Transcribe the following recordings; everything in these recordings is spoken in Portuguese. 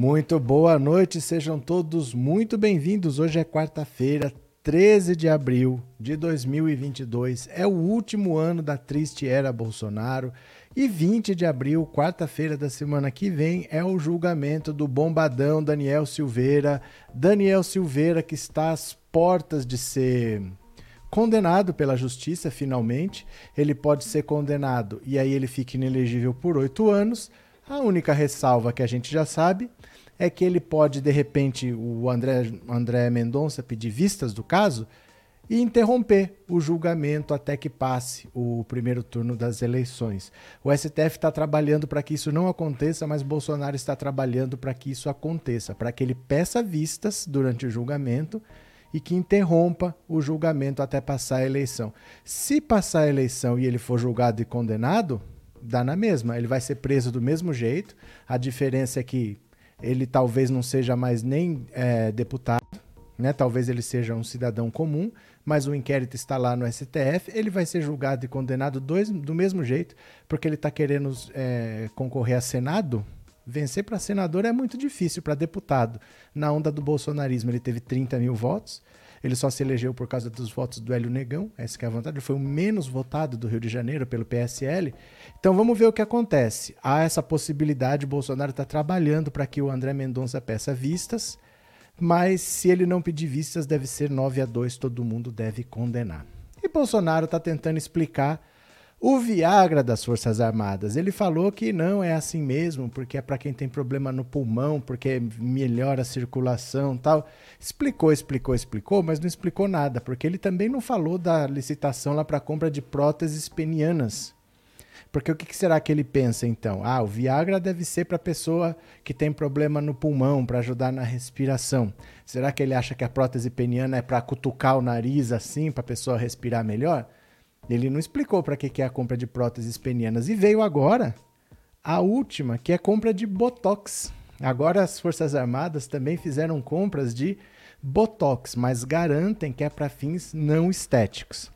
Muito boa noite, sejam todos muito bem-vindos. Hoje é quarta-feira, 13 de abril de 2022. É o último ano da triste era Bolsonaro. E 20 de abril, quarta-feira da semana que vem, é o julgamento do bombadão Daniel Silveira. Daniel Silveira, que está às portas de ser condenado pela justiça, finalmente. Ele pode ser condenado e aí ele fica inelegível por oito anos. A única ressalva que a gente já sabe é que ele pode, de repente, o André, André Mendonça pedir vistas do caso e interromper o julgamento até que passe o primeiro turno das eleições. O STF está trabalhando para que isso não aconteça, mas Bolsonaro está trabalhando para que isso aconteça, para que ele peça vistas durante o julgamento e que interrompa o julgamento até passar a eleição. Se passar a eleição e ele for julgado e condenado, dá na mesma. Ele vai ser preso do mesmo jeito. A diferença é que ele talvez não seja mais nem é, deputado, né? talvez ele seja um cidadão comum, mas o inquérito está lá no STF, ele vai ser julgado e condenado dois, do mesmo jeito, porque ele está querendo é, concorrer a Senado. Vencer para senador é muito difícil para deputado. Na onda do bolsonarismo, ele teve 30 mil votos. Ele só se elegeu por causa dos votos do Hélio Negão, essa que é a vontade. Ele foi o menos votado do Rio de Janeiro pelo PSL. Então vamos ver o que acontece. Há essa possibilidade, Bolsonaro está trabalhando para que o André Mendonça peça vistas, mas se ele não pedir vistas, deve ser 9 a 2, todo mundo deve condenar. E Bolsonaro está tentando explicar o Viagra das Forças Armadas, ele falou que não é assim mesmo, porque é para quem tem problema no pulmão, porque melhora a circulação tal. Explicou, explicou, explicou, mas não explicou nada, porque ele também não falou da licitação lá para compra de próteses penianas. Porque o que será que ele pensa então? Ah, o Viagra deve ser para pessoa que tem problema no pulmão, para ajudar na respiração. Será que ele acha que a prótese peniana é para cutucar o nariz assim, para a pessoa respirar melhor? Ele não explicou para que, que é a compra de próteses penianas. E veio agora a última, que é compra de Botox. Agora as Forças Armadas também fizeram compras de Botox, mas garantem que é para fins não estéticos.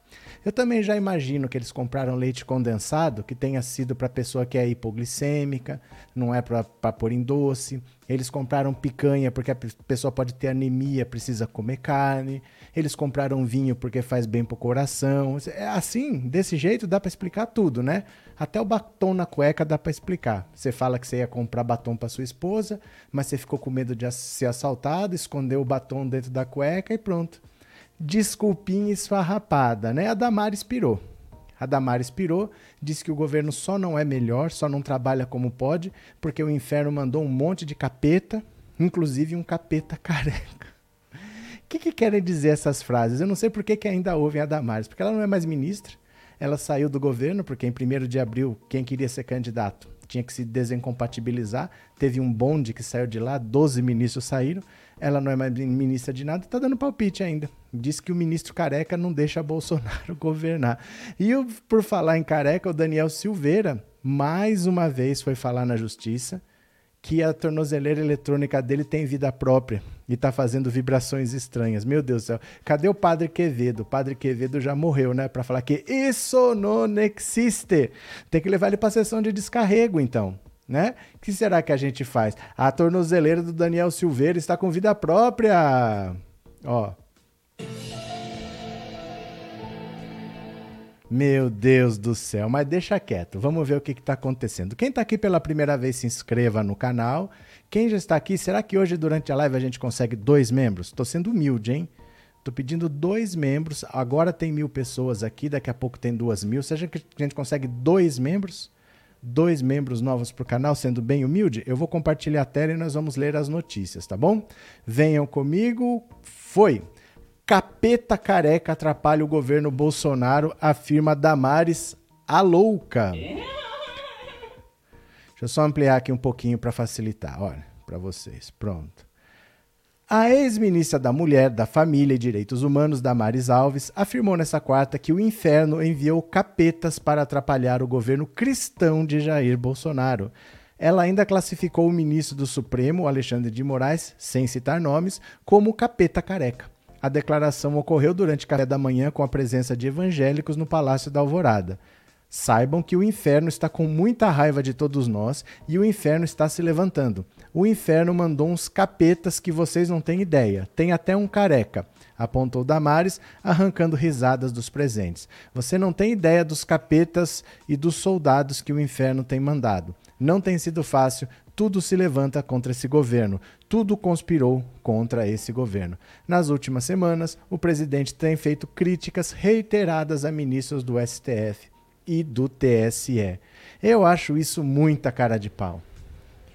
Eu também já imagino que eles compraram leite condensado que tenha sido para pessoa que é hipoglicêmica, não é para pôr em doce. Eles compraram picanha porque a pessoa pode ter anemia, precisa comer carne. Eles compraram vinho porque faz bem pro coração. É assim, desse jeito dá para explicar tudo, né? Até o batom na cueca dá para explicar. Você fala que você ia comprar batom para sua esposa, mas você ficou com medo de ser assaltado, escondeu o batom dentro da cueca e pronto desculpinha esfarrapada, né? A Damares pirou. A Damares pirou, disse que o governo só não é melhor, só não trabalha como pode, porque o inferno mandou um monte de capeta, inclusive um capeta careca. O que, que querem dizer essas frases? Eu não sei por que, que ainda ouvem a Damares, porque ela não é mais ministra, ela saiu do governo, porque em 1 de abril, quem queria ser candidato tinha que se desincompatibilizar. Teve um bonde que saiu de lá, 12 ministros saíram. Ela não é mais ministra de nada, está dando palpite ainda. Diz que o ministro careca não deixa Bolsonaro governar. E eu, por falar em careca, o Daniel Silveira, mais uma vez, foi falar na justiça que a tornozeleira eletrônica dele tem vida própria e está fazendo vibrações estranhas. Meu Deus do céu. Cadê o Padre Quevedo? O Padre Quevedo já morreu, né? Para falar que isso não existe. Tem que levar ele para sessão de descarrego, então. Né? O que será que a gente faz? A tornozeleira do Daniel Silveira está com vida própria. Ó. Meu Deus do céu, mas deixa quieto, vamos ver o que está acontecendo. Quem está aqui pela primeira vez, se inscreva no canal. Quem já está aqui, será que hoje durante a live a gente consegue dois membros? Estou sendo humilde, hein? Estou pedindo dois membros. Agora tem mil pessoas aqui, daqui a pouco tem duas mil. Seja que a gente consegue dois membros, dois membros novos para o canal, sendo bem humilde, eu vou compartilhar a tela e nós vamos ler as notícias, tá bom? Venham comigo. Foi! Capeta careca atrapalha o governo Bolsonaro, afirma Damares a louca. Deixa eu só ampliar aqui um pouquinho para facilitar, olha, para vocês. Pronto. A ex-ministra da Mulher, da Família e Direitos Humanos, Damares Alves, afirmou nessa quarta que o inferno enviou capetas para atrapalhar o governo cristão de Jair Bolsonaro. Ela ainda classificou o ministro do Supremo, Alexandre de Moraes, sem citar nomes, como capeta careca. A declaração ocorreu durante café da manhã com a presença de evangélicos no Palácio da Alvorada. Saibam que o inferno está com muita raiva de todos nós e o inferno está se levantando. O inferno mandou uns capetas que vocês não têm ideia. Tem até um careca apontou Damares, arrancando risadas dos presentes. Você não tem ideia dos capetas e dos soldados que o inferno tem mandado. Não tem sido fácil, tudo se levanta contra esse governo, tudo conspirou contra esse governo. Nas últimas semanas, o presidente tem feito críticas reiteradas a ministros do STF e do TSE. Eu acho isso muita cara de pau.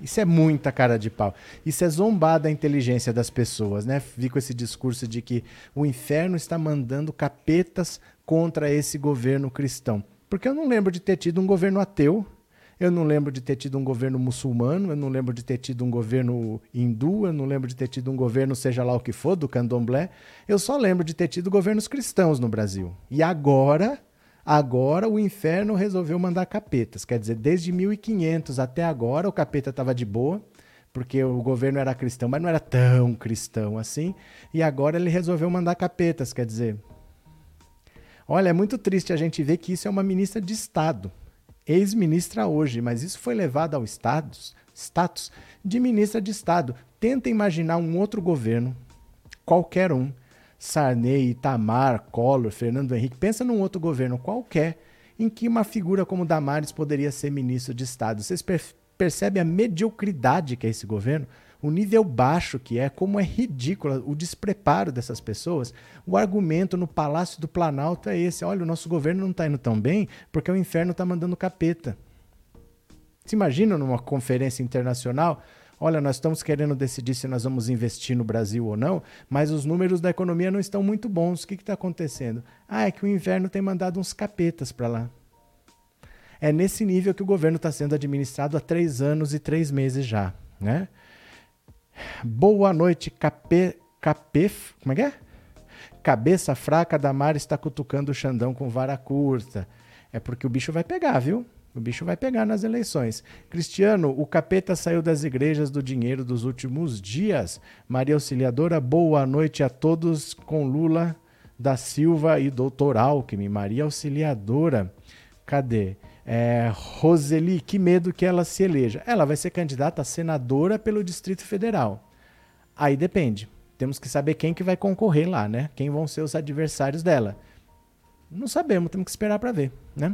Isso é muita cara de pau. Isso é zombar da inteligência das pessoas, né? Vi com esse discurso de que o inferno está mandando capetas contra esse governo cristão. Porque eu não lembro de ter tido um governo ateu, eu não lembro de ter tido um governo muçulmano, eu não lembro de ter tido um governo hindu, eu não lembro de ter tido um governo, seja lá o que for, do candomblé. Eu só lembro de ter tido governos cristãos no Brasil. E agora Agora o inferno resolveu mandar capetas. Quer dizer, desde 1500 até agora o capeta estava de boa, porque o governo era cristão, mas não era tão cristão assim. E agora ele resolveu mandar capetas. Quer dizer, olha, é muito triste a gente ver que isso é uma ministra de Estado, ex-ministra hoje, mas isso foi levado ao status, status de ministra de Estado. Tenta imaginar um outro governo, qualquer um, Sarney, Itamar, Collor, Fernando Henrique. Pensa num outro governo qualquer em que uma figura como Damares poderia ser ministro de Estado. Vocês per percebem a mediocridade que é esse governo? O nível baixo que é, como é ridículo o despreparo dessas pessoas. O argumento no Palácio do Planalto é esse: olha, o nosso governo não está indo tão bem porque o inferno está mandando capeta. Se imagina numa conferência internacional olha, nós estamos querendo decidir se nós vamos investir no Brasil ou não, mas os números da economia não estão muito bons. O que está acontecendo? Ah, é que o inverno tem mandado uns capetas para lá. É nesse nível que o governo está sendo administrado há três anos e três meses já. Né? Boa noite, Cape... Capef... Como é que é? Cabeça fraca da Mar está cutucando o Xandão com vara curta. É porque o bicho vai pegar, viu? O bicho vai pegar nas eleições. Cristiano, o capeta saiu das igrejas do dinheiro dos últimos dias. Maria Auxiliadora, boa noite a todos com Lula da Silva e Doutor Alckmin. Maria Auxiliadora, cadê? É, Roseli, que medo que ela se eleja. Ela vai ser candidata a senadora pelo Distrito Federal. Aí depende. Temos que saber quem que vai concorrer lá, né? Quem vão ser os adversários dela. Não sabemos, temos que esperar para ver, né?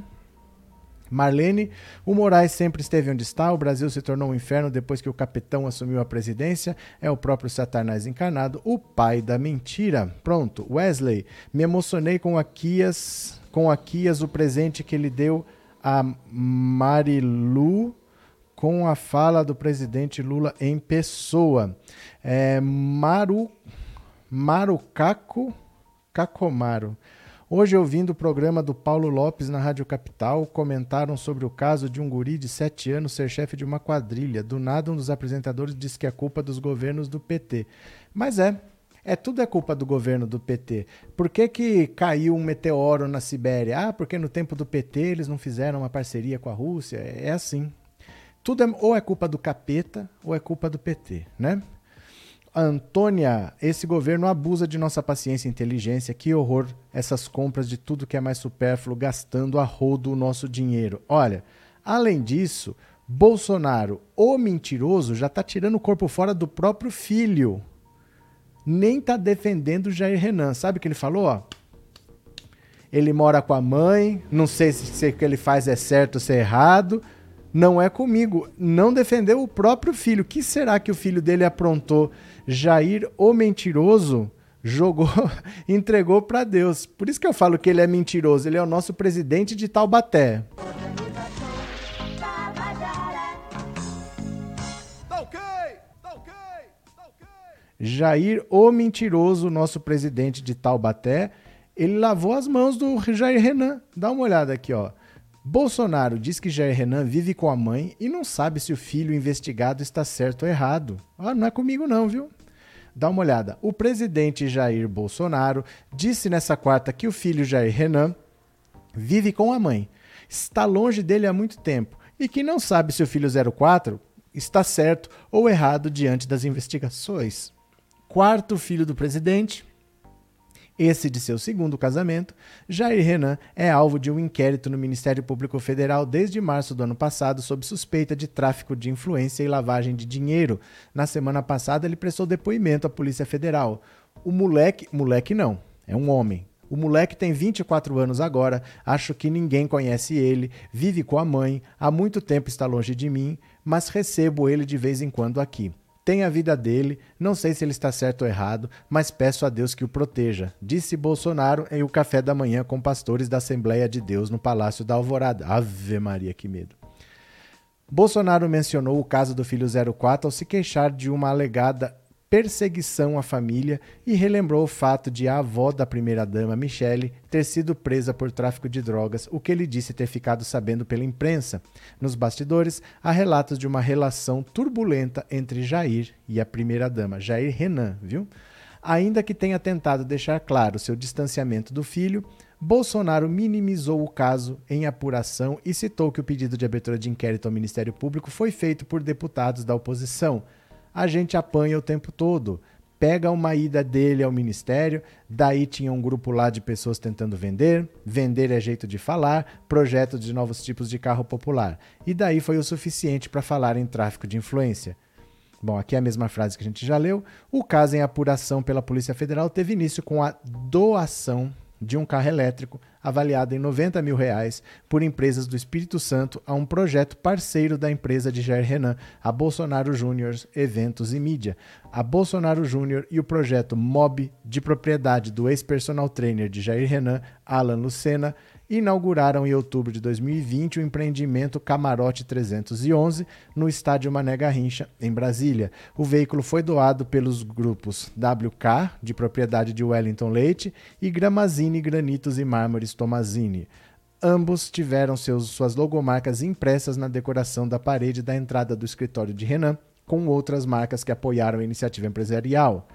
Marlene, o Moraes sempre esteve onde está, o Brasil se tornou um inferno depois que o capitão assumiu a presidência, é o próprio Satanás encarnado, o pai da mentira. Pronto, Wesley, me emocionei com Aquias, com Aquias o presente que ele deu a Marilu com a fala do presidente Lula em pessoa. É, Maru, Marucaco Cacomaro. Hoje, ouvindo o programa do Paulo Lopes na Rádio Capital, comentaram sobre o caso de um guri de 7 anos ser chefe de uma quadrilha. Do nada, um dos apresentadores disse que é culpa dos governos do PT. Mas é, é tudo é culpa do governo do PT. Por que, que caiu um meteoro na Sibéria? Ah, porque no tempo do PT eles não fizeram uma parceria com a Rússia. É assim. Tudo é, ou é culpa do capeta ou é culpa do PT, né? Antônia, esse governo abusa de nossa paciência e inteligência. Que horror essas compras de tudo que é mais supérfluo, gastando a rodo o nosso dinheiro. Olha, além disso, Bolsonaro, o mentiroso, já está tirando o corpo fora do próprio filho. Nem está defendendo Jair Renan. Sabe o que ele falou? Ele mora com a mãe, não sei se o que ele faz é certo ou se é errado. Não é comigo. Não defendeu o próprio filho. O que será que o filho dele aprontou? Jair, o mentiroso, jogou, entregou para Deus. Por isso que eu falo que ele é mentiroso. Ele é o nosso presidente de Taubaté. Jair, o mentiroso, nosso presidente de Taubaté, ele lavou as mãos do Jair Renan. Dá uma olhada aqui, ó. Bolsonaro diz que Jair Renan vive com a mãe e não sabe se o filho investigado está certo ou errado. Ah, não é comigo não, viu? Dá uma olhada. O presidente Jair Bolsonaro disse nessa quarta que o filho Jair Renan vive com a mãe, está longe dele há muito tempo e que não sabe se o filho 04 está certo ou errado diante das investigações. Quarto filho do presidente esse de seu segundo casamento, Jair Renan é alvo de um inquérito no Ministério Público Federal desde março do ano passado sob suspeita de tráfico de influência e lavagem de dinheiro. Na semana passada, ele prestou depoimento à Polícia Federal. O moleque, moleque não, é um homem. O moleque tem 24 anos agora, acho que ninguém conhece ele, vive com a mãe, há muito tempo está longe de mim, mas recebo ele de vez em quando aqui. Tem a vida dele, não sei se ele está certo ou errado, mas peço a Deus que o proteja, disse Bolsonaro em o café da manhã com pastores da Assembleia de Deus no Palácio da Alvorada. Ave Maria, que medo. Bolsonaro mencionou o caso do filho 04 ao se queixar de uma alegada perseguição à família e relembrou o fato de a avó da primeira-dama, Michele, ter sido presa por tráfico de drogas, o que ele disse ter ficado sabendo pela imprensa. Nos bastidores, há relatos de uma relação turbulenta entre Jair e a primeira-dama, Jair Renan, viu? Ainda que tenha tentado deixar claro seu distanciamento do filho, Bolsonaro minimizou o caso em apuração e citou que o pedido de abertura de inquérito ao Ministério Público foi feito por deputados da oposição a gente apanha o tempo todo. Pega uma ida dele ao ministério, daí tinha um grupo lá de pessoas tentando vender, vender é jeito de falar, projeto de novos tipos de carro popular. E daí foi o suficiente para falar em tráfico de influência. Bom, aqui é a mesma frase que a gente já leu. O caso em apuração pela Polícia Federal teve início com a doação de um carro elétrico avaliado em 90 mil reais por empresas do Espírito Santo a um projeto parceiro da empresa de Jair Renan, a Bolsonaro Júnior Eventos e Mídia. A Bolsonaro Júnior e o projeto MOB, de propriedade do ex-personal trainer de Jair Renan, Alan Lucena, inauguraram em outubro de 2020 o empreendimento Camarote 311 no estádio Mané Garrincha, em Brasília. O veículo foi doado pelos grupos WK, de propriedade de Wellington Leite, e Gramazini Granitos e Mármores Tomazini. Ambos tiveram seus, suas logomarcas impressas na decoração da parede da entrada do escritório de Renan, com outras marcas que apoiaram a iniciativa empresarial.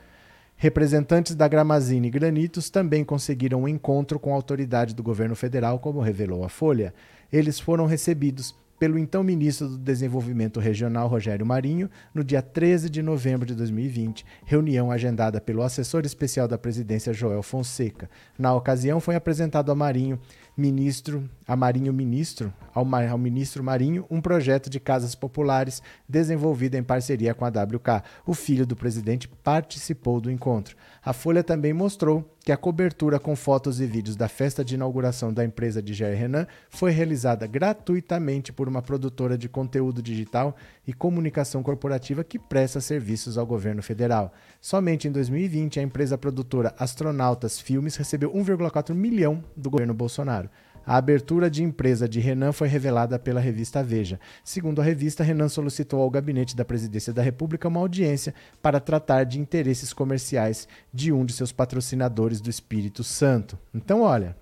Representantes da Gramazine e Granitos também conseguiram um encontro com a autoridade do governo federal, como revelou a Folha. Eles foram recebidos pelo então ministro do Desenvolvimento Regional, Rogério Marinho, no dia 13 de novembro de 2020, reunião agendada pelo assessor especial da presidência, Joel Fonseca. Na ocasião, foi apresentado a Marinho ministro, a Marinho Ministro, ao, ao, ministro Marinho, um projeto de casas populares desenvolvido em parceria com a WK. O filho do presidente participou do encontro. A Folha também mostrou que a cobertura com fotos e vídeos da festa de inauguração da empresa de Jair Renan foi realizada gratuitamente por uma produtora de conteúdo digital e comunicação corporativa que presta serviços ao governo federal. Somente em 2020, a empresa produtora Astronautas Filmes recebeu 1,4 milhão do governo Bolsonaro. A abertura de empresa de Renan foi revelada pela revista Veja. Segundo a revista, Renan solicitou ao gabinete da Presidência da República uma audiência para tratar de interesses comerciais de um de seus patrocinadores do Espírito Santo. Então, olha,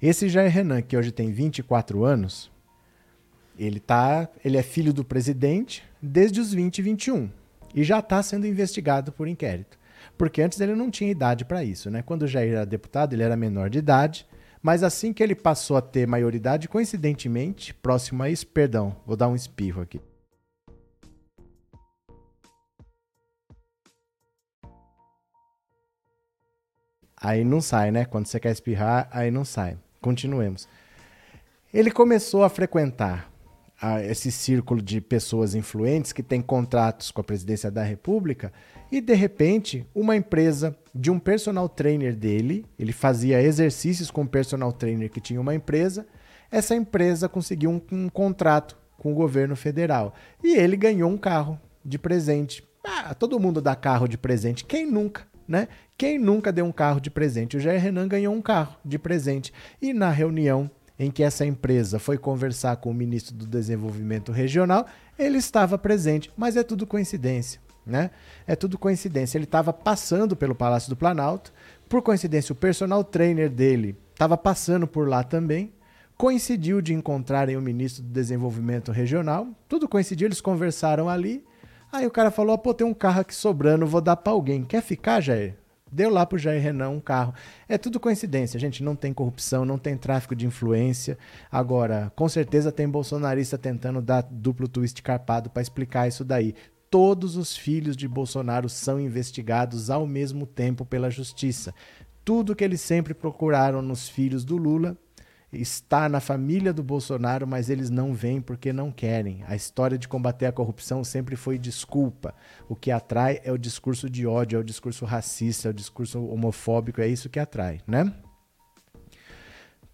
esse Jair Renan, que hoje tem 24 anos, ele, tá, ele é filho do presidente desde os 20 e 21 e já está sendo investigado por inquérito. Porque antes ele não tinha idade para isso, né? Quando o Jair era deputado, ele era menor de idade mas assim que ele passou a ter maioridade, coincidentemente, próximo a isso, perdão, vou dar um espirro aqui. Aí não sai, né? Quando você quer espirrar, aí não sai. Continuemos. Ele começou a frequentar a esse círculo de pessoas influentes que têm contratos com a presidência da República e de repente uma empresa de um personal trainer dele, ele fazia exercícios com um personal trainer que tinha uma empresa, essa empresa conseguiu um, um contrato com o governo federal e ele ganhou um carro de presente. Ah, todo mundo dá carro de presente, quem nunca? Né? Quem nunca deu um carro de presente? O Jair Renan ganhou um carro de presente. E na reunião em que essa empresa foi conversar com o ministro do Desenvolvimento Regional, ele estava presente, mas é tudo coincidência. Né? É tudo coincidência. Ele estava passando pelo Palácio do Planalto, por coincidência, o personal trainer dele estava passando por lá também. Coincidiu de encontrarem o ministro do Desenvolvimento Regional, tudo coincidiu, eles conversaram ali. Aí o cara falou: pô, tem um carro aqui sobrando, vou dar para alguém. Quer ficar, Jair? Deu lá pro Jair Renan um carro. É tudo coincidência, gente. Não tem corrupção, não tem tráfico de influência. Agora, com certeza tem bolsonarista tentando dar duplo twist carpado para explicar isso daí. Todos os filhos de Bolsonaro são investigados ao mesmo tempo pela justiça. Tudo que eles sempre procuraram nos filhos do Lula está na família do Bolsonaro, mas eles não vêm porque não querem. A história de combater a corrupção sempre foi desculpa. O que atrai é o discurso de ódio, é o discurso racista, é o discurso homofóbico, é isso que atrai, né?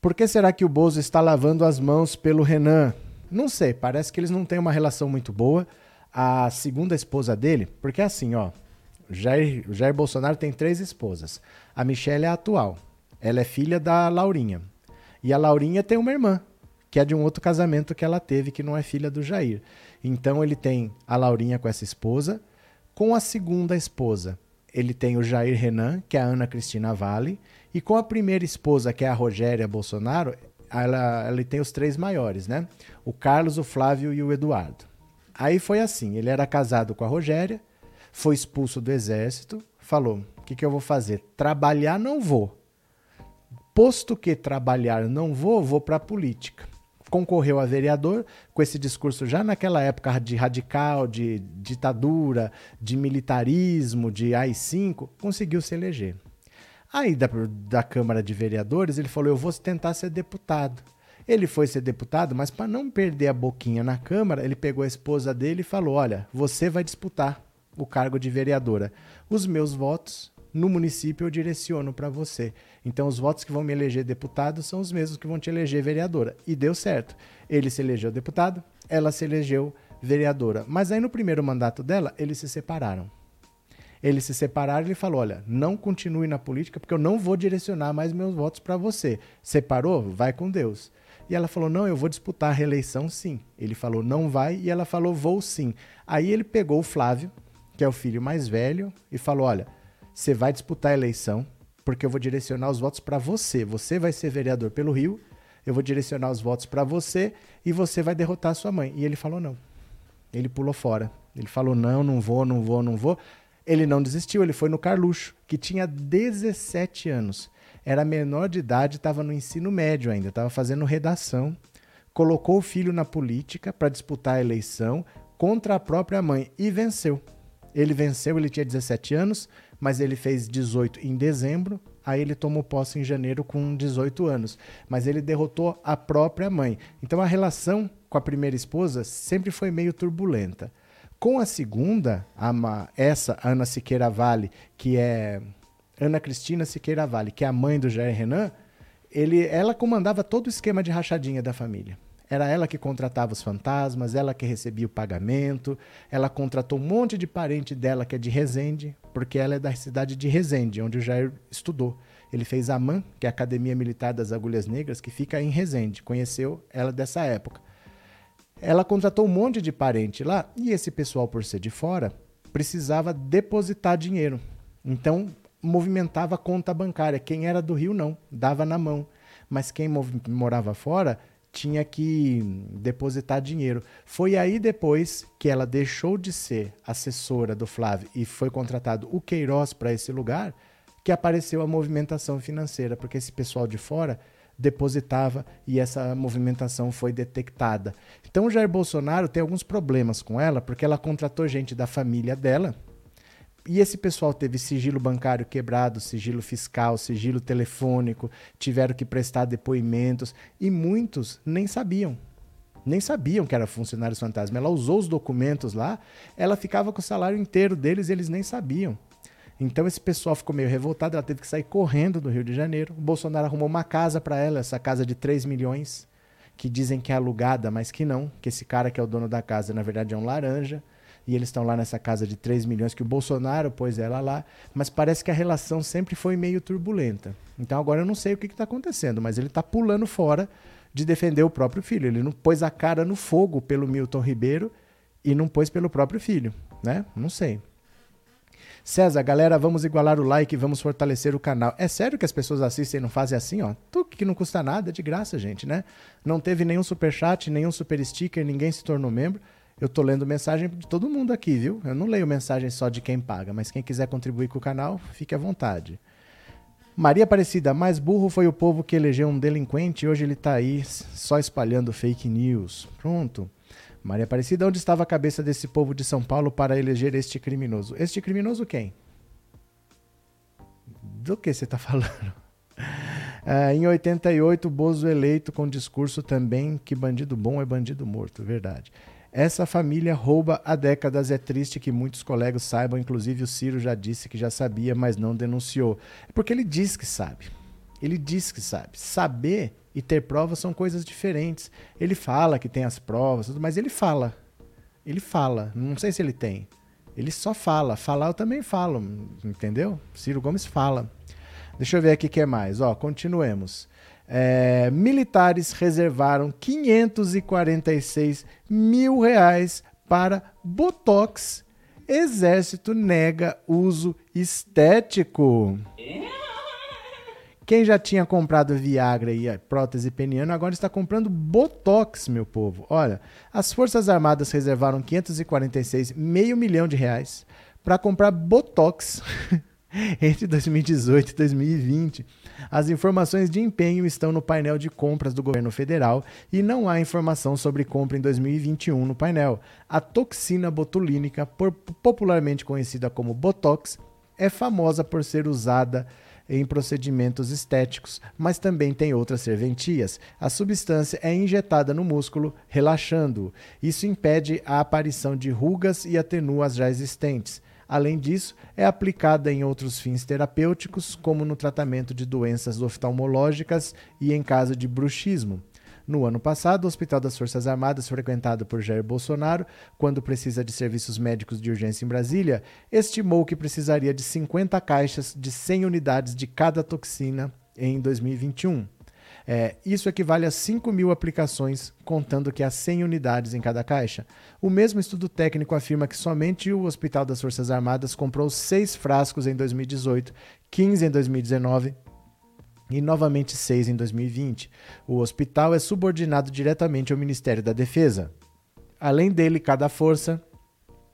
Por que será que o Bozo está lavando as mãos pelo Renan? Não sei, parece que eles não têm uma relação muito boa. A segunda esposa dele, porque é assim, ó, Jair, Jair Bolsonaro tem três esposas. A Michelle é a atual. Ela é filha da Laurinha. E a Laurinha tem uma irmã, que é de um outro casamento que ela teve, que não é filha do Jair. Então ele tem a Laurinha com essa esposa. Com a segunda esposa, ele tem o Jair Renan, que é a Ana Cristina Vale. E com a primeira esposa, que é a Rogéria Bolsonaro, ela, ela tem os três maiores, né? O Carlos, o Flávio e o Eduardo. Aí foi assim: ele era casado com a Rogéria, foi expulso do exército, falou: o que, que eu vou fazer? Trabalhar não vou Posto que trabalhar não vou, vou para a política. Concorreu a vereador com esse discurso já naquela época de radical, de ditadura, de militarismo, de AI-5, conseguiu se eleger. Aí da, da Câmara de Vereadores ele falou: Eu vou tentar ser deputado. Ele foi ser deputado, mas para não perder a boquinha na Câmara, ele pegou a esposa dele e falou: Olha, você vai disputar o cargo de vereadora. Os meus votos no município eu direciono para você. Então os votos que vão me eleger deputado são os mesmos que vão te eleger vereadora. E deu certo. Ele se elegeu deputado, ela se elegeu vereadora. Mas aí no primeiro mandato dela, eles se separaram. Eles se separaram e ele falou: Olha, não continue na política porque eu não vou direcionar mais meus votos para você. Separou? Vai com Deus. E ela falou: Não, eu vou disputar a reeleição sim. Ele falou: Não vai. E ela falou: Vou sim. Aí ele pegou o Flávio, que é o filho mais velho, e falou: Olha, você vai disputar a eleição, porque eu vou direcionar os votos para você. Você vai ser vereador pelo Rio, eu vou direcionar os votos para você e você vai derrotar a sua mãe. E ele falou não. Ele pulou fora. Ele falou não, não vou, não vou, não vou. Ele não desistiu, ele foi no Carluxo, que tinha 17 anos. Era menor de idade, estava no ensino médio ainda, estava fazendo redação. Colocou o filho na política para disputar a eleição contra a própria mãe e venceu. Ele venceu, ele tinha 17 anos, mas ele fez 18 em dezembro, aí ele tomou posse em janeiro com 18 anos. Mas ele derrotou a própria mãe. Então a relação com a primeira esposa sempre foi meio turbulenta. Com a segunda, a, essa Ana Siqueira Vale, que é Ana Cristina Siqueira Vale, que é a mãe do Jair Renan, ele, ela comandava todo o esquema de rachadinha da família. Era ela que contratava os fantasmas, ela que recebia o pagamento, ela contratou um monte de parente dela que é de Resende, porque ela é da cidade de Resende, onde o Jair estudou. Ele fez a AMAN, que é a Academia Militar das Agulhas Negras, que fica em Resende. Conheceu ela dessa época. Ela contratou um monte de parente lá e esse pessoal, por ser de fora, precisava depositar dinheiro. Então, movimentava a conta bancária. Quem era do Rio, não, dava na mão. Mas quem morava fora tinha que depositar dinheiro. Foi aí depois que ela deixou de ser assessora do Flávio e foi contratado o Queiroz para esse lugar que apareceu a movimentação financeira, porque esse pessoal de fora depositava e essa movimentação foi detectada. Então o Jair Bolsonaro tem alguns problemas com ela, porque ela contratou gente da família dela, e esse pessoal teve sigilo bancário quebrado, sigilo fiscal, sigilo telefônico, tiveram que prestar depoimentos e muitos nem sabiam. Nem sabiam que era funcionários fantasma. Ela usou os documentos lá, ela ficava com o salário inteiro deles, eles nem sabiam. Então esse pessoal ficou meio revoltado, ela teve que sair correndo do Rio de Janeiro. O Bolsonaro arrumou uma casa para ela, essa casa de 3 milhões, que dizem que é alugada, mas que não, que esse cara que é o dono da casa, na verdade é um laranja e eles estão lá nessa casa de 3 milhões que o Bolsonaro pôs ela lá, mas parece que a relação sempre foi meio turbulenta. Então agora eu não sei o que está acontecendo, mas ele está pulando fora de defender o próprio filho. Ele não pôs a cara no fogo pelo Milton Ribeiro e não pôs pelo próprio filho, né? Não sei. César, galera, vamos igualar o like, vamos fortalecer o canal. É sério que as pessoas assistem e não fazem assim, ó? Tu que não custa nada, é de graça, gente, né? Não teve nenhum super chat, nenhum super sticker, ninguém se tornou membro. Eu tô lendo mensagem de todo mundo aqui, viu? Eu não leio mensagem só de quem paga, mas quem quiser contribuir com o canal, fique à vontade. Maria Aparecida, mais burro foi o povo que elegeu um delinquente e hoje ele tá aí só espalhando fake news. Pronto. Maria Aparecida, onde estava a cabeça desse povo de São Paulo para eleger este criminoso? Este criminoso quem? Do que você está falando? Ah, em 88, Bozo eleito com discurso também que bandido bom é bandido morto, verdade. Essa família rouba há décadas. É triste que muitos colegas saibam, inclusive o Ciro já disse que já sabia, mas não denunciou. É porque ele diz que sabe. Ele diz que sabe. Saber e ter provas são coisas diferentes. Ele fala que tem as provas, mas ele fala. Ele fala. Não sei se ele tem. Ele só fala. Falar eu também falo, entendeu? Ciro Gomes fala. Deixa eu ver aqui o que é mais. Ó, continuemos. É, militares reservaram 546 mil reais para Botox. Exército nega uso estético. Quem já tinha comprado Viagra e prótese peniana agora está comprando Botox, meu povo. Olha, as Forças Armadas reservaram 546 meio milhão de reais para comprar Botox entre 2018 e 2020. As informações de empenho estão no painel de compras do governo federal e não há informação sobre compra em 2021 no painel. A toxina botulínica, popularmente conhecida como Botox, é famosa por ser usada em procedimentos estéticos, mas também tem outras serventias. A substância é injetada no músculo, relaxando-o. Isso impede a aparição de rugas e atenua as já existentes. Além disso, é aplicada em outros fins terapêuticos, como no tratamento de doenças oftalmológicas e em caso de bruxismo. No ano passado, o Hospital das Forças Armadas, frequentado por Jair Bolsonaro, quando precisa de serviços médicos de urgência em Brasília, estimou que precisaria de 50 caixas de 100 unidades de cada toxina em 2021. É, isso equivale a 5 mil aplicações, contando que há 100 unidades em cada caixa. O mesmo estudo técnico afirma que somente o Hospital das Forças Armadas comprou 6 frascos em 2018, 15 em 2019 e novamente 6 em 2020. O hospital é subordinado diretamente ao Ministério da Defesa. Além dele, cada força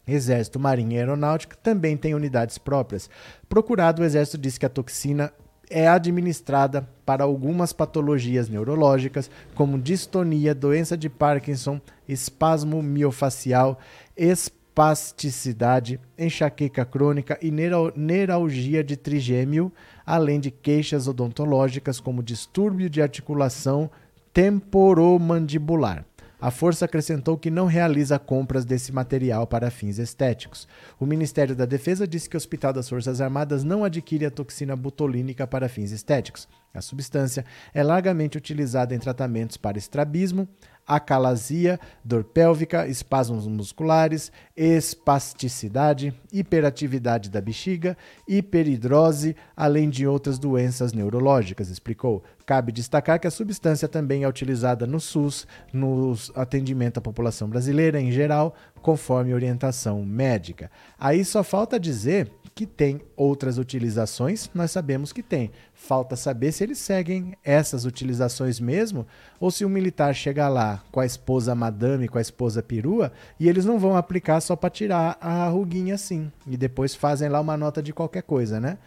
Exército, Marinha e Aeronáutica também tem unidades próprias. Procurado, o Exército diz que a toxina é administrada para algumas patologias neurológicas, como distonia, doença de Parkinson, espasmo miofacial, espasticidade, enxaqueca crônica e neuralgia de trigêmeo, além de queixas odontológicas como distúrbio de articulação temporomandibular. A força acrescentou que não realiza compras desse material para fins estéticos. O Ministério da Defesa disse que o Hospital das Forças Armadas não adquire a toxina botulínica para fins estéticos. A substância é largamente utilizada em tratamentos para estrabismo, acalasia, dor pélvica, espasmos musculares, espasticidade, hiperatividade da bexiga, hiperidrose, além de outras doenças neurológicas, explicou. Cabe destacar que a substância também é utilizada no SUS, no atendimento à população brasileira em geral, conforme orientação médica. Aí só falta dizer que tem outras utilizações, nós sabemos que tem. Falta saber se eles seguem essas utilizações mesmo, ou se o militar chega lá com a esposa madame, com a esposa perua, e eles não vão aplicar só para tirar a ruguinha assim, e depois fazem lá uma nota de qualquer coisa, né?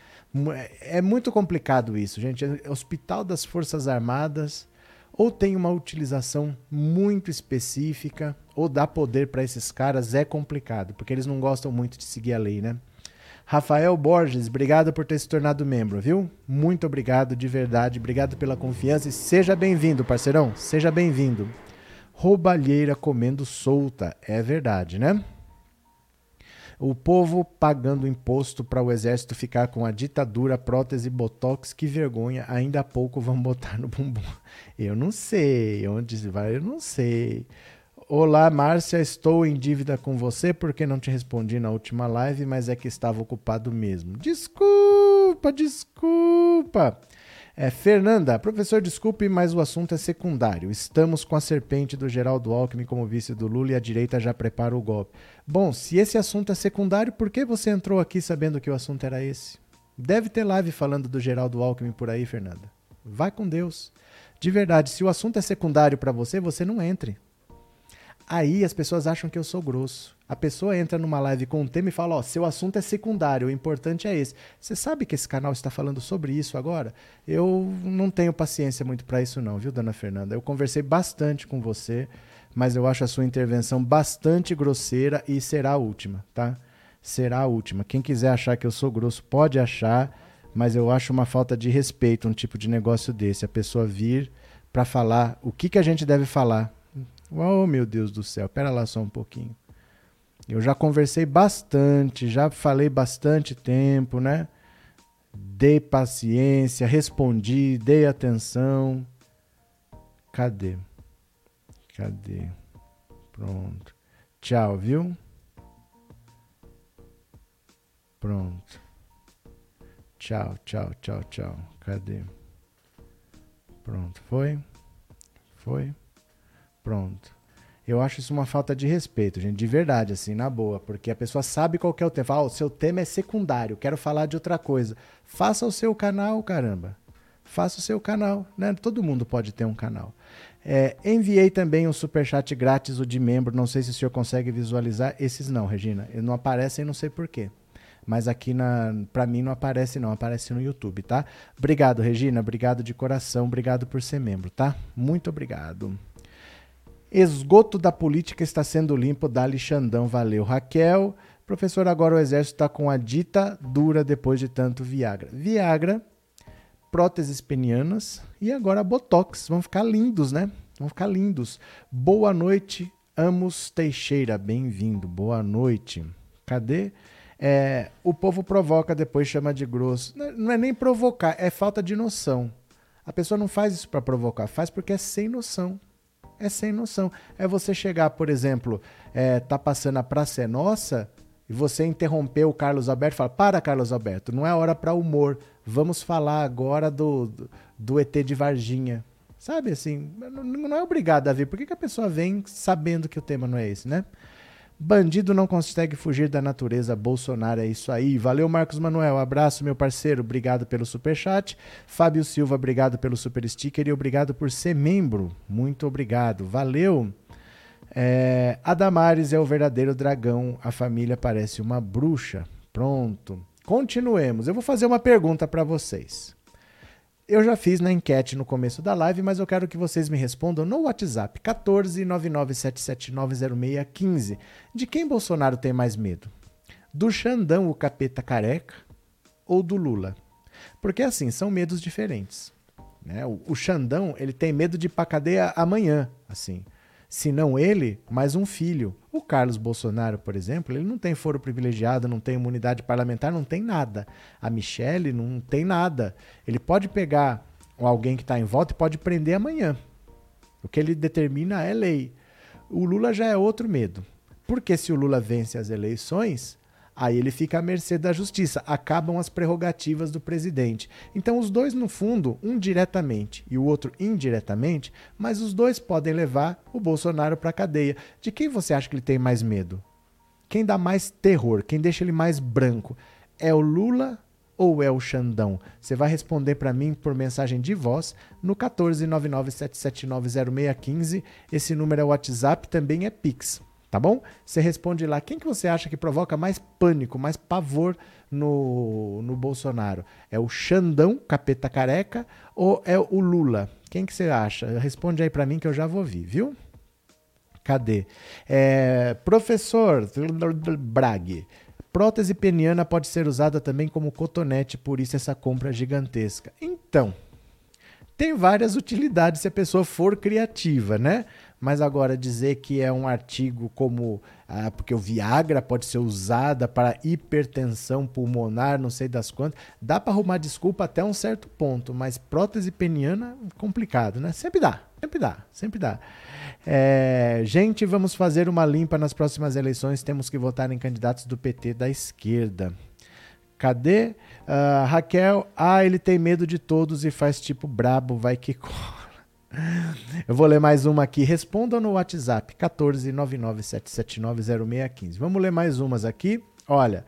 É muito complicado isso, gente. Hospital das Forças Armadas ou tem uma utilização muito específica, ou dá poder para esses caras, é complicado, porque eles não gostam muito de seguir a lei, né? Rafael Borges, obrigado por ter se tornado membro, viu? Muito obrigado, de verdade. Obrigado pela confiança e seja bem-vindo, parceirão. Seja bem-vindo. Roubalheira comendo solta. É verdade, né? O povo pagando imposto para o exército ficar com a ditadura, prótese, botox, que vergonha. Ainda há pouco vão botar no bumbum. Eu não sei. Onde vai? Eu não sei. Olá, Márcia, estou em dívida com você porque não te respondi na última live, mas é que estava ocupado mesmo. Desculpa, desculpa. É, Fernanda, professor, desculpe, mas o assunto é secundário. Estamos com a serpente do Geraldo Alckmin como vice do Lula e a direita já prepara o golpe. Bom, se esse assunto é secundário, por que você entrou aqui sabendo que o assunto era esse? Deve ter live falando do Geraldo Alckmin por aí, Fernanda. Vai com Deus. De verdade, se o assunto é secundário para você, você não entre. Aí as pessoas acham que eu sou grosso. A pessoa entra numa live com um tema e fala: Ó, oh, seu assunto é secundário, o importante é esse. Você sabe que esse canal está falando sobre isso agora? Eu não tenho paciência muito para isso, não, viu, dona Fernanda? Eu conversei bastante com você, mas eu acho a sua intervenção bastante grosseira e será a última, tá? Será a última. Quem quiser achar que eu sou grosso, pode achar, mas eu acho uma falta de respeito um tipo de negócio desse. A pessoa vir para falar o que, que a gente deve falar. Oh, meu Deus do céu, pera lá só um pouquinho. Eu já conversei bastante, já falei bastante tempo, né? Dei paciência, respondi, dei atenção. Cadê? Cadê? Pronto. Tchau, viu? Pronto. Tchau, tchau, tchau, tchau. Cadê? Pronto. Foi? Foi? Pronto. Eu acho isso uma falta de respeito, gente, de verdade, assim, na boa, porque a pessoa sabe qual é o tema. Fala, oh, o seu tema é secundário, quero falar de outra coisa. Faça o seu canal, caramba. Faça o seu canal, né? Todo mundo pode ter um canal. É, enviei também um superchat grátis, o de membro. Não sei se o senhor consegue visualizar. Esses não, Regina. Eles não aparecem, não sei porquê. Mas aqui para mim não aparece, não. Aparece no YouTube, tá? Obrigado, Regina. Obrigado de coração. Obrigado por ser membro, tá? Muito obrigado. Esgoto da política está sendo limpo, Dali Xandão. Valeu, Raquel. Professor, agora o exército está com a dita dura depois de tanto Viagra. Viagra, próteses penianas e agora Botox. Vão ficar lindos, né? Vão ficar lindos. Boa noite, Amos Teixeira. Bem-vindo. Boa noite. Cadê? É, o povo provoca, depois chama de grosso. Não é nem provocar, é falta de noção. A pessoa não faz isso para provocar, faz porque é sem noção é sem noção. É você chegar, por exemplo, é, tá passando a Praça é Nossa e você interrompeu o Carlos Alberto e fala: Para, Carlos Alberto, não é hora para humor. Vamos falar agora do, do, do, ET de Varginha. Sabe assim, não, não é obrigado a vir. Por que, que a pessoa vem sabendo que o tema não é esse, né? Bandido não consegue fugir da natureza. Bolsonaro é isso aí. Valeu, Marcos Manuel. Abraço, meu parceiro. Obrigado pelo super chat. Fábio Silva, obrigado pelo super sticker e obrigado por ser membro. Muito obrigado. Valeu. É, Adamares é o verdadeiro dragão. A família parece uma bruxa. Pronto. Continuemos. Eu vou fazer uma pergunta para vocês. Eu já fiz na enquete no começo da live, mas eu quero que vocês me respondam no WhatsApp 14997790615. De quem Bolsonaro tem mais medo? Do Xandão, o capeta careca, ou do Lula? Porque assim, são medos diferentes. Né? O, o Xandão, ele tem medo de ir pra cadeia amanhã, assim se não ele, mais um filho. O Carlos Bolsonaro, por exemplo, ele não tem foro privilegiado, não tem imunidade parlamentar, não tem nada. A Michelle não tem nada. Ele pode pegar alguém que está em volta e pode prender amanhã. O que ele determina é lei. O Lula já é outro medo. Porque se o Lula vence as eleições, Aí ele fica à mercê da justiça, acabam as prerrogativas do presidente. Então, os dois, no fundo, um diretamente e o outro indiretamente, mas os dois podem levar o Bolsonaro para a cadeia. De quem você acha que ele tem mais medo? Quem dá mais terror? Quem deixa ele mais branco? É o Lula ou é o Xandão? Você vai responder para mim por mensagem de voz no 14997790615. Esse número é WhatsApp, também é Pix tá bom? Você responde lá, quem que você acha que provoca mais pânico, mais pavor no, no Bolsonaro? É o Xandão, capeta careca, ou é o Lula? Quem que você acha? Responde aí para mim que eu já vou vir, viu? Cadê? É, professor Brag, prótese peniana pode ser usada também como cotonete, por isso essa compra gigantesca. Então, tem várias utilidades se a pessoa for criativa, né? Mas agora dizer que é um artigo como ah, porque o Viagra pode ser usada para hipertensão pulmonar, não sei das quantas, dá para arrumar desculpa até um certo ponto, mas prótese peniana complicado, né? Sempre dá, sempre dá, sempre dá. É, gente, vamos fazer uma limpa nas próximas eleições. Temos que votar em candidatos do PT da esquerda. Cadê? Uh, Raquel, ah, ele tem medo de todos e faz tipo brabo, vai que corre. Eu vou ler mais uma aqui. Respondam no WhatsApp 14997790615. Vamos ler mais umas aqui. Olha,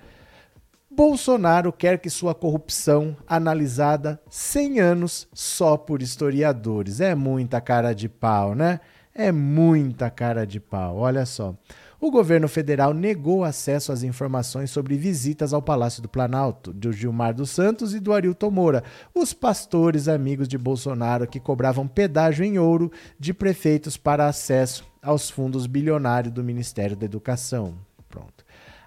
Bolsonaro quer que sua corrupção analisada 100 anos só por historiadores. É muita cara de pau, né? É muita cara de pau. Olha só o governo federal negou acesso às informações sobre visitas ao Palácio do Planalto do Gilmar dos Santos e do Arilton Moura, os pastores amigos de Bolsonaro que cobravam pedágio em ouro de prefeitos para acesso aos fundos bilionários do Ministério da Educação. Pronto.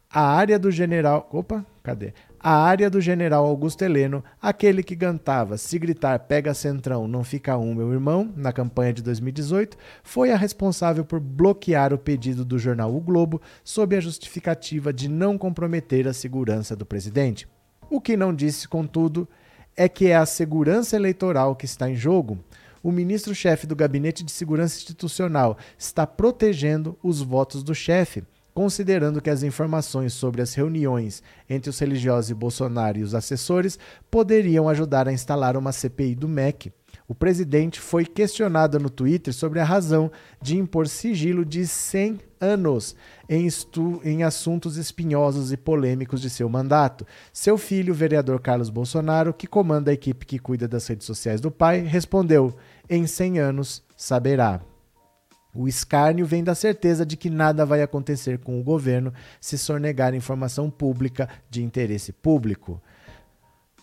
A área do general. Opa, cadê? A área do general Augusto Heleno, aquele que cantava Se gritar pega centrão, não fica um, meu irmão, na campanha de 2018, foi a responsável por bloquear o pedido do jornal O Globo sob a justificativa de não comprometer a segurança do presidente. O que não disse, contudo, é que é a segurança eleitoral que está em jogo. O ministro-chefe do Gabinete de Segurança Institucional está protegendo os votos do chefe considerando que as informações sobre as reuniões entre os religiosos e Bolsonaro e os assessores poderiam ajudar a instalar uma CPI do MEC. O presidente foi questionado no Twitter sobre a razão de impor sigilo de 100 anos em, em, assuntos espinhosos e polêmicos de seu mandato. Seu filho, o vereador Carlos Bolsonaro, que comanda a equipe que cuida das redes sociais do pai, respondeu: em 100 anos saberá. O escárnio vem da certeza de que nada vai acontecer com o governo se sonegar informação pública de interesse público.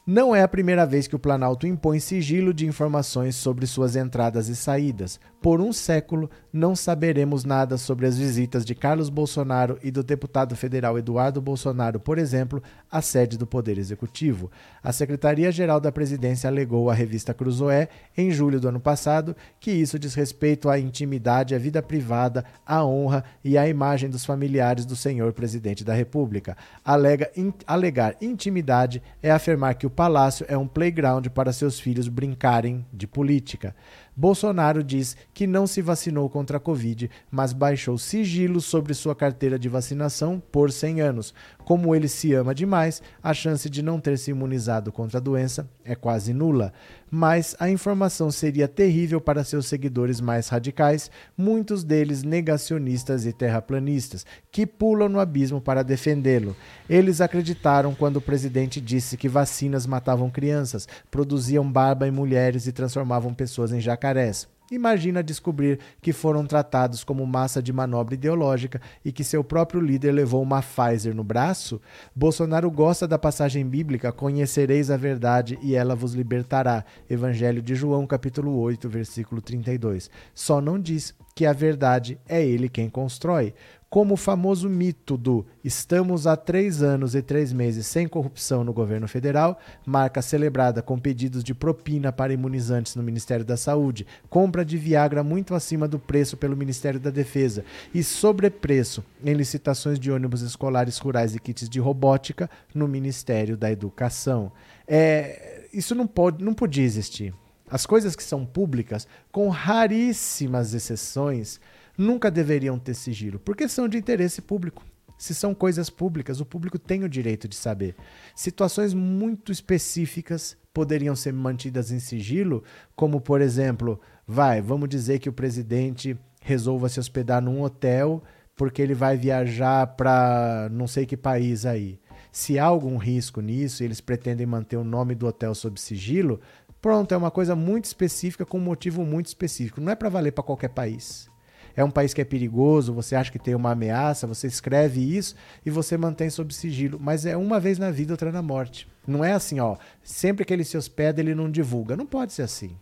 Não é a primeira vez que o Planalto impõe sigilo de informações sobre suas entradas e saídas. Por um século, não saberemos nada sobre as visitas de Carlos Bolsonaro e do deputado federal Eduardo Bolsonaro, por exemplo, à sede do Poder Executivo. A Secretaria-Geral da Presidência alegou à revista Cruzoé, em julho do ano passado, que isso diz respeito à intimidade, à vida privada, à honra e à imagem dos familiares do senhor presidente da República. Alega, in, alegar intimidade é afirmar que o palácio é um playground para seus filhos brincarem de política. Bolsonaro diz que não se vacinou contra a Covid, mas baixou sigilo sobre sua carteira de vacinação por 100 anos. Como ele se ama demais, a chance de não ter se imunizado contra a doença é quase nula. Mas a informação seria terrível para seus seguidores mais radicais, muitos deles negacionistas e terraplanistas, que pulam no abismo para defendê-lo. Eles acreditaram quando o presidente disse que vacinas matavam crianças, produziam barba em mulheres e transformavam pessoas em jacarés. Imagina descobrir que foram tratados como massa de manobra ideológica e que seu próprio líder levou uma Pfizer no braço? Bolsonaro gosta da passagem bíblica: Conhecereis a verdade e ela vos libertará. Evangelho de João, capítulo 8, versículo 32. Só não diz que a verdade é ele quem constrói como o famoso mito do estamos há três anos e três meses sem corrupção no governo federal, marca celebrada com pedidos de propina para imunizantes no Ministério da Saúde, compra de Viagra muito acima do preço pelo Ministério da Defesa e sobrepreço em licitações de ônibus escolares rurais e kits de robótica no Ministério da Educação. É, isso não, pode, não podia existir. As coisas que são públicas, com raríssimas exceções, nunca deveriam ter sigilo, porque são de interesse público. Se são coisas públicas, o público tem o direito de saber. Situações muito específicas poderiam ser mantidas em sigilo, como por exemplo, vai, vamos dizer que o presidente resolva se hospedar num hotel porque ele vai viajar para não sei que país aí. Se há algum risco nisso eles pretendem manter o nome do hotel sob sigilo, pronto, é uma coisa muito específica com um motivo muito específico. Não é para valer para qualquer país é um país que é perigoso, você acha que tem uma ameaça, você escreve isso e você mantém sob sigilo. Mas é uma vez na vida, outra na morte. Não é assim, ó. Sempre que ele se hospeda, ele não divulga. Não pode ser assim.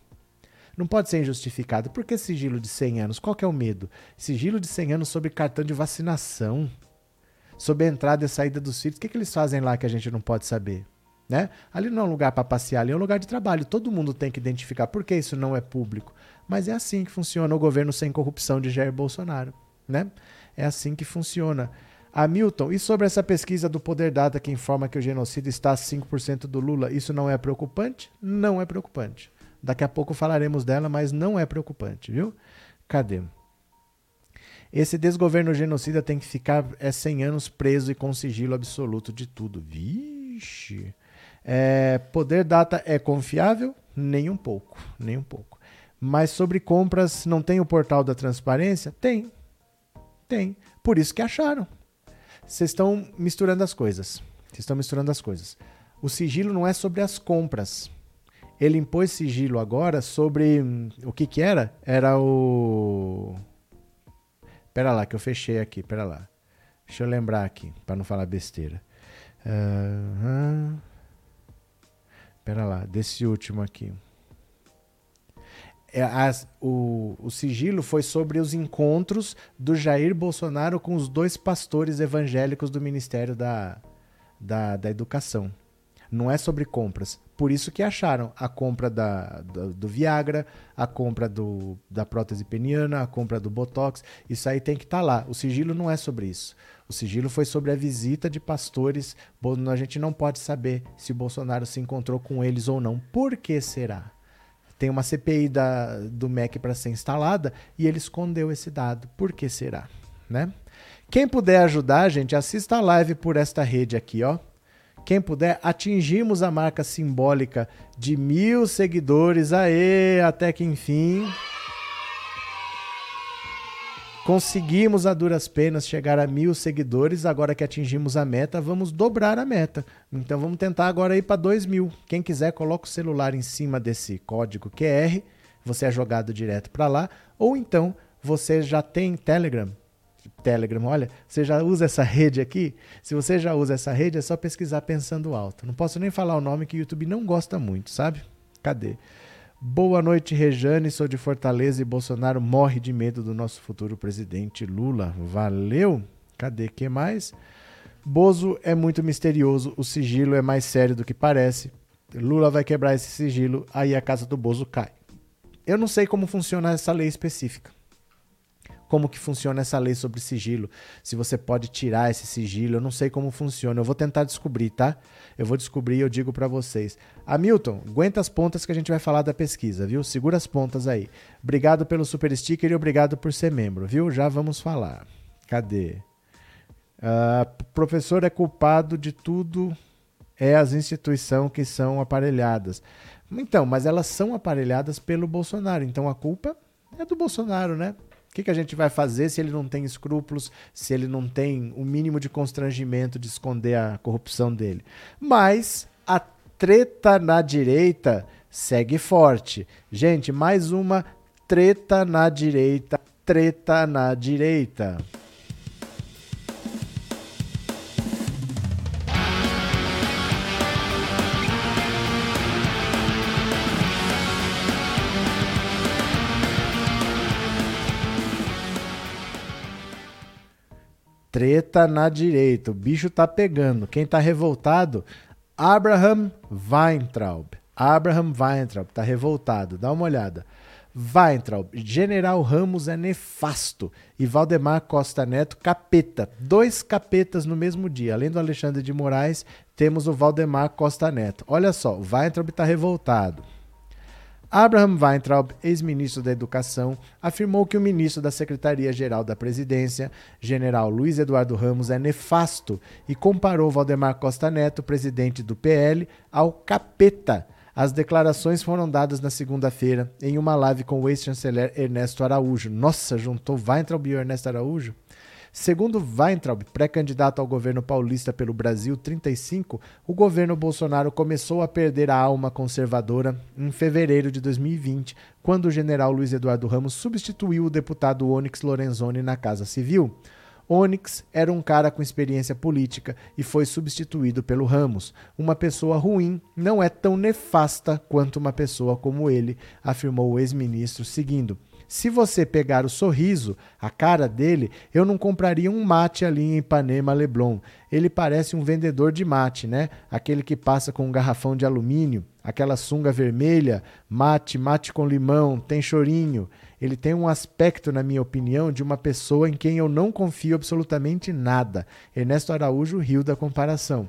Não pode ser injustificado. Por que sigilo de 100 anos? Qual que é o medo? Sigilo de 100 anos sobre cartão de vacinação. Sobre a entrada e saída dos filhos. O que, que eles fazem lá que a gente não pode saber? Né? Ali não é um lugar para passear, ali é um lugar de trabalho. Todo mundo tem que identificar por que isso não é público. Mas é assim que funciona o governo sem corrupção de Jair Bolsonaro. Né? É assim que funciona. Hamilton, e sobre essa pesquisa do Poder Data que informa que o genocídio está a 5% do Lula, isso não é preocupante? Não é preocupante. Daqui a pouco falaremos dela, mas não é preocupante, viu? Cadê? Esse desgoverno genocida tem que ficar é 100 anos preso e com sigilo absoluto de tudo. Vixe. É, poder Data é confiável? Nem um pouco, nem um pouco. Mas sobre compras, não tem o portal da transparência? Tem. Tem. Por isso que acharam. Vocês estão misturando as coisas. Vocês estão misturando as coisas. O sigilo não é sobre as compras. Ele impôs sigilo agora sobre. O que que era? Era o. Pera lá, que eu fechei aqui. Pera lá. Deixa eu lembrar aqui, para não falar besteira. Uh, Pera lá, desse último aqui é, as, o, o sigilo foi sobre os encontros do Jair Bolsonaro com os dois pastores evangélicos do Ministério da, da, da Educação. Não é sobre compras. Por isso que acharam a compra da, do, do Viagra, a compra do, da prótese peniana, a compra do Botox. Isso aí tem que estar tá lá. O sigilo não é sobre isso. O sigilo foi sobre a visita de pastores. A gente não pode saber se o Bolsonaro se encontrou com eles ou não. Por que será? Tem uma CPI da, do MEC para ser instalada e ele escondeu esse dado. Por que será? Né? Quem puder ajudar, gente, assista a live por esta rede aqui, ó. Quem puder, atingimos a marca simbólica de mil seguidores. Aê, até que enfim. Conseguimos a duras penas chegar a mil seguidores. Agora que atingimos a meta, vamos dobrar a meta. Então vamos tentar agora ir para dois mil. Quem quiser, coloca o celular em cima desse código QR. Você é jogado direto para lá. Ou então você já tem Telegram. Telegram, olha, você já usa essa rede aqui? Se você já usa essa rede, é só pesquisar pensando alto. Não posso nem falar o nome que o YouTube não gosta muito, sabe? Cadê? Boa noite, Rejane. Sou de Fortaleza e Bolsonaro morre de medo do nosso futuro presidente Lula. Valeu? Cadê que mais? Bozo é muito misterioso, o sigilo é mais sério do que parece. Lula vai quebrar esse sigilo, aí a casa do Bozo cai. Eu não sei como funciona essa lei específica como que funciona essa lei sobre sigilo, se você pode tirar esse sigilo, eu não sei como funciona. Eu vou tentar descobrir, tá? Eu vou descobrir e eu digo para vocês. Hamilton, aguenta as pontas que a gente vai falar da pesquisa, viu? Segura as pontas aí. Obrigado pelo super sticker e obrigado por ser membro, viu? Já vamos falar. Cadê? Uh, professor é culpado de tudo é as instituições que são aparelhadas. Então, mas elas são aparelhadas pelo Bolsonaro, então a culpa é do Bolsonaro, né? O que, que a gente vai fazer se ele não tem escrúpulos, se ele não tem o mínimo de constrangimento de esconder a corrupção dele? Mas a treta na direita segue forte. Gente, mais uma treta na direita, treta na direita. Treta na direita. O bicho tá pegando. Quem tá revoltado? Abraham Weintraub. Abraham Weintraub tá revoltado. Dá uma olhada. Weintraub, General Ramos é nefasto e Valdemar Costa Neto capeta. Dois capetas no mesmo dia. Além do Alexandre de Moraes, temos o Valdemar Costa Neto. Olha só, o Weintraub está revoltado. Abraham Weintraub, ex-ministro da Educação, afirmou que o ministro da Secretaria-Geral da Presidência, general Luiz Eduardo Ramos, é nefasto e comparou Valdemar Costa Neto, presidente do PL, ao capeta. As declarações foram dadas na segunda-feira em uma live com o ex-chanceler Ernesto Araújo. Nossa, juntou Weintraub e Ernesto Araújo? Segundo Weintraub, pré-candidato ao governo paulista pelo Brasil 35, o governo Bolsonaro começou a perder a alma conservadora em fevereiro de 2020, quando o general Luiz Eduardo Ramos substituiu o deputado Onyx Lorenzoni na Casa Civil. Onyx era um cara com experiência política e foi substituído pelo Ramos. Uma pessoa ruim não é tão nefasta quanto uma pessoa como ele, afirmou o ex-ministro, seguindo. Se você pegar o sorriso, a cara dele, eu não compraria um mate ali em Ipanema Leblon. Ele parece um vendedor de mate, né? Aquele que passa com um garrafão de alumínio, aquela sunga vermelha, mate, mate com limão, tem chorinho. Ele tem um aspecto, na minha opinião, de uma pessoa em quem eu não confio absolutamente nada. Ernesto Araújo riu da comparação.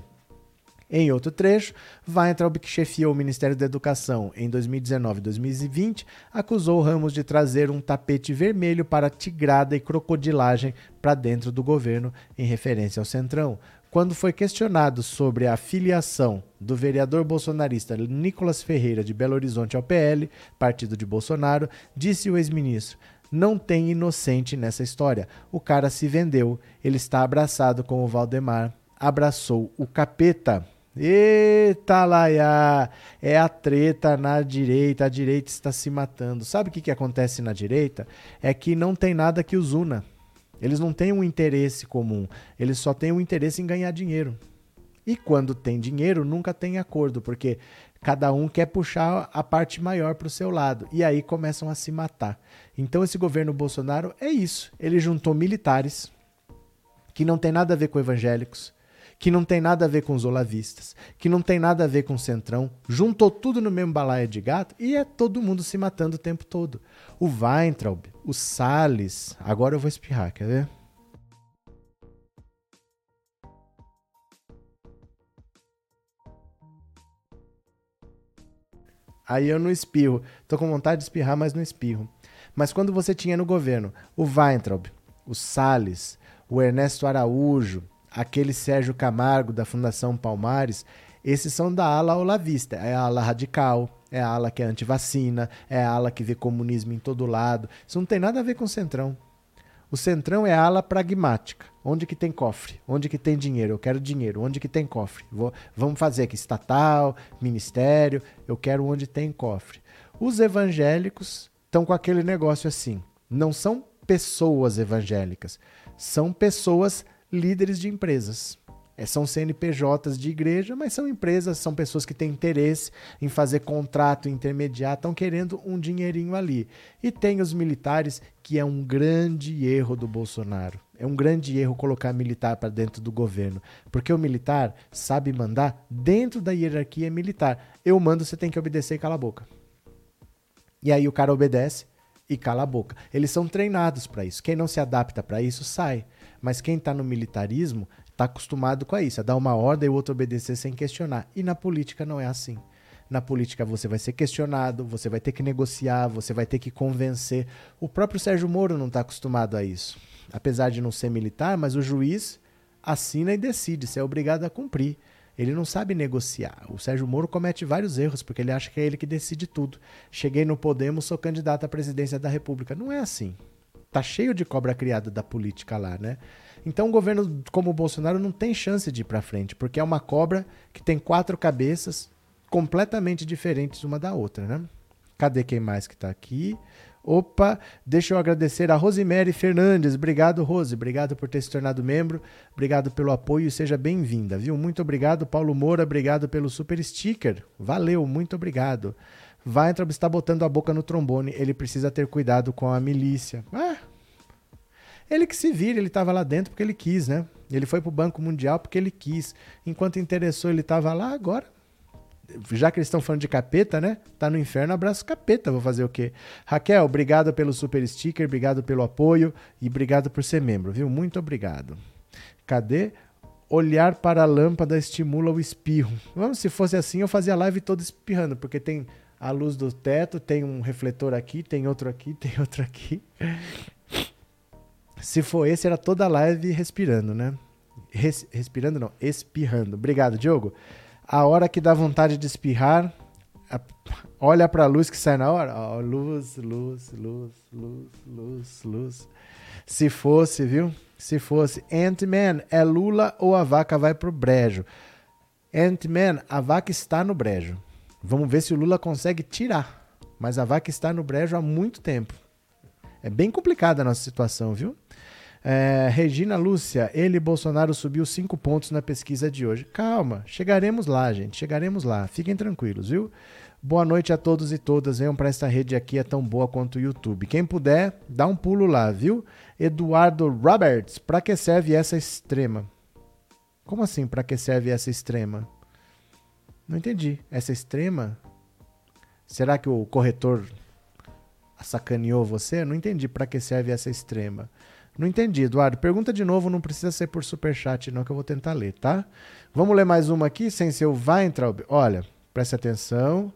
Em outro trecho, Weintraub, que chefiou o Ministério da Educação em 2019 e 2020, acusou Ramos de trazer um tapete vermelho para tigrada e crocodilagem para dentro do governo, em referência ao Centrão. Quando foi questionado sobre a filiação do vereador bolsonarista Nicolas Ferreira de Belo Horizonte ao PL, partido de Bolsonaro, disse o ex-ministro: não tem inocente nessa história. O cara se vendeu, ele está abraçado com o Valdemar, abraçou o capeta. Eita, Laia! É a treta na direita, a direita está se matando. Sabe o que, que acontece na direita? É que não tem nada que os una. Eles não têm um interesse comum, eles só têm um interesse em ganhar dinheiro. E quando tem dinheiro, nunca tem acordo, porque cada um quer puxar a parte maior para o seu lado. E aí começam a se matar. Então, esse governo Bolsonaro é isso. Ele juntou militares, que não tem nada a ver com evangélicos, que não tem nada a ver com os olavistas, que não tem nada a ver com o centrão, juntou tudo no mesmo balaia de gato e é todo mundo se matando o tempo todo. O Weintraub, o Salles, agora eu vou espirrar, quer ver? Aí eu não espirro. Tô com vontade de espirrar, mas não espirro. Mas quando você tinha no governo o Weintraub, o Salles, o Ernesto Araújo, aquele Sérgio Camargo da Fundação Palmares, esses são da ala olavista, é a ala radical, é a ala que é antivacina, é a ala que vê comunismo em todo lado. Isso não tem nada a ver com o Centrão. O Centrão é a ala pragmática. Onde que tem cofre? Onde que tem dinheiro? Eu quero dinheiro. Onde que tem cofre? Vou, vamos fazer aqui estatal, ministério. Eu quero onde tem cofre. Os evangélicos estão com aquele negócio assim. Não são pessoas evangélicas, são pessoas líderes de empresas. É, são CNPJs de igreja, mas são empresas, são pessoas que têm interesse em fazer contrato, intermediar, estão querendo um dinheirinho ali. E tem os militares, que é um grande erro do Bolsonaro. É um grande erro colocar militar para dentro do governo, porque o militar sabe mandar dentro da hierarquia militar. Eu mando, você tem que obedecer e cala a boca. E aí o cara obedece e cala a boca. Eles são treinados para isso. Quem não se adapta para isso sai. Mas quem está no militarismo está acostumado com isso, a dar uma ordem e o outro obedecer sem questionar. E na política não é assim. Na política você vai ser questionado, você vai ter que negociar, você vai ter que convencer. O próprio Sérgio Moro não está acostumado a isso. Apesar de não ser militar, mas o juiz assina e decide, você é obrigado a cumprir. Ele não sabe negociar. O Sérgio Moro comete vários erros, porque ele acha que é ele que decide tudo. Cheguei no Podemos, sou candidato à presidência da República. Não é assim. Tá cheio de cobra criada da política lá, né? Então, um governo como o Bolsonaro não tem chance de ir para frente, porque é uma cobra que tem quatro cabeças completamente diferentes uma da outra, né? Cadê quem mais que está aqui? Opa, deixa eu agradecer a Rosemary Fernandes. Obrigado, Rose. Obrigado por ter se tornado membro. Obrigado pelo apoio e seja bem-vinda, viu? Muito obrigado, Paulo Moura. Obrigado pelo super sticker. Valeu, muito obrigado. Weintraub está botando a boca no trombone. Ele precisa ter cuidado com a milícia. Ah, ele que se vira, ele estava lá dentro porque ele quis, né? Ele foi para o Banco Mundial porque ele quis. Enquanto interessou, ele estava lá, agora. Já que eles estão falando de capeta, né? Tá no inferno, abraço capeta. Vou fazer o quê? Raquel, obrigado pelo super sticker, obrigado pelo apoio e obrigado por ser membro, viu? Muito obrigado. Cadê? Olhar para a lâmpada estimula o espirro. Vamos, se fosse assim, eu fazia a live toda espirrando, porque tem a luz do teto, tem um refletor aqui, tem outro aqui, tem outro aqui. Se for esse, era toda a live respirando, né? Res, respirando não, espirrando. Obrigado, Diogo. A hora que dá vontade de espirrar, a, olha para a luz que sai na hora. Oh, luz, luz, luz, luz, luz, luz. Se fosse, viu? Se fosse Ant-Man, é Lula ou a vaca vai pro brejo? Ant-Man, a vaca está no brejo. Vamos ver se o Lula consegue tirar. Mas a vaca está no brejo há muito tempo. É bem complicada a nossa situação, viu? É, Regina Lúcia, ele Bolsonaro subiu cinco pontos na pesquisa de hoje. Calma, chegaremos lá, gente. Chegaremos lá. Fiquem tranquilos, viu? Boa noite a todos e todas. Venham para esta rede aqui, é tão boa quanto o YouTube. Quem puder, dá um pulo lá, viu? Eduardo Roberts, para que serve essa extrema? Como assim, para que serve essa extrema? Não entendi. Essa extrema? Será que o corretor sacaneou você? Não entendi para que serve essa extrema. Não entendi, Eduardo. Pergunta de novo, não precisa ser por superchat, não, que eu vou tentar ler, tá? Vamos ler mais uma aqui, sem ser o Weintraub. Olha, preste atenção.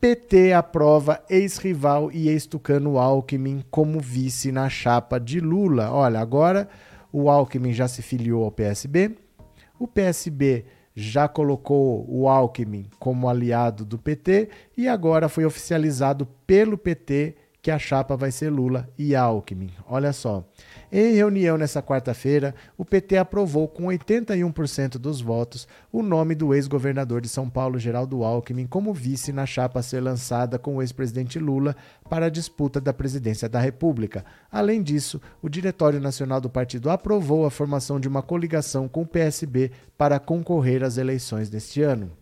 PT aprova ex-rival e ex-tucano Alckmin como vice na chapa de Lula. Olha, agora o Alckmin já se filiou ao PSB. O PSB já colocou o Alckmin como aliado do PT e agora foi oficializado pelo PT que a chapa vai ser Lula e Alckmin. Olha só. Em reunião nessa quarta-feira, o PT aprovou com 81% dos votos o nome do ex-governador de São Paulo, Geraldo Alckmin, como vice na chapa a ser lançada com o ex-presidente Lula para a disputa da presidência da República. Além disso, o Diretório Nacional do partido aprovou a formação de uma coligação com o PSB para concorrer às eleições deste ano.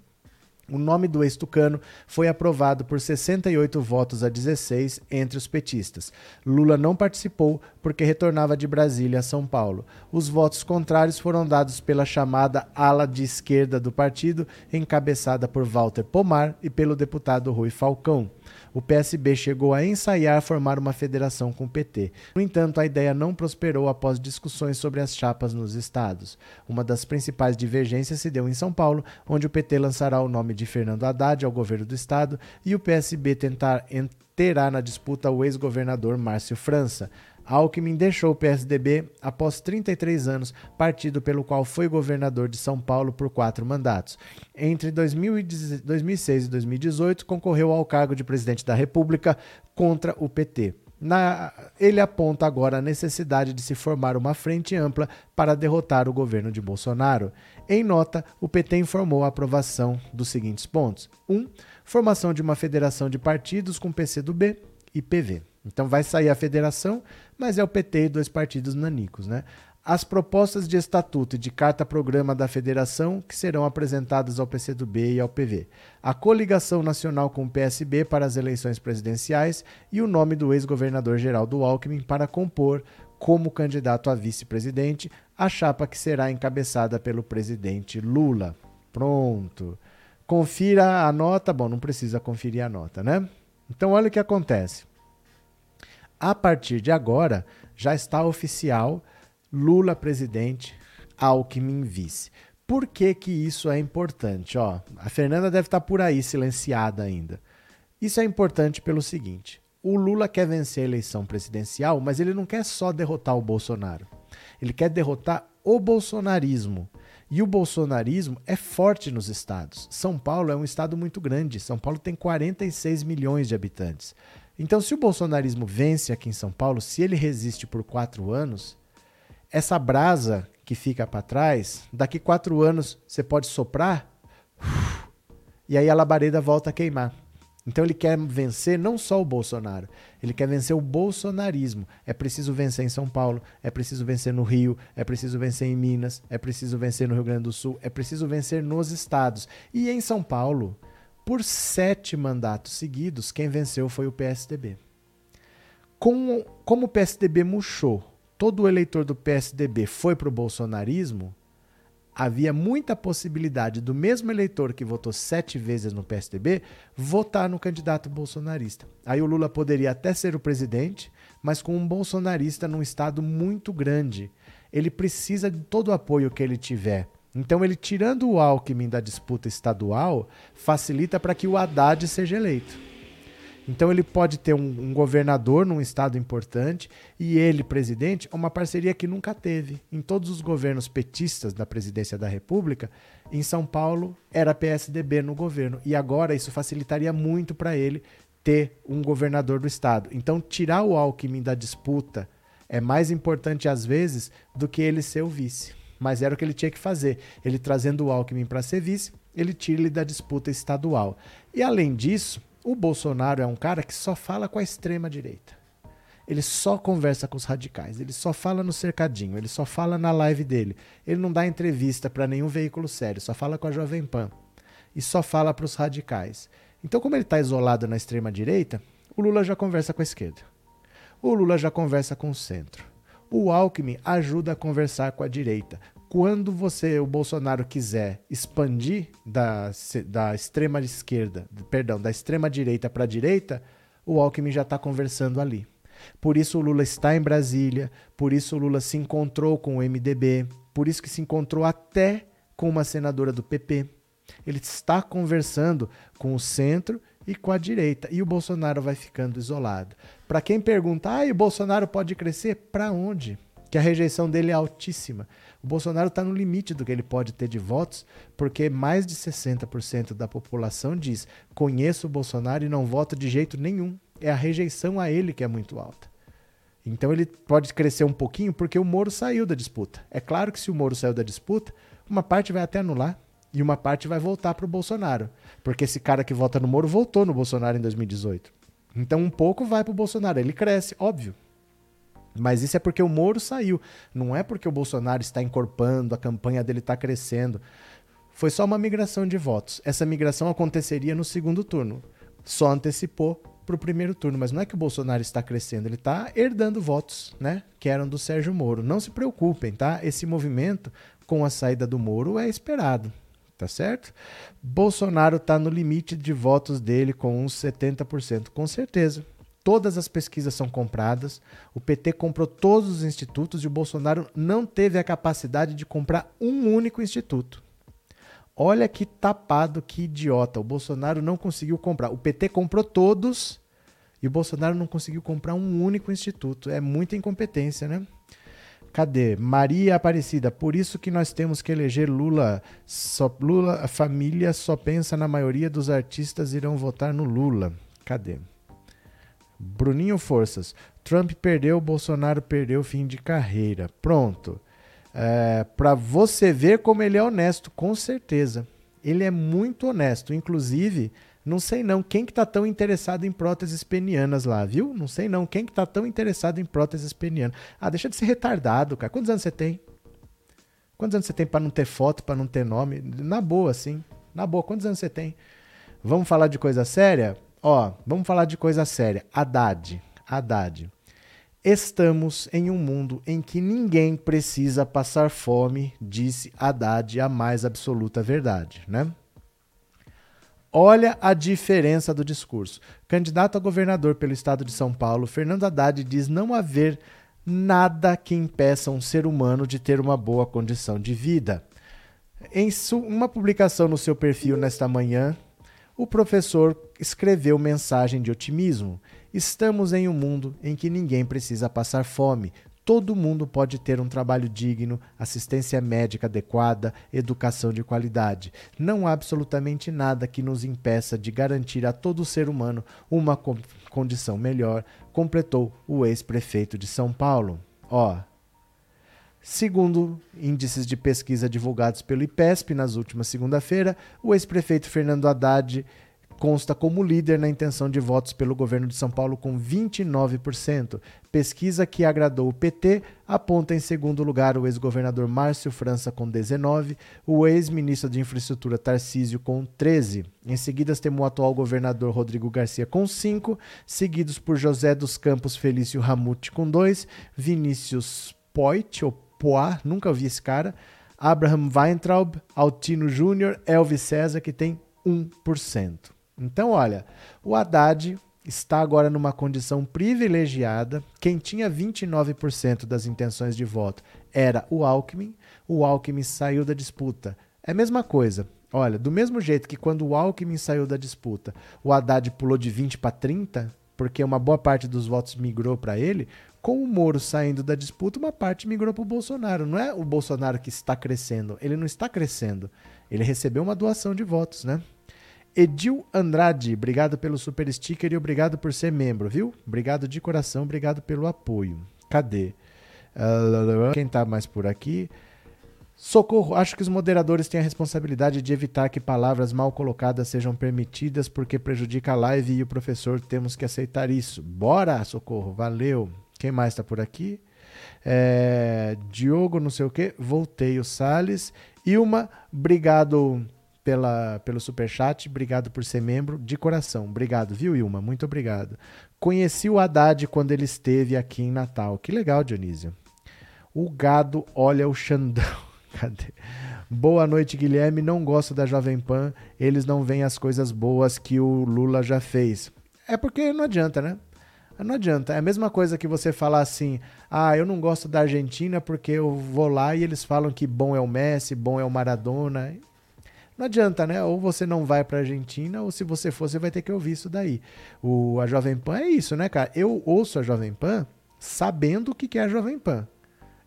O nome do ex-tucano foi aprovado por 68 votos a 16 entre os petistas. Lula não participou porque retornava de Brasília a São Paulo. Os votos contrários foram dados pela chamada ala de esquerda do partido, encabeçada por Walter Pomar e pelo deputado Rui Falcão o PSB chegou a ensaiar formar uma federação com o PT. No entanto, a ideia não prosperou após discussões sobre as chapas nos estados. Uma das principais divergências se deu em São Paulo, onde o PT lançará o nome de Fernando Haddad ao governo do estado e o PSB tentar terá na disputa o ex-governador Márcio França. Alckmin deixou o PSDB após 33 anos, partido pelo qual foi governador de São Paulo por quatro mandatos. Entre 2006 e 2018, concorreu ao cargo de presidente da República contra o PT. Na, ele aponta agora a necessidade de se formar uma frente ampla para derrotar o governo de Bolsonaro. Em nota, o PT informou a aprovação dos seguintes pontos: 1. Um, formação de uma federação de partidos com PCdoB e PV. Então vai sair a federação, mas é o PT e dois partidos nanicos, né? As propostas de estatuto e de carta-programa da federação que serão apresentadas ao PCdoB e ao PV. A coligação nacional com o PSB para as eleições presidenciais e o nome do ex-governador Geraldo Alckmin para compor como candidato a vice-presidente a chapa que será encabeçada pelo presidente Lula. Pronto. Confira a nota. Bom, não precisa conferir a nota, né? Então, olha o que acontece. A partir de agora, já está oficial Lula presidente, Alckmin vice. Por que, que isso é importante? Ó, a Fernanda deve estar por aí silenciada ainda. Isso é importante pelo seguinte: o Lula quer vencer a eleição presidencial, mas ele não quer só derrotar o Bolsonaro. Ele quer derrotar o bolsonarismo. E o bolsonarismo é forte nos estados. São Paulo é um estado muito grande. São Paulo tem 46 milhões de habitantes. Então, se o bolsonarismo vence aqui em São Paulo, se ele resiste por quatro anos, essa brasa que fica para trás, daqui quatro anos você pode soprar e aí a labareda volta a queimar. Então ele quer vencer não só o Bolsonaro, ele quer vencer o bolsonarismo. É preciso vencer em São Paulo, é preciso vencer no Rio, é preciso vencer em Minas, é preciso vencer no Rio Grande do Sul, é preciso vencer nos estados. E em São Paulo, por sete mandatos seguidos, quem venceu foi o PSDB. Com, como o PSDB murchou, todo o eleitor do PSDB foi para o bolsonarismo, havia muita possibilidade do mesmo eleitor que votou sete vezes no PSDB votar no candidato bolsonarista. Aí o Lula poderia até ser o presidente, mas com um bolsonarista num estado muito grande. Ele precisa de todo o apoio que ele tiver então, ele tirando o Alckmin da disputa estadual, facilita para que o Haddad seja eleito. Então, ele pode ter um, um, governador num estado importante e ele, presidente, uma parceria que nunca teve. Em todos os governos petistas da presidência da República, em São Paulo era PSDB no governo. E agora isso facilitaria muito para ele ter um governador do estado. Então, tirar o Alckmin da disputa é mais importante, às vezes, do que ele ser o vice mas era o que ele tinha que fazer. Ele trazendo o Alckmin para ser vice, ele tira ele da disputa estadual. E além disso, o Bolsonaro é um cara que só fala com a extrema direita. Ele só conversa com os radicais, ele só fala no cercadinho, ele só fala na live dele. Ele não dá entrevista para nenhum veículo sério, só fala com a Jovem Pan e só fala para os radicais. Então, como ele está isolado na extrema direita, o Lula já conversa com a esquerda. O Lula já conversa com o centro. O Alckmin ajuda a conversar com a direita. Quando você, o Bolsonaro, quiser expandir da, da extrema esquerda, perdão, da extrema direita para a direita, o Alckmin já está conversando ali. Por isso o Lula está em Brasília, por isso o Lula se encontrou com o MDB, por isso que se encontrou até com uma senadora do PP. Ele está conversando com o centro e com a direita. E o Bolsonaro vai ficando isolado. Para quem pergunta, ah, e o Bolsonaro pode crescer? Para onde? Que a rejeição dele é altíssima. O Bolsonaro está no limite do que ele pode ter de votos, porque mais de 60% da população diz: conheço o Bolsonaro e não voto de jeito nenhum. É a rejeição a ele que é muito alta. Então ele pode crescer um pouquinho porque o Moro saiu da disputa. É claro que se o Moro saiu da disputa, uma parte vai até anular e uma parte vai voltar para o Bolsonaro. Porque esse cara que vota no Moro voltou no Bolsonaro em 2018. Então um pouco vai para o Bolsonaro. Ele cresce, óbvio. Mas isso é porque o Moro saiu. Não é porque o Bolsonaro está encorpando, a campanha dele está crescendo. Foi só uma migração de votos. Essa migração aconteceria no segundo turno. Só antecipou para o primeiro turno. Mas não é que o Bolsonaro está crescendo, ele está herdando votos, né? Que eram do Sérgio Moro. Não se preocupem, tá? Esse movimento com a saída do Moro é esperado, tá certo? Bolsonaro está no limite de votos dele com uns 70%, com certeza. Todas as pesquisas são compradas. O PT comprou todos os institutos e o Bolsonaro não teve a capacidade de comprar um único instituto. Olha que tapado, que idiota. O Bolsonaro não conseguiu comprar. O PT comprou todos e o Bolsonaro não conseguiu comprar um único instituto. É muita incompetência, né? Cadê? Maria Aparecida. Por isso que nós temos que eleger Lula. Só, Lula, a família só pensa na maioria dos artistas irão votar no Lula. Cadê? Bruninho Forças. Trump perdeu, Bolsonaro perdeu fim de carreira. Pronto é, para você ver como ele é honesto, com certeza. Ele é muito honesto. Inclusive, não sei não quem que tá tão interessado em próteses penianas lá, viu? Não sei não quem que tá tão interessado em próteses penianas. Ah, deixa de ser retardado, cara. Quantos anos você tem? Quantos anos você tem para não ter foto, para não ter nome? Na boa, assim. Na boa, quantos anos você tem? Vamos falar de coisa séria? Ó, vamos falar de coisa séria. Haddad. Haddad. Estamos em um mundo em que ninguém precisa passar fome, disse Haddad a mais absoluta verdade, né? Olha a diferença do discurso. Candidato a governador pelo estado de São Paulo, Fernando Haddad diz não haver nada que impeça um ser humano de ter uma boa condição de vida. Em uma publicação no seu perfil nesta manhã, o professor escreveu mensagem de otimismo. Estamos em um mundo em que ninguém precisa passar fome. Todo mundo pode ter um trabalho digno, assistência médica adequada, educação de qualidade. Não há absolutamente nada que nos impeça de garantir a todo ser humano uma condição melhor, completou o ex-prefeito de São Paulo. Ó, Segundo índices de pesquisa divulgados pelo IPESP nas últimas segunda-feira, o ex-prefeito Fernando Haddad consta como líder na intenção de votos pelo governo de São Paulo com 29%. Pesquisa que agradou o PT aponta em segundo lugar o ex-governador Márcio França com 19, o ex-ministro de Infraestrutura Tarcísio com 13. Em seguida temos o atual governador Rodrigo Garcia com 5, seguidos por José dos Campos Felício Ramute com 2, Vinícius Poit ou Poá, nunca ouvi esse cara. Abraham Weintraub, Altino Júnior, Elvis César, que tem 1%. Então, olha, o Haddad está agora numa condição privilegiada. Quem tinha 29% das intenções de voto era o Alckmin. O Alckmin saiu da disputa. É a mesma coisa. Olha, do mesmo jeito que quando o Alckmin saiu da disputa, o Haddad pulou de 20 para 30, porque uma boa parte dos votos migrou para ele, com o Moro saindo da disputa, uma parte migrou para o Bolsonaro. Não é o Bolsonaro que está crescendo, ele não está crescendo. Ele recebeu uma doação de votos, né? Edil Andrade, obrigado pelo super sticker e obrigado por ser membro, viu? Obrigado de coração, obrigado pelo apoio. Cadê? Uh, quem está mais por aqui? Socorro, acho que os moderadores têm a responsabilidade de evitar que palavras mal colocadas sejam permitidas porque prejudica a live e o professor temos que aceitar isso. Bora, Socorro, valeu. Quem mais está por aqui? É, Diogo, não sei o que, voltei o Salles. Ilma, obrigado pela, pelo superchat, obrigado por ser membro, de coração. Obrigado, viu, Ilma? Muito obrigado. Conheci o Haddad quando ele esteve aqui em Natal. Que legal, Dionísio. O gado olha o Xandão. Cadê? Boa noite, Guilherme. Não gosto da Jovem Pan. Eles não veem as coisas boas que o Lula já fez. É porque não adianta, né? Não adianta. É a mesma coisa que você falar assim: ah, eu não gosto da Argentina porque eu vou lá e eles falam que bom é o Messi, bom é o Maradona. Não adianta, né? Ou você não vai pra Argentina, ou se você for, você vai ter que ouvir isso daí. O, a Jovem Pan é isso, né, cara? Eu ouço a Jovem Pan sabendo o que é a Jovem Pan.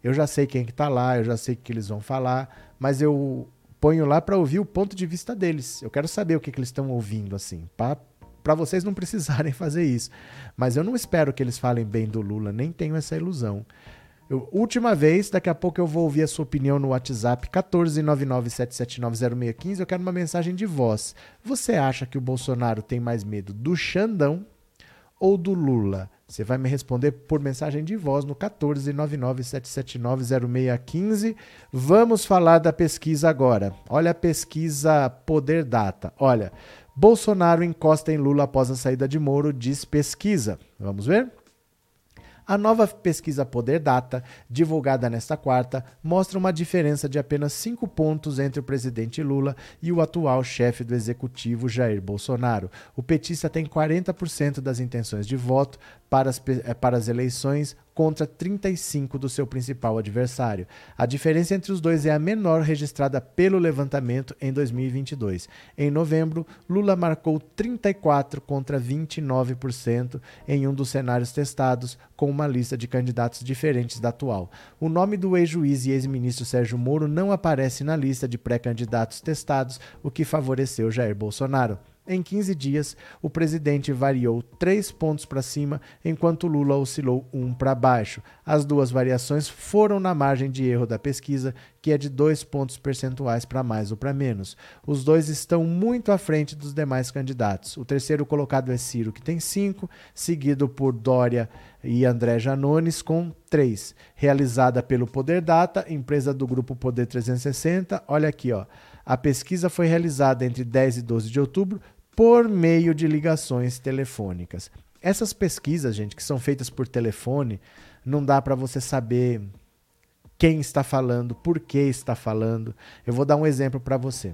Eu já sei quem que tá lá, eu já sei o que eles vão falar, mas eu ponho lá para ouvir o ponto de vista deles. Eu quero saber o que, que eles estão ouvindo, assim, para para vocês não precisarem fazer isso. Mas eu não espero que eles falem bem do Lula, nem tenho essa ilusão. Eu, última vez, daqui a pouco eu vou ouvir a sua opinião no WhatsApp 14997790615. Eu quero uma mensagem de voz. Você acha que o Bolsonaro tem mais medo do Xandão ou do Lula? Você vai me responder por mensagem de voz no 14997790615. Vamos falar da pesquisa agora. Olha a pesquisa Poder Data. Olha, Bolsonaro encosta em Lula após a saída de Moro, diz pesquisa. Vamos ver? A nova pesquisa Poder Data, divulgada nesta quarta, mostra uma diferença de apenas 5 pontos entre o presidente Lula e o atual chefe do executivo Jair Bolsonaro. O petista tem 40% das intenções de voto para as, eh, para as eleições contra 35 do seu principal adversário. A diferença entre os dois é a menor registrada pelo levantamento em 2022. Em novembro, Lula marcou 34 contra 29% em um dos cenários testados, com uma lista de candidatos diferentes da atual. O nome do ex-juiz e ex-ministro Sérgio Moro não aparece na lista de pré-candidatos testados, o que favoreceu Jair Bolsonaro. Em 15 dias, o presidente variou 3 pontos para cima, enquanto Lula oscilou 1 para baixo. As duas variações foram na margem de erro da pesquisa, que é de 2 pontos percentuais para mais ou para menos. Os dois estão muito à frente dos demais candidatos. O terceiro colocado é Ciro, que tem 5, seguido por Dória e André Janones, com 3. Realizada pelo Poder Data, empresa do grupo Poder 360. Olha aqui, ó. A pesquisa foi realizada entre 10 e 12 de outubro por meio de ligações telefônicas. Essas pesquisas, gente, que são feitas por telefone, não dá para você saber quem está falando, por que está falando. Eu vou dar um exemplo para você.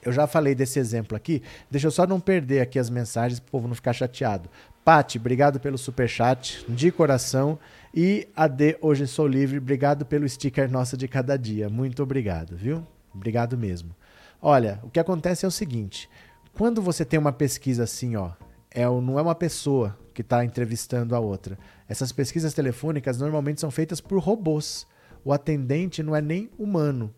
Eu já falei desse exemplo aqui. Deixa eu só não perder aqui as mensagens para o povo não ficar chateado. Pati, obrigado pelo super chat de coração e AD hoje sou livre, obrigado pelo sticker nossa de cada dia. Muito obrigado, viu? Obrigado mesmo. Olha, o que acontece é o seguinte: quando você tem uma pesquisa assim, ó, é, não é uma pessoa que está entrevistando a outra. Essas pesquisas telefônicas normalmente são feitas por robôs. O atendente não é nem humano.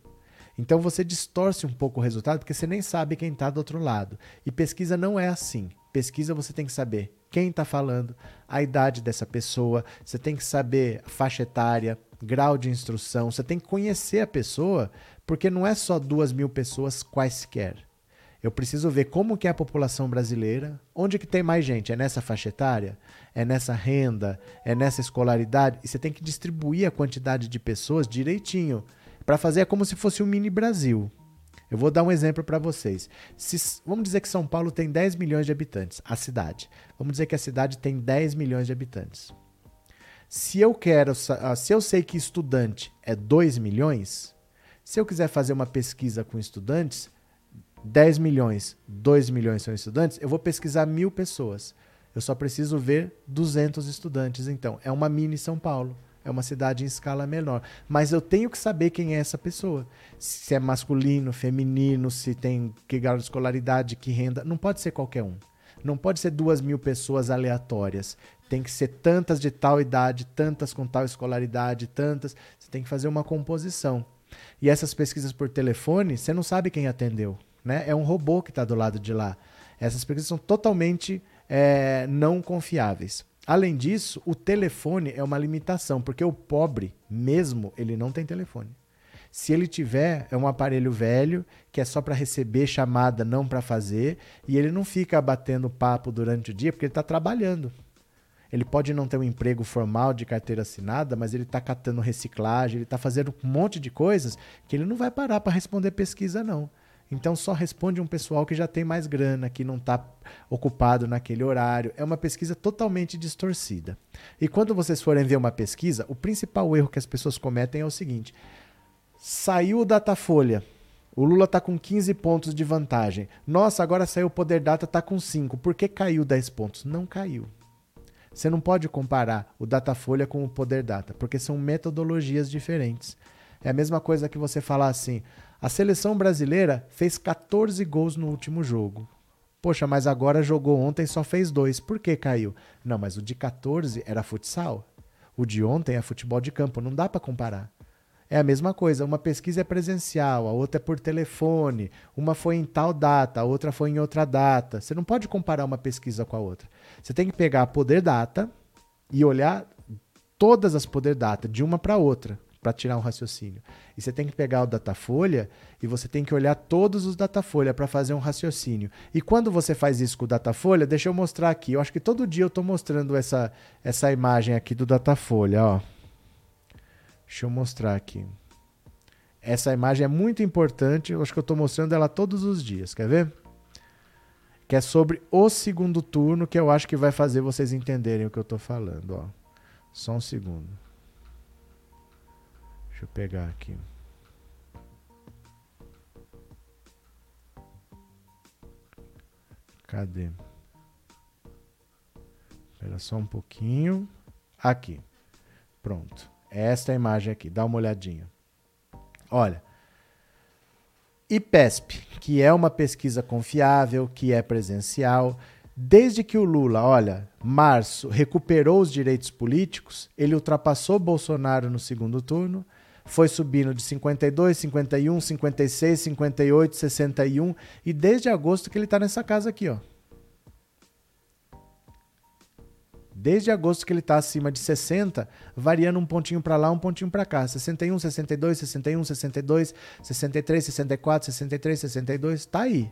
Então você distorce um pouco o resultado porque você nem sabe quem está do outro lado. E pesquisa não é assim. Pesquisa você tem que saber quem está falando, a idade dessa pessoa, você tem que saber a faixa etária, grau de instrução, você tem que conhecer a pessoa, porque não é só duas mil pessoas quaisquer. Eu preciso ver como que é a população brasileira, onde que tem mais gente, é nessa faixa etária, é nessa renda, é nessa escolaridade, e você tem que distribuir a quantidade de pessoas direitinho, para fazer como se fosse um mini Brasil. Eu vou dar um exemplo para vocês. Se, vamos dizer que São Paulo tem 10 milhões de habitantes, a cidade. Vamos dizer que a cidade tem 10 milhões de habitantes. Se eu quero, ah, se eu sei que estudante é 2 milhões, se eu quiser fazer uma pesquisa com estudantes, 10 milhões, 2 milhões são estudantes, eu vou pesquisar mil pessoas. Eu só preciso ver 200 estudantes. Então, é uma mini São Paulo. É uma cidade em escala menor. Mas eu tenho que saber quem é essa pessoa. Se é masculino, feminino, se tem que grau de escolaridade, que renda. Não pode ser qualquer um. Não pode ser duas mil pessoas aleatórias. Tem que ser tantas de tal idade, tantas com tal escolaridade, tantas. Você tem que fazer uma composição. E essas pesquisas por telefone, você não sabe quem atendeu né? É um robô que está do lado de lá. Essas pesquisas são totalmente é, não confiáveis. Além disso, o telefone é uma limitação, porque o pobre, mesmo, ele não tem telefone. Se ele tiver, é um aparelho velho que é só para receber chamada, não para fazer, e ele não fica batendo papo durante o dia porque ele está trabalhando. Ele pode não ter um emprego formal de carteira assinada, mas ele está catando reciclagem, ele está fazendo um monte de coisas que ele não vai parar para responder pesquisa, não. Então só responde um pessoal que já tem mais grana, que não está ocupado naquele horário. É uma pesquisa totalmente distorcida. E quando vocês forem ver uma pesquisa, o principal erro que as pessoas cometem é o seguinte: saiu o Datafolha. O Lula está com 15 pontos de vantagem. Nossa, agora saiu o Poder Data, está com 5. Por que caiu 10 pontos? Não caiu. Você não pode comparar o Datafolha com o Poder Data, porque são metodologias diferentes. É a mesma coisa que você falar assim: a seleção brasileira fez 14 gols no último jogo. Poxa, mas agora jogou ontem só fez dois. Por que caiu? Não, mas o de 14 era futsal. O de ontem é futebol de campo. Não dá para comparar. É a mesma coisa, uma pesquisa é presencial, a outra é por telefone, uma foi em tal data, a outra foi em outra data. Você não pode comparar uma pesquisa com a outra. Você tem que pegar a poder data e olhar todas as poder data de uma para outra para tirar um raciocínio. E você tem que pegar o Datafolha e você tem que olhar todos os Datafolha para fazer um raciocínio. E quando você faz isso com o Datafolha, deixa eu mostrar aqui. Eu acho que todo dia eu estou mostrando essa, essa imagem aqui do Datafolha. Ó. Deixa eu mostrar aqui. Essa imagem é muito importante. Eu acho que eu estou mostrando ela todos os dias. Quer ver? Que é sobre o segundo turno, que eu acho que vai fazer vocês entenderem o que eu estou falando. Ó. Só um segundo. Deixa eu pegar aqui. Cadê? Espera só um pouquinho. Aqui. Pronto. Esta é a imagem aqui. Dá uma olhadinha. Olha. IPESP, que é uma pesquisa confiável, que é presencial, desde que o Lula, olha, março, recuperou os direitos políticos, ele ultrapassou Bolsonaro no segundo turno, foi subindo de 52, 51, 56, 58, 61 e desde agosto que ele está nessa casa aqui, ó. Desde agosto que ele está acima de 60, variando um pontinho para lá, um pontinho para cá. 61, 62, 61, 62, 63, 64, 63, 62, está aí.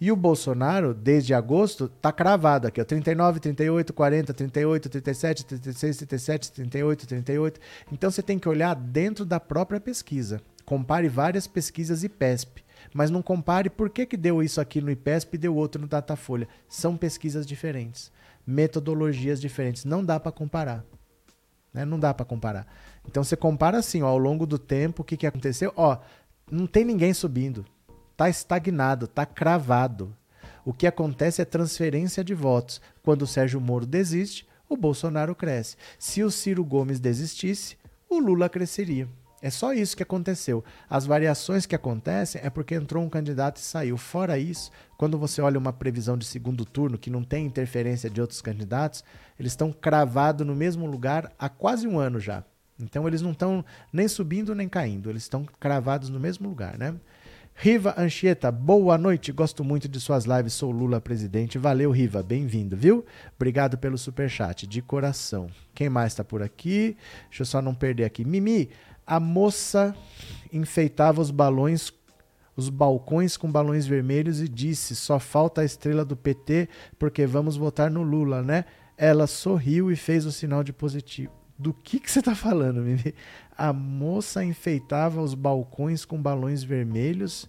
E o Bolsonaro, desde agosto, tá cravado aqui, ó, 39, 38, 40, 38, 37, 36, 37, 38, 38. Então você tem que olhar dentro da própria pesquisa. Compare várias pesquisas IPESP, mas não compare por que, que deu isso aqui no IPESP e deu outro no Datafolha. São pesquisas diferentes, metodologias diferentes, não dá para comparar. Né? Não dá para comparar. Então você compara assim, ó, ao longo do tempo, o que, que aconteceu? Ó, não tem ninguém subindo está estagnado, está cravado. O que acontece é transferência de votos. Quando o Sérgio Moro desiste, o Bolsonaro cresce. Se o Ciro Gomes desistisse, o Lula cresceria. É só isso que aconteceu. As variações que acontecem é porque entrou um candidato e saiu. Fora isso, quando você olha uma previsão de segundo turno que não tem interferência de outros candidatos, eles estão cravados no mesmo lugar há quase um ano já. Então eles não estão nem subindo nem caindo, eles estão cravados no mesmo lugar, né? Riva Anchieta, boa noite. Gosto muito de suas lives. Sou Lula presidente. Valeu, Riva. Bem-vindo, viu? Obrigado pelo super chat, de coração. Quem mais está por aqui? Deixa eu só não perder aqui. Mimi, a moça enfeitava os balões, os balcões com balões vermelhos e disse: "Só falta a estrela do PT porque vamos votar no Lula, né?" Ela sorriu e fez o sinal de positivo. Do que, que você está falando, Mimi? A moça enfeitava os balcões com balões vermelhos.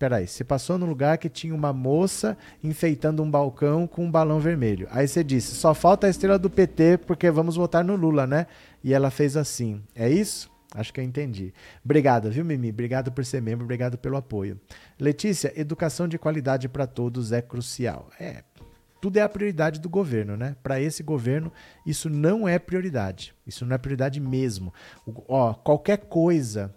Peraí, você passou no lugar que tinha uma moça enfeitando um balcão com um balão vermelho. Aí você disse: só falta a estrela do PT porque vamos votar no Lula, né? E ela fez assim. É isso? Acho que eu entendi. Obrigado, viu, Mimi? Obrigado por ser membro, obrigado pelo apoio. Letícia, educação de qualidade para todos é crucial. É, tudo é a prioridade do governo, né? Para esse governo, isso não é prioridade. Isso não é prioridade mesmo. O, ó, qualquer coisa,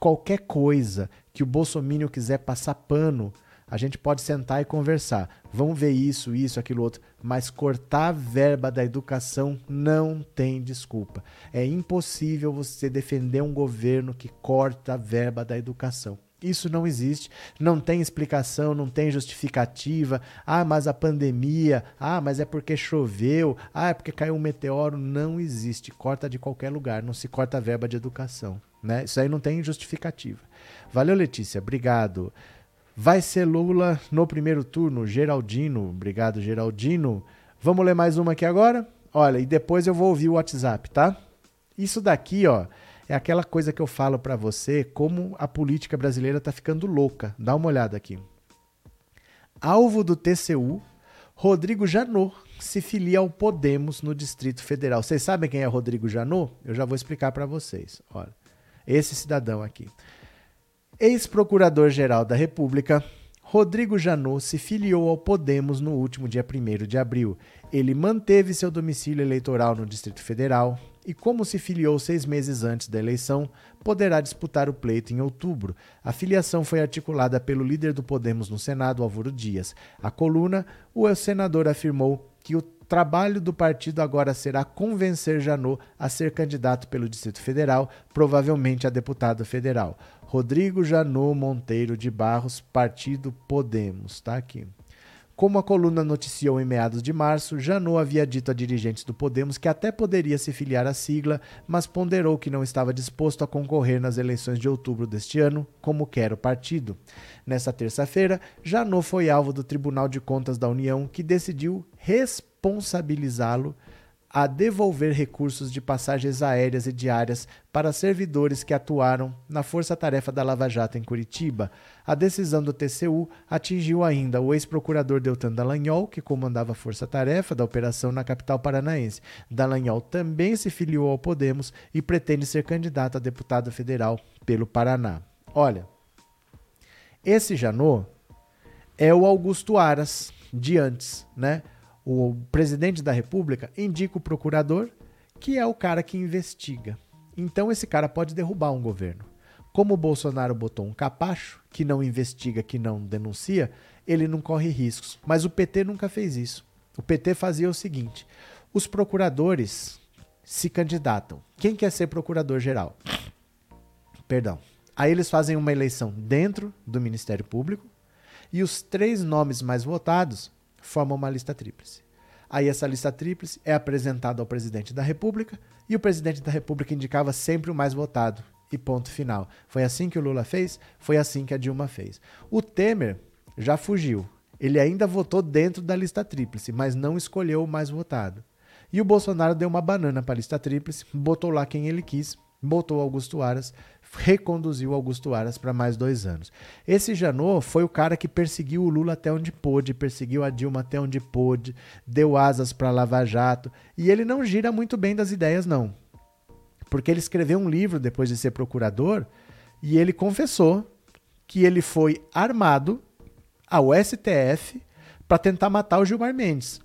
qualquer coisa que o Bolsonaro quiser passar pano, a gente pode sentar e conversar. Vamos ver isso, isso, aquilo outro. Mas cortar a verba da educação não tem desculpa. É impossível você defender um governo que corta a verba da educação. Isso não existe, não tem explicação, não tem justificativa. Ah, mas a pandemia, ah, mas é porque choveu, ah, é porque caiu um meteoro. Não existe. Corta de qualquer lugar, não se corta a verba de educação. Né? Isso aí não tem justificativa. Valeu, Letícia, obrigado. Vai ser Lula no primeiro turno, Geraldino. Obrigado, Geraldino. Vamos ler mais uma aqui agora? Olha, e depois eu vou ouvir o WhatsApp, tá? Isso daqui, ó é aquela coisa que eu falo para você, como a política brasileira está ficando louca. Dá uma olhada aqui. Alvo do TCU, Rodrigo Janot se filia ao Podemos no Distrito Federal. Vocês sabem quem é Rodrigo Janot? Eu já vou explicar para vocês. Olha, esse cidadão aqui. Ex-procurador-geral da República, Rodrigo Janot se filiou ao Podemos no último dia 1 de abril. Ele manteve seu domicílio eleitoral no Distrito Federal, e, como se filiou seis meses antes da eleição, poderá disputar o pleito em outubro. A filiação foi articulada pelo líder do Podemos no Senado, Álvaro Dias. A coluna, o senador afirmou que o trabalho do partido agora será convencer Janot a ser candidato pelo Distrito Federal, provavelmente a deputado federal. Rodrigo Janot Monteiro de Barros, Partido Podemos, tá aqui. Como a coluna noticiou em meados de março, Janot havia dito a dirigentes do Podemos que até poderia se filiar à sigla, mas ponderou que não estava disposto a concorrer nas eleições de outubro deste ano, como quer o partido. Nessa terça-feira, Janot foi alvo do Tribunal de Contas da União, que decidiu responsabilizá-lo a devolver recursos de passagens aéreas e diárias para servidores que atuaram na força-tarefa da Lava Jato em Curitiba. A decisão do TCU atingiu ainda o ex-procurador Deltan Dallagnol, que comandava a força-tarefa da operação na capital paranaense. Dallagnol também se filiou ao Podemos e pretende ser candidato a deputado federal pelo Paraná. Olha, esse Janot é o Augusto Aras de antes, né? O presidente da República indica o procurador, que é o cara que investiga. Então esse cara pode derrubar um governo. Como o Bolsonaro botou um capacho, que não investiga, que não denuncia, ele não corre riscos. Mas o PT nunca fez isso. O PT fazia o seguinte: os procuradores se candidatam. Quem quer ser procurador-geral? Perdão. Aí eles fazem uma eleição dentro do Ministério Público e os três nomes mais votados formam uma lista tríplice. Aí essa lista tríplice é apresentada ao presidente da República e o presidente da República indicava sempre o mais votado. E ponto final. Foi assim que o Lula fez, foi assim que a Dilma fez. O Temer já fugiu. Ele ainda votou dentro da lista tríplice, mas não escolheu o mais votado. E o Bolsonaro deu uma banana para a lista tríplice, botou lá quem ele quis, botou Augusto Aras, reconduziu Augusto Aras para mais dois anos. Esse Janot foi o cara que perseguiu o Lula até onde pôde, perseguiu a Dilma até onde pôde, deu asas para Lava Jato, e ele não gira muito bem das ideias, não. Porque ele escreveu um livro depois de ser procurador e ele confessou que ele foi armado ao STF para tentar matar o Gilmar Mendes.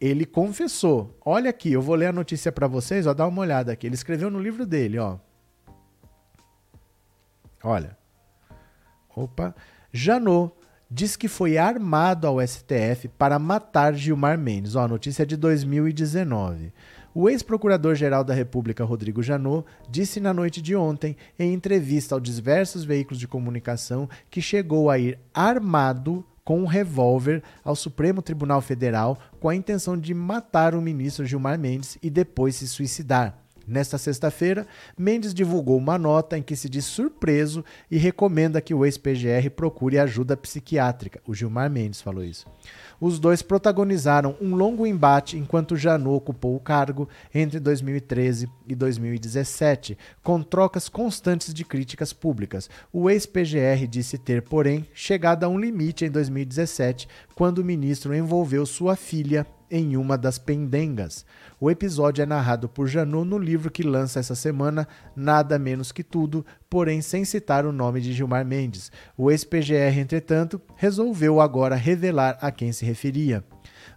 Ele confessou. Olha aqui, eu vou ler a notícia para vocês, ó, dá uma olhada aqui. Ele escreveu no livro dele, ó. Olha. Opa. Janot diz que foi armado ao STF para matar Gilmar Mendes. Ó, a notícia é de 2019. O ex-procurador-geral da República, Rodrigo Janot, disse na noite de ontem, em entrevista aos diversos veículos de comunicação, que chegou a ir armado com um revólver ao Supremo Tribunal Federal com a intenção de matar o ministro Gilmar Mendes e depois se suicidar. Nesta sexta-feira, Mendes divulgou uma nota em que se diz surpreso e recomenda que o ex-PGR procure ajuda psiquiátrica. O Gilmar Mendes falou isso. Os dois protagonizaram um longo embate enquanto Janot ocupou o cargo entre 2013 e 2017, com trocas constantes de críticas públicas. O ex-PGR disse ter, porém, chegado a um limite em 2017, quando o ministro envolveu sua filha em uma das pendengas. O episódio é narrado por Janot no livro que lança essa semana, Nada Menos Que Tudo, porém sem citar o nome de Gilmar Mendes. O ex-PGR, entretanto, resolveu agora revelar a quem se referia.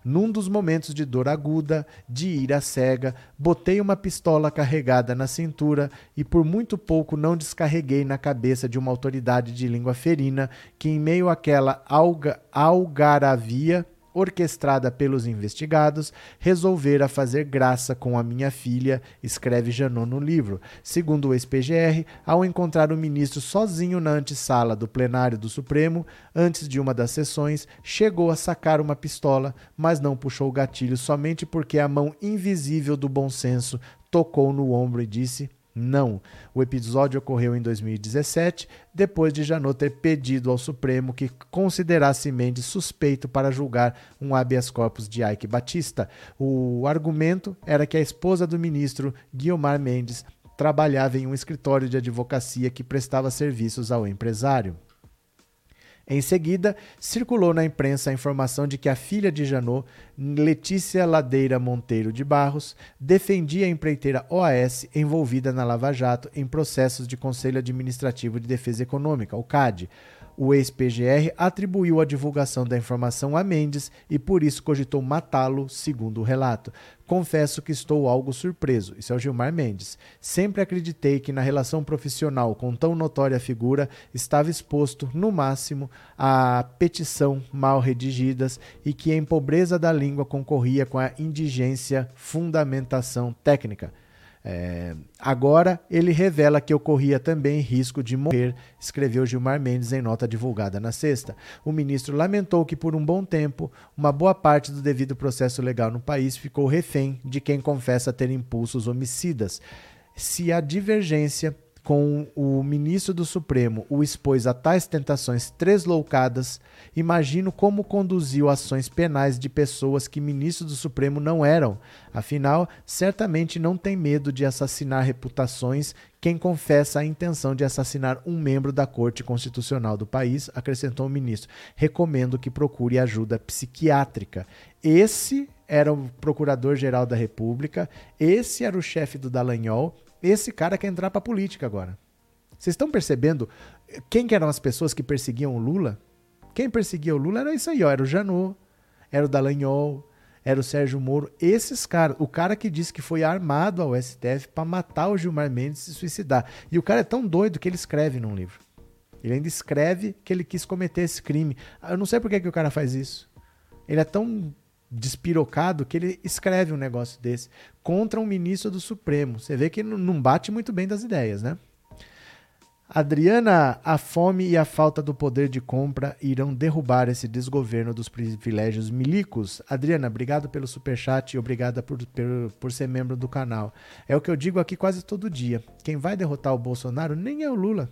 Num dos momentos de dor aguda, de ira cega, botei uma pistola carregada na cintura e por muito pouco não descarreguei na cabeça de uma autoridade de língua ferina que, em meio àquela alga, algaravia, orquestrada pelos investigados, resolvera fazer graça com a minha filha, escreve Janot no livro. Segundo o ex-PGR, ao encontrar o ministro sozinho na antessala do plenário do Supremo, antes de uma das sessões, chegou a sacar uma pistola, mas não puxou o gatilho somente porque a mão invisível do bom senso tocou no ombro e disse: não. O episódio ocorreu em 2017, depois de Janot ter pedido ao Supremo que considerasse Mendes suspeito para julgar um habeas corpus de Ike Batista. O argumento era que a esposa do ministro, Guiomar Mendes, trabalhava em um escritório de advocacia que prestava serviços ao empresário. Em seguida, circulou na imprensa a informação de que a filha de Janot, Letícia Ladeira Monteiro de Barros, defendia a empreiteira OAS envolvida na Lava Jato em processos de Conselho Administrativo de Defesa Econômica, o CAD. O ex-PGR atribuiu a divulgação da informação a Mendes e por isso cogitou matá-lo, segundo o relato. Confesso que estou algo surpreso. Isso é o Gilmar Mendes. Sempre acreditei que na relação profissional com tão notória figura estava exposto, no máximo, a petição mal redigidas e que em pobreza da língua concorria com a indigência fundamentação técnica. É, agora ele revela que ocorria também risco de morrer, escreveu Gilmar Mendes em nota divulgada na sexta. O ministro lamentou que, por um bom tempo, uma boa parte do devido processo legal no país ficou refém de quem confessa ter impulsos homicidas. Se a divergência com o ministro do Supremo o expôs a tais tentações tresloucadas, imagino como conduziu ações penais de pessoas que ministros do Supremo não eram. Afinal, certamente não tem medo de assassinar reputações quem confessa a intenção de assassinar um membro da Corte Constitucional do país, acrescentou o ministro. Recomendo que procure ajuda psiquiátrica. Esse era o procurador-geral da República, esse era o chefe do Dallagnol, esse cara quer entrar para política agora. Vocês estão percebendo quem que eram as pessoas que perseguiam o Lula? Quem perseguia o Lula era isso aí, ó, era o Janot, era o Dallagnol, era o Sérgio Moro. Esses caras, o cara que disse que foi armado ao STF para matar o Gilmar Mendes e se suicidar. E o cara é tão doido que ele escreve num livro. Ele ainda escreve que ele quis cometer esse crime. Eu não sei por que, que o cara faz isso. Ele é tão despirocado que ele escreve um negócio desse contra um ministro do Supremo. Você vê que não bate muito bem das ideias, né? Adriana, a fome e a falta do poder de compra irão derrubar esse desgoverno dos privilégios milicos. Adriana, obrigado pelo superchat e obrigada por, por, por ser membro do canal. É o que eu digo aqui quase todo dia. Quem vai derrotar o Bolsonaro nem é o Lula,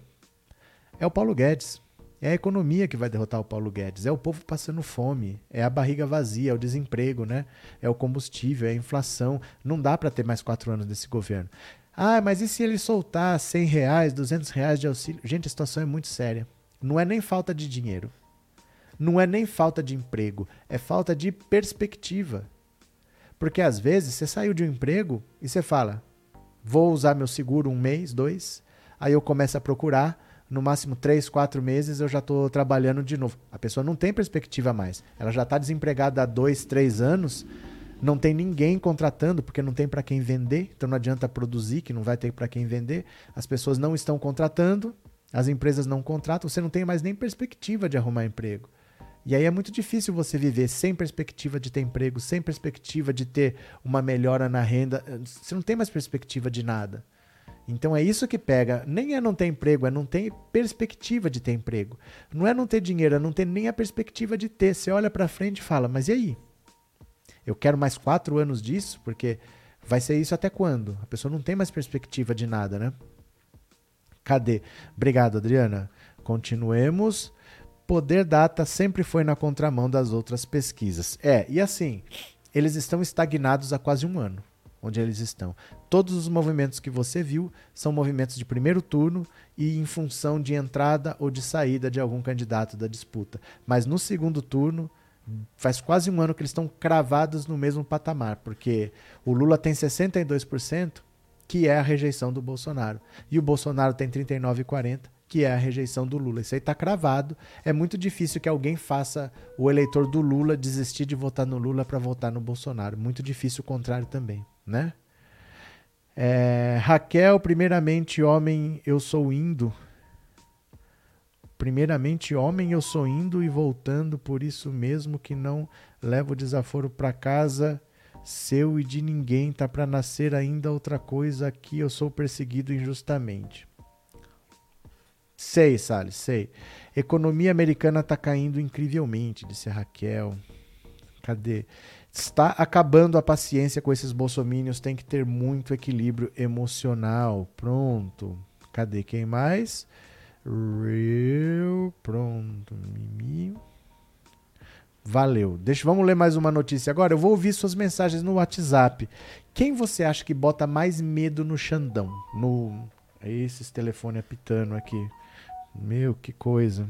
é o Paulo Guedes. É a economia que vai derrotar o Paulo Guedes, é o povo passando fome, é a barriga vazia, é o desemprego, né? É o combustível, é a inflação. Não dá para ter mais quatro anos desse governo. Ah, mas e se ele soltar 100 reais, 200 reais de auxílio? Gente, a situação é muito séria. Não é nem falta de dinheiro. Não é nem falta de emprego. É falta de perspectiva. Porque às vezes você saiu de um emprego e você fala: vou usar meu seguro um mês, dois. Aí eu começo a procurar no máximo três, quatro meses eu já estou trabalhando de novo. A pessoa não tem perspectiva mais. Ela já está desempregada há dois, três anos, não tem ninguém contratando porque não tem para quem vender, então não adianta produzir que não vai ter para quem vender. As pessoas não estão contratando, as empresas não contratam, você não tem mais nem perspectiva de arrumar emprego. E aí é muito difícil você viver sem perspectiva de ter emprego, sem perspectiva de ter uma melhora na renda. Você não tem mais perspectiva de nada. Então é isso que pega. Nem é não ter emprego, é não ter perspectiva de ter emprego. Não é não ter dinheiro, é não ter nem a perspectiva de ter. Você olha para frente e fala, mas e aí? Eu quero mais quatro anos disso, porque vai ser isso até quando? A pessoa não tem mais perspectiva de nada, né? Cadê? Obrigado, Adriana. Continuemos. Poder Data sempre foi na contramão das outras pesquisas. É, e assim, eles estão estagnados há quase um ano onde eles estão. Todos os movimentos que você viu são movimentos de primeiro turno e em função de entrada ou de saída de algum candidato da disputa. Mas no segundo turno, faz quase um ano que eles estão cravados no mesmo patamar, porque o Lula tem 62%, que é a rejeição do Bolsonaro, e o Bolsonaro tem 39,40%, que é a rejeição do Lula. Isso aí está cravado. É muito difícil que alguém faça o eleitor do Lula desistir de votar no Lula para votar no Bolsonaro. Muito difícil o contrário também né? É, Raquel, primeiramente homem, eu sou indo. Primeiramente homem, eu sou indo e voltando, por isso mesmo que não levo desaforo para casa seu e de ninguém, tá para nascer ainda outra coisa aqui, eu sou perseguido injustamente. Sei, Salles, sei. Economia americana tá caindo incrivelmente, disse Raquel. Cadê? Está acabando a paciência com esses bolsomínios, tem que ter muito equilíbrio emocional. Pronto. Cadê quem mais? Real. Pronto. Mimi. Valeu. Deixa, vamos ler mais uma notícia agora. Eu vou ouvir suas mensagens no WhatsApp. Quem você acha que bota mais medo no Xandão? No esses telefones apitando aqui. Meu, que coisa.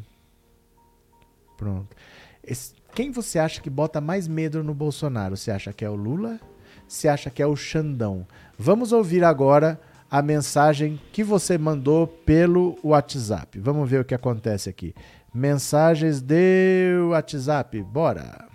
Pronto. Esse, quem você acha que bota mais medo no Bolsonaro? Você acha que é o Lula? Você acha que é o Xandão? Vamos ouvir agora a mensagem que você mandou pelo WhatsApp. Vamos ver o que acontece aqui. Mensagens de WhatsApp, bora!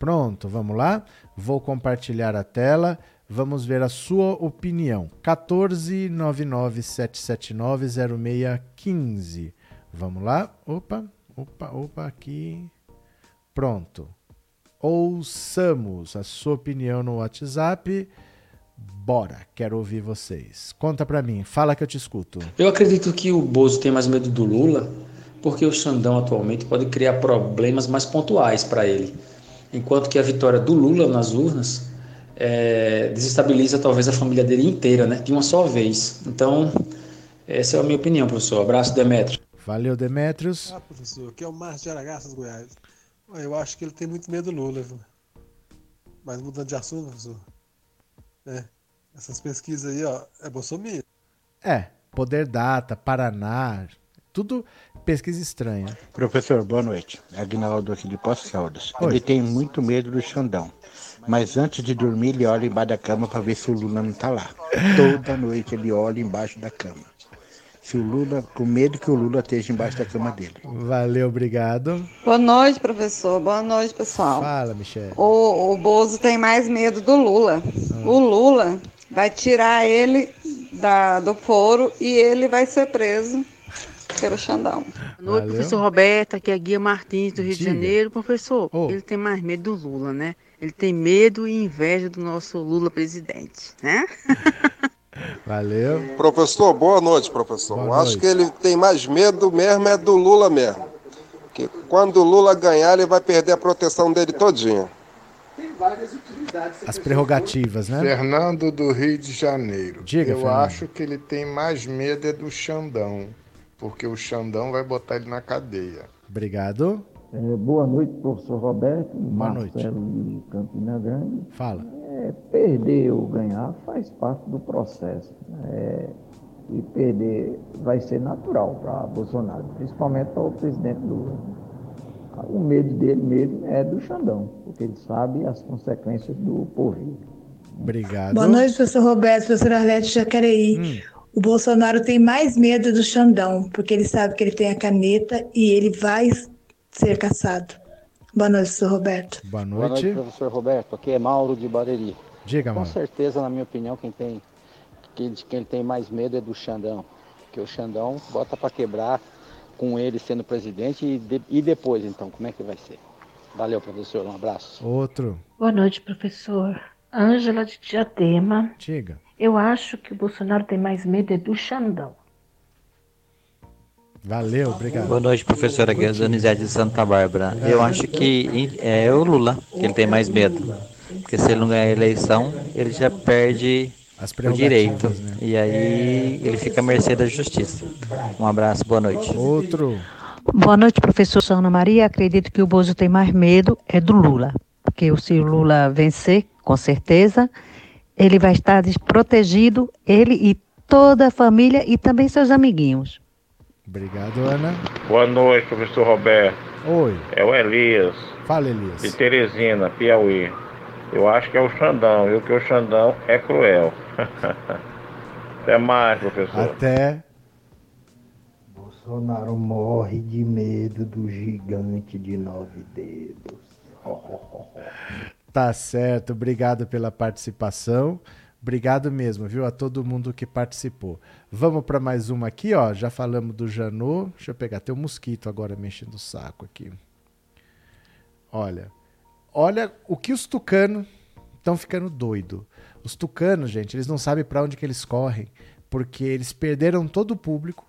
Pronto, vamos lá. Vou compartilhar a tela. Vamos ver a sua opinião. 14997790615. Vamos lá. Opa, opa, opa, aqui. Pronto. Ouçamos a sua opinião no WhatsApp. Bora, quero ouvir vocês. Conta pra mim, fala que eu te escuto. Eu acredito que o Bozo tem mais medo do Lula, porque o Xandão atualmente pode criar problemas mais pontuais para ele enquanto que a vitória do Lula nas urnas é, desestabiliza talvez a família dele inteira, né, de uma só vez. Então, essa é a minha opinião, professor. Abraço, Demetrio. Valeu, Demetrios. Ah, professor, aqui é o Márcio de Aragaças, Goiás. Eu acho que ele tem muito medo do Lula, viu? Mas mudando de assunto, professor. É, essas pesquisas aí, ó, é Bolsonaro. É, Poder Data, Paraná, tudo pesquisa estranha. Professor, boa noite. Agnaldo aqui de Poços Caldas. Ele tem muito medo do Xandão. Mas antes de dormir, ele olha embaixo da cama para ver se o Lula não tá lá. Toda noite ele olha embaixo da cama. Se o Lula, com medo que o Lula esteja embaixo da cama dele. Valeu, obrigado. Boa noite, professor. Boa noite, pessoal. Fala, Michelle. O, o Bozo tem mais medo do Lula. O Lula vai tirar ele da, do foro e ele vai ser preso pelo Xandão. Boa noite, professor Roberto. Aqui é Guia Martins, do Rio Diga. de Janeiro. Professor, Oh. ele tem mais medo do Lula, né? Ele tem medo e inveja do nosso Lula presidente, né? Valeu. Professor, boa noite, professor. Boa Eu Acho noite. que ele tem mais medo mesmo é do Lula mesmo. Que quando o Lula ganhar, ele vai perder a proteção dele todinha. As prerrogativas, né? Fernando do Rio de Janeiro. Diga, Eu Fernando. acho que ele tem mais medo é do Xandão, porque o Xandão vai botar ele na cadeia. Obrigado. É, boa noite, professor Roberto. Boa noite. Marcelo de Campina Grande. Fala. É, perder ou ganhar faz parte do processo. É, e perder vai ser natural para Bolsonaro, principalmente para o presidente Lula. O medo dele mesmo é do Xandão, porque ele sabe as consequências do porvir. Obrigado. Boa noite, professor Roberto, professor Arlete Jacareí. Hum. O Bolsonaro tem mais medo do Xandão, porque ele sabe que ele tem a caneta e ele vai ser caçado. Boa noite, professor Roberto. Boa Boa noite, noite. professor Roberto. Aqui é Mauro de Barueri. Diga, Com mano. certeza, na minha opinião, quem tem que- de quem tem mais medo é do Xandão. Porque o Xandão bota para quebrar com ele sendo presidente e, de- e depois, então, como é que vai ser? Valeu, professor. Um abraço. Outro. Boa noite, professor. Ângela de Diadema. Diga. Eu acho que o Bolsonaro tem mais medo é do Xandão. Valeu, obrigado. Boa noite, professora Guia Donizete de Santa Bárbara. Eu acho que é o Lula que ele tem mais medo. Porque se ele não ganhar a eleição, ele já perde As o direito. né? E aí ele fica à mercê da justiça. Um abraço, boa noite. Outro. Boa noite, professor Ana Maria. Acredito que o Bozo tem mais medo é do Lula. Porque se o Lula vencer, com certeza, ele vai estar desprotegido, ele e toda a família e também seus amiguinhos. Obrigado, Ana. Boa noite, professor Roberto. Oi. É o Elias, Fala, de Elias. Teresina, Piauí. Eu acho que é o Xandão, viu? Que o Xandão é cruel. Até mais, professor. Até. Bolsonaro morre de medo do gigante de nove dedos. Tá certo. Obrigado pela participação. Obrigado mesmo, viu, a todo mundo que participou. Vamos para mais uma aqui, ó. Já falamos do Janô. Deixa eu pegar. Tem um mosquito agora mexendo o saco aqui. Olha. Olha o que os tucanos estão ficando doido. Os tucanos, gente, eles não sabem para onde que eles correm, porque eles perderam todo o público,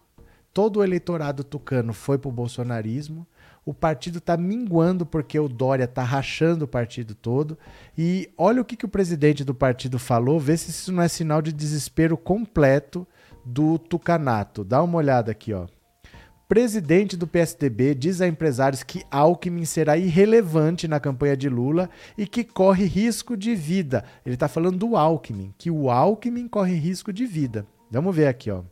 todo o eleitorado tucano foi pro bolsonarismo. O partido tá minguando porque o Dória tá rachando o partido todo. E olha o que, que o presidente do partido falou, vê se isso não é sinal de desespero completo do tucanato. Dá uma olhada aqui, ó. Presidente do PSDB diz a empresários que Alckmin será irrelevante na campanha de Lula e que corre risco de vida. Ele está falando do Alckmin, que o Alckmin corre risco de vida. Vamos ver aqui, ó.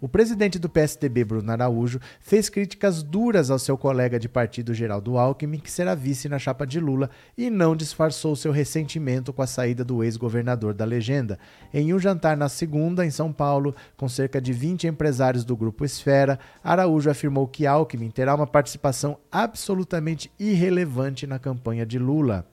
O presidente do PSDB, Bruno Araújo, fez críticas duras ao seu colega de partido Geraldo Alckmin, que será vice na chapa de Lula, e não disfarçou seu ressentimento com a saída do ex-governador da legenda. Em um jantar na segunda, em São Paulo, com cerca de 20 empresários do grupo Esfera, Araújo afirmou que Alckmin terá uma participação absolutamente irrelevante na campanha de Lula.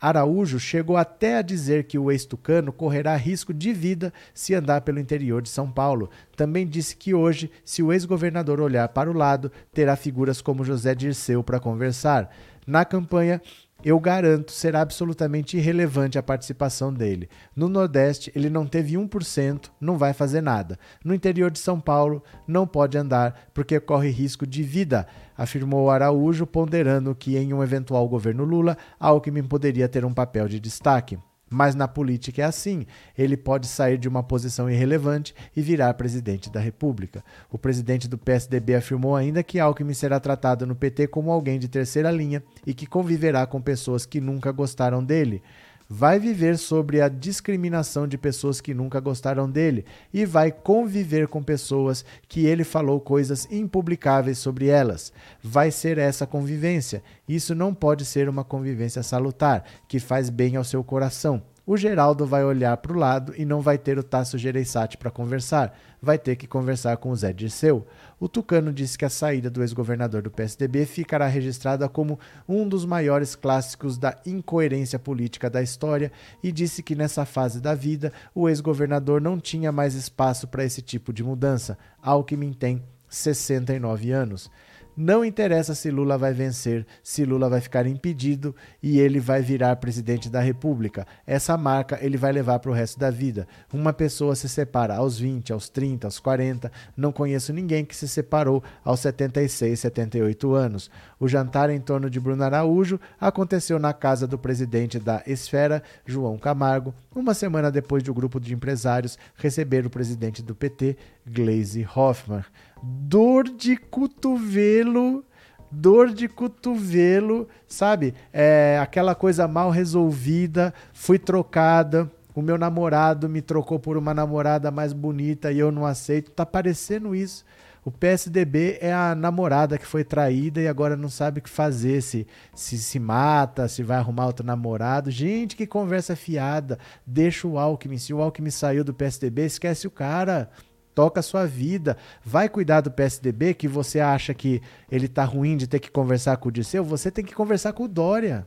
Araújo chegou até a dizer que o ex-tucano correrá risco de vida se andar pelo interior de São Paulo. Também disse que hoje, se o ex-governador olhar para o lado, terá figuras como José Dirceu para conversar. Na campanha, eu garanto, será absolutamente irrelevante a participação dele. No Nordeste, ele não teve 1%, não vai fazer nada. No interior de São Paulo, não pode andar porque corre risco de vida, afirmou Araújo, ponderando que em um eventual governo Lula, Alckmin poderia ter um papel de destaque. Mas na política é assim: ele pode sair de uma posição irrelevante e virar presidente da República. O presidente do PSDB afirmou ainda que Alckmin será tratado no PT como alguém de terceira linha e que conviverá com pessoas que nunca gostaram dele vai viver sobre a discriminação de pessoas que nunca gostaram dele e vai conviver com pessoas que ele falou coisas impublicáveis sobre elas. Vai ser essa convivência. Isso não pode ser uma convivência salutar, que faz bem ao seu coração. O Geraldo vai olhar para o lado e não vai ter o Tasso Gereissati para conversar. Vai ter que conversar com o Zé Dirceu. O Tucano disse que a saída do ex-governador do PSDB ficará registrada como um dos maiores clássicos da incoerência política da história e disse que nessa fase da vida o ex-governador não tinha mais espaço para esse tipo de mudança. Alckmin tem 69 anos. Não interessa se Lula vai vencer, se Lula vai ficar impedido e ele vai virar presidente da República. Essa marca ele vai levar para o resto da vida. Uma pessoa se separa aos 20, aos 30, aos 40. Não conheço ninguém que se separou aos 76, 78 anos. O jantar em torno de Bruno Araújo aconteceu na casa do presidente da Esfera, João Camargo, uma semana depois de o um grupo de empresários receber o presidente do PT, Gleisi Hoffmann dor de cotovelo, dor de cotovelo, sabe? É aquela coisa mal resolvida, fui trocada, o meu namorado me trocou por uma namorada mais bonita e eu não aceito. Tá parecendo isso. O PSDB é a namorada que foi traída e agora não sabe o que fazer, se, se se mata, se vai arrumar outro namorado. Gente, que conversa fiada. Deixa o Alckmin. Se o Alckmin saiu do PSDB, esquece o cara toca a sua vida, vai cuidar do PSDB que você acha que ele tá ruim de ter que conversar com o Disseu, você tem que conversar com o Dória.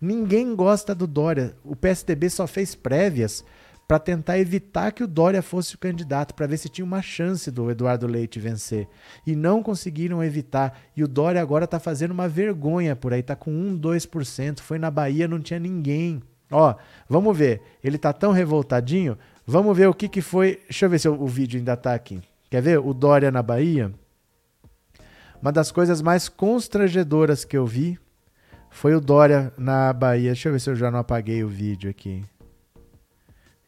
Ninguém gosta do Dória. O PSDB só fez prévias para tentar evitar que o Dória fosse o candidato, para ver se tinha uma chance do Eduardo Leite vencer. E não conseguiram evitar. E o Dória agora está fazendo uma vergonha por aí, está com 1, 2%. Foi na Bahia, não tinha ninguém. Ó, vamos ver. Ele tá tão revoltadinho. Vamos ver o que, que foi. Deixa eu ver se o, vídeo ainda tá aqui. Quer ver? O Dória na Bahia. Uma das coisas mais constrangedoras que eu vi foi o Dória na Bahia. Deixa eu ver se eu já não apaguei o vídeo aqui.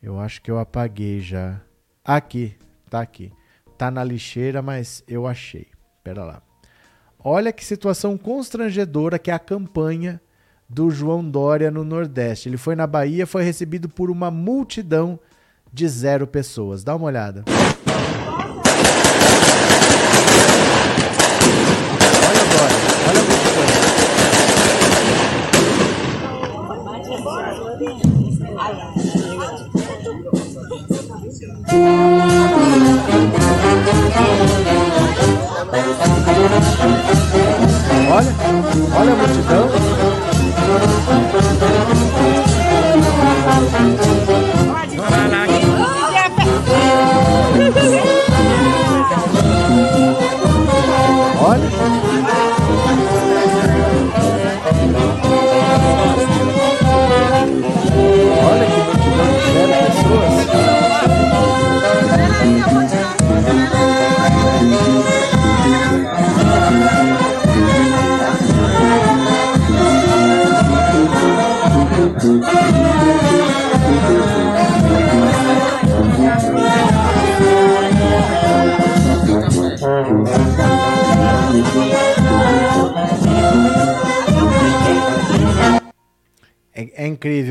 Eu acho que eu apaguei já. Aqui, tá aqui. Tá na lixeira, mas eu achei. Pera lá. Olha que situação constrangedora que é a campanha do João Dória no Nordeste. Ele foi na Bahia, foi recebido por uma multidão de zero pessoas. Dá uma olhada. Olha olha a multidão.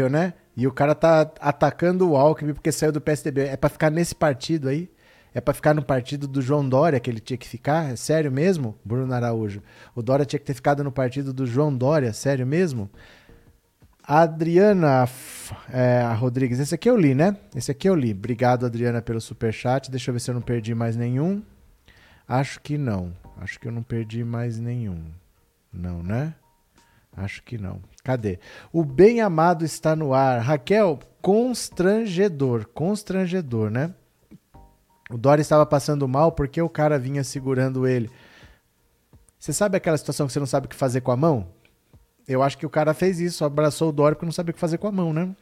Né? E o cara tá atacando o Alckmin porque saiu do PSDB. É pra ficar nesse partido aí? É pra ficar no partido do João Dória que ele tinha que ficar? É sério mesmo, Bruno Araújo? O Dória tinha que ter ficado no partido do João Dória? Sério mesmo? Adriana é, Rodrigues, esse aqui eu li, né? Esse aqui eu li. Obrigado, Adriana, pelo superchat. Deixa eu ver se eu não perdi mais nenhum. Acho que não. Acho que eu não perdi mais nenhum. Não, né? Acho que não. Cadê? O bem amado está no ar. Raquel, constrangedor. Constrangedor, né? O Dória estava passando mal porque o cara vinha segurando ele. Você sabe aquela situação que você não sabe o que fazer com a mão? Eu acho que o cara fez isso, abraçou o Dória porque não sabia o que fazer com a mão, né?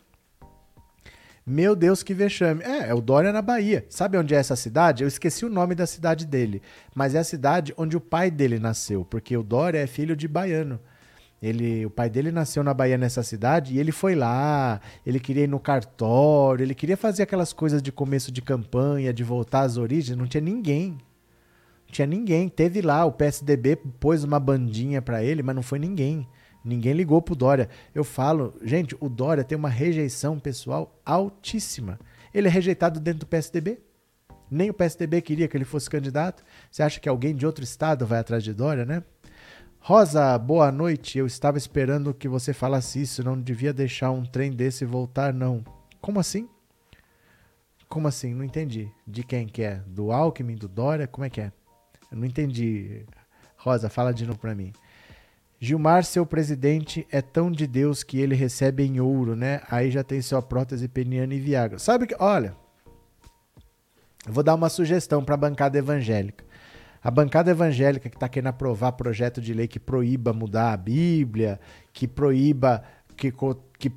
Meu Deus, que vexame. É, é o Dória na Bahia. Sabe onde é essa cidade? Eu esqueci o nome da cidade dele. Mas é a cidade onde o pai dele nasceu, porque o Dória é filho de baiano. Ele, o pai dele nasceu na Bahia nessa cidade e ele foi lá, ele queria ir no cartório, ele queria fazer aquelas coisas de começo de campanha, de voltar às origens, não tinha ninguém. Não tinha ninguém. Teve lá, o PSDB pôs uma bandinha pra ele, mas não foi ninguém. Ninguém ligou pro Dória. Eu falo, gente, o Dória tem uma rejeição pessoal altíssima. Ele é rejeitado dentro do PSDB. Nem o PSDB queria que ele fosse candidato. Você acha que alguém de outro estado vai atrás de Dória, né? Rosa, boa noite. Eu estava esperando que você falasse isso. Não devia deixar um trem desse voltar, não. Como assim? Como assim? Não entendi. De quem que é? Do Alckmin, do Dória? Como é que é? Eu não entendi. Rosa, fala de novo pra mim. Gilmar, seu presidente, é tão de Deus que ele recebe em ouro, né? Aí já tem sua prótese peniana e Viagra. Sabe que. Olha. Eu vou dar uma sugestão para a bancada evangélica. A bancada evangélica que está querendo aprovar projeto de lei que proíba mudar a Bíblia, que proíba que, que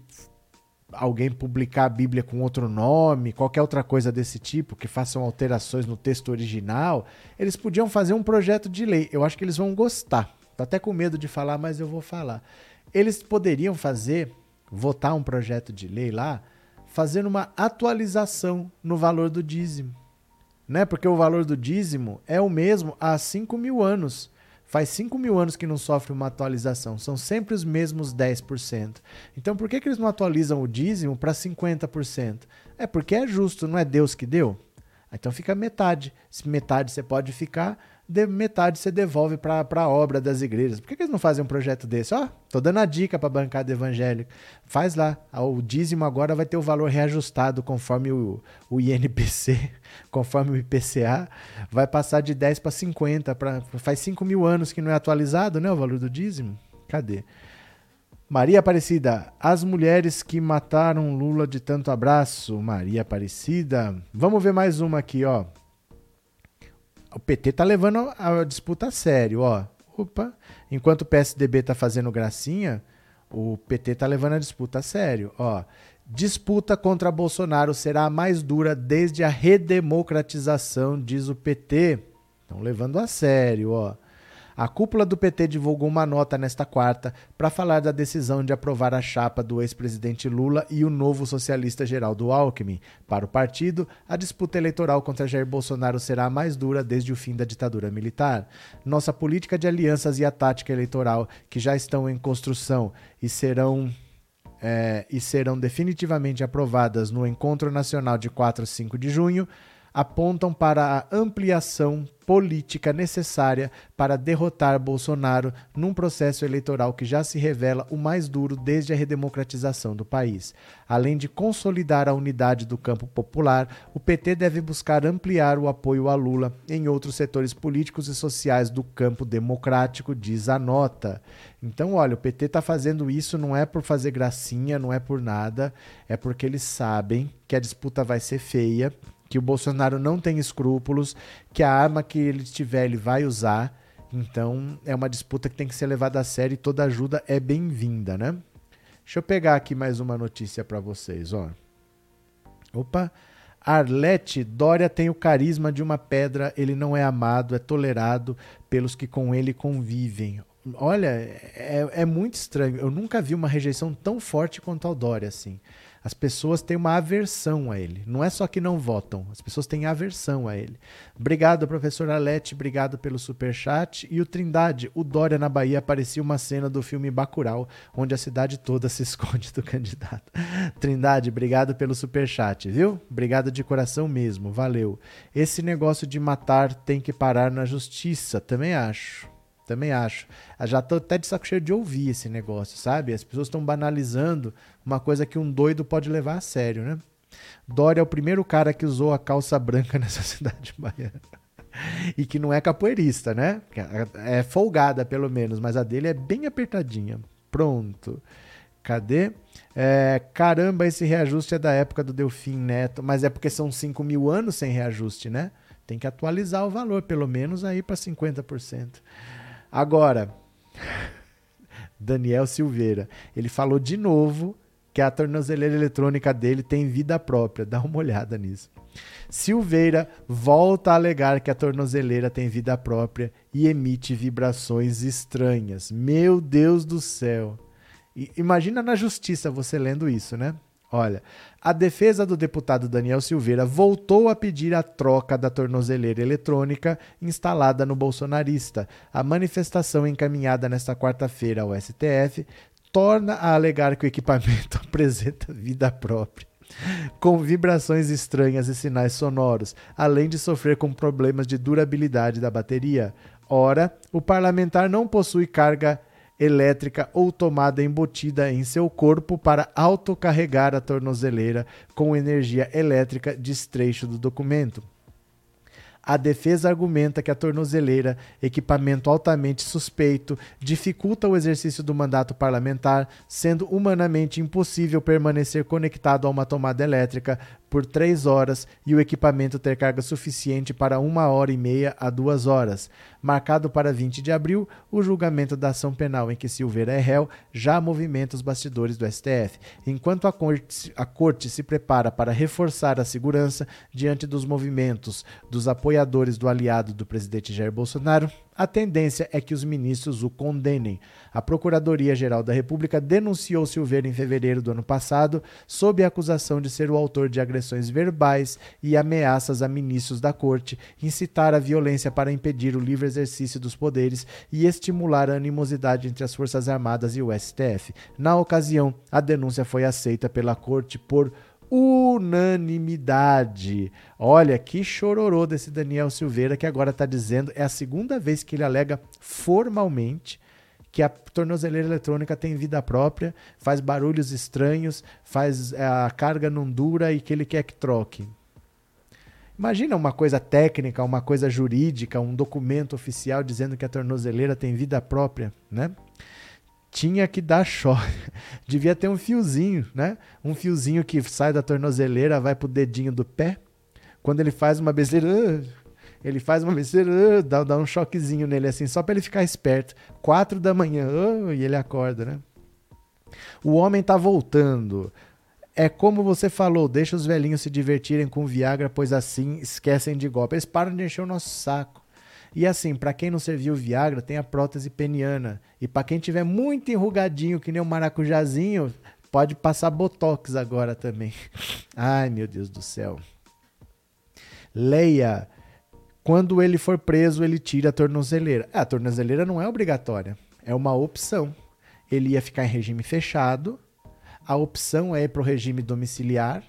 alguém publicar a Bíblia com outro nome, qualquer outra coisa desse tipo, que façam alterações no texto original, eles podiam fazer um projeto de lei. Eu acho que eles vão gostar. Tô até com medo de falar, mas eu vou falar. Eles poderiam fazer, votar um projeto de lei lá, fazendo uma atualização no valor do dízimo né? Porque o valor do dízimo é o mesmo há 5 mil anos. Faz 5 mil anos que não sofre uma atualização. São sempre os mesmos 10%. Então por que, que eles não atualizam o dízimo para 50%? É porque é justo, não é Deus que deu? Então fica metade. Se metade você pode ficar, de metade você devolve para a obra das igrejas. Por que, que eles não fazem um projeto desse? Ó, tô dando a dica para a bancada evangélica. Faz lá. O dízimo agora vai ter o valor reajustado conforme o, o INPC, conforme o IPCA. Vai passar de 10 para 50. Pra, faz 5 mil anos que não é atualizado, né? O valor do dízimo. Cadê? Maria Aparecida, as mulheres que mataram Lula de tanto abraço. Maria Aparecida. Vamos ver mais uma aqui, ó. O PT tá levando a disputa a sério, ó. Opa. Enquanto o PSDB tá fazendo gracinha, o PT tá levando a disputa a sério, ó. Disputa contra Bolsonaro será a mais dura desde a redemocratização, diz o PT. Estão levando a sério, ó. A cúpula do PT divulgou uma nota nesta quarta para falar da decisão de aprovar a chapa do ex-presidente Lula e o novo socialista Geraldo Alckmin. Para o partido, a disputa eleitoral contra Jair Bolsonaro será a mais dura desde o fim da ditadura militar. Nossa política de alianças e a tática eleitoral, que já estão em construção e serão é, e serão definitivamente aprovadas no Encontro Nacional de 4 a 5 de junho, apontam para a ampliação política necessária para derrotar Bolsonaro num processo eleitoral que já se revela o mais duro desde a redemocratização do país. Além de consolidar a unidade do campo popular, o PT deve buscar ampliar o apoio a Lula em outros setores políticos e sociais do campo democrático, diz a nota. Então, olha, o PT está fazendo isso não é por fazer gracinha, não é por nada, é porque eles sabem que a disputa vai ser feia que o Bolsonaro não tem escrúpulos, que a arma que ele tiver ele vai usar. Então é uma disputa que tem que ser levada a sério e toda ajuda é bem-vinda, né? Deixa eu pegar aqui mais uma notícia para vocês, ó. Opa, Arlete Dória tem o carisma de uma pedra, ele não é amado, é tolerado pelos que com ele convivem. Olha, é, é muito estranho. Eu nunca vi uma rejeição tão forte quanto ao Dória, assim. As pessoas têm uma aversão a ele. Não é só que não votam, as pessoas têm aversão a ele. Obrigado, professor Alete, obrigado pelo super chat. E o Trindade, o Dória na Bahia parecia uma cena do filme Bacurau, onde a cidade toda se esconde do candidato. Trindade, obrigado pelo super chat, viu? Obrigado de coração mesmo, valeu. Esse negócio de matar tem que parar na justiça, também acho. Também acho. Eu já tô até de saco cheio de ouvir esse negócio, sabe? As pessoas estão banalizando uma coisa que um doido pode levar a sério, né? Dória é o primeiro cara que usou a calça branca nessa cidade baiana. E que não é capoeirista, né? É folgada, pelo menos, mas a dele é bem apertadinha. Pronto. Cadê? É, caramba, esse reajuste é da época do Delfim Neto, mas é porque são 5 mil anos sem reajuste, né? Tem que atualizar o valor, pelo menos aí para 50%. Agora, Daniel Silveira, ele falou de novo que a tornozeleira eletrônica dele tem vida própria. Dá uma olhada nisso. Silveira volta a alegar que a tornozeleira tem vida própria e emite vibrações estranhas. Meu Deus do céu. Imagina na justiça você lendo isso, né? Olha, a defesa do deputado Daniel Silveira voltou a pedir a troca da tornozeleira eletrônica instalada no bolsonarista. A manifestação encaminhada nesta quarta-feira ao STF torna a alegar que o equipamento apresenta vida própria, com vibrações estranhas e sinais sonoros, além de sofrer com problemas de durabilidade da bateria. Ora, o parlamentar não possui carga elétrica ou tomada embutida em seu corpo para autocarregar a tornozeleira com energia elétrica de estrecho do documento. A defesa argumenta que a tornozeleira, equipamento altamente suspeito, dificulta o exercício do mandato parlamentar, sendo humanamente impossível permanecer conectado a uma tomada elétrica por três horas e o equipamento ter carga suficiente para uma hora e meia a duas horas. Marcado para 20 de abril, o julgamento da ação penal em que Silveira é réu já movimenta os bastidores do STF. Enquanto a corte, a corte se prepara para reforçar a segurança diante dos movimentos dos apoiadores do aliado do presidente Jair Bolsonaro, a tendência é que os ministros o condenem. A Procuradoria-Geral da República denunciou Silveira em fevereiro do ano passado sob a acusação de ser o autor de agressões verbais e ameaças a ministros da corte, incitar a violência para impedir o livre exercício dos poderes e estimular a animosidade entre as Forças Armadas e o STF. Na ocasião, a denúncia foi aceita pela corte por unanimidade. Olha que chororô desse Daniel Silveira que agora está dizendo, é a segunda vez que ele alega formalmente que a tornozeleira eletrônica tem vida própria, faz barulhos estranhos, faz é, a carga não dura e que ele quer que troque. Imagina uma coisa técnica, uma coisa jurídica, um documento oficial dizendo que a tornozeleira tem vida própria, né? Tinha que dar choque. Devia ter um fiozinho, né? Um fiozinho que sai da tornozeleira, vai pro dedinho do pé. Quando ele faz uma besteira, uh, ele faz uma besteira, uh, dá, dá um choquezinho nele assim, só para ele ficar esperto. Quatro da manhã, uh, e ele acorda, né? O homem tá voltando. É como você falou, deixa os velhinhos se divertirem com Viagra, pois assim esquecem de golpe. Eles param de encher o nosso saco. E assim, para quem não serviu Viagra, tem a prótese peniana. E para quem tiver muito enrugadinho, que nem um maracujazinho, pode passar botox agora também. Ai, meu Deus do céu. Leia. Quando ele for preso, ele tira a tornozeleira. a tornozeleira não é obrigatória, é uma opção. Ele ia ficar em regime fechado. A opção é ir para o regime domiciliar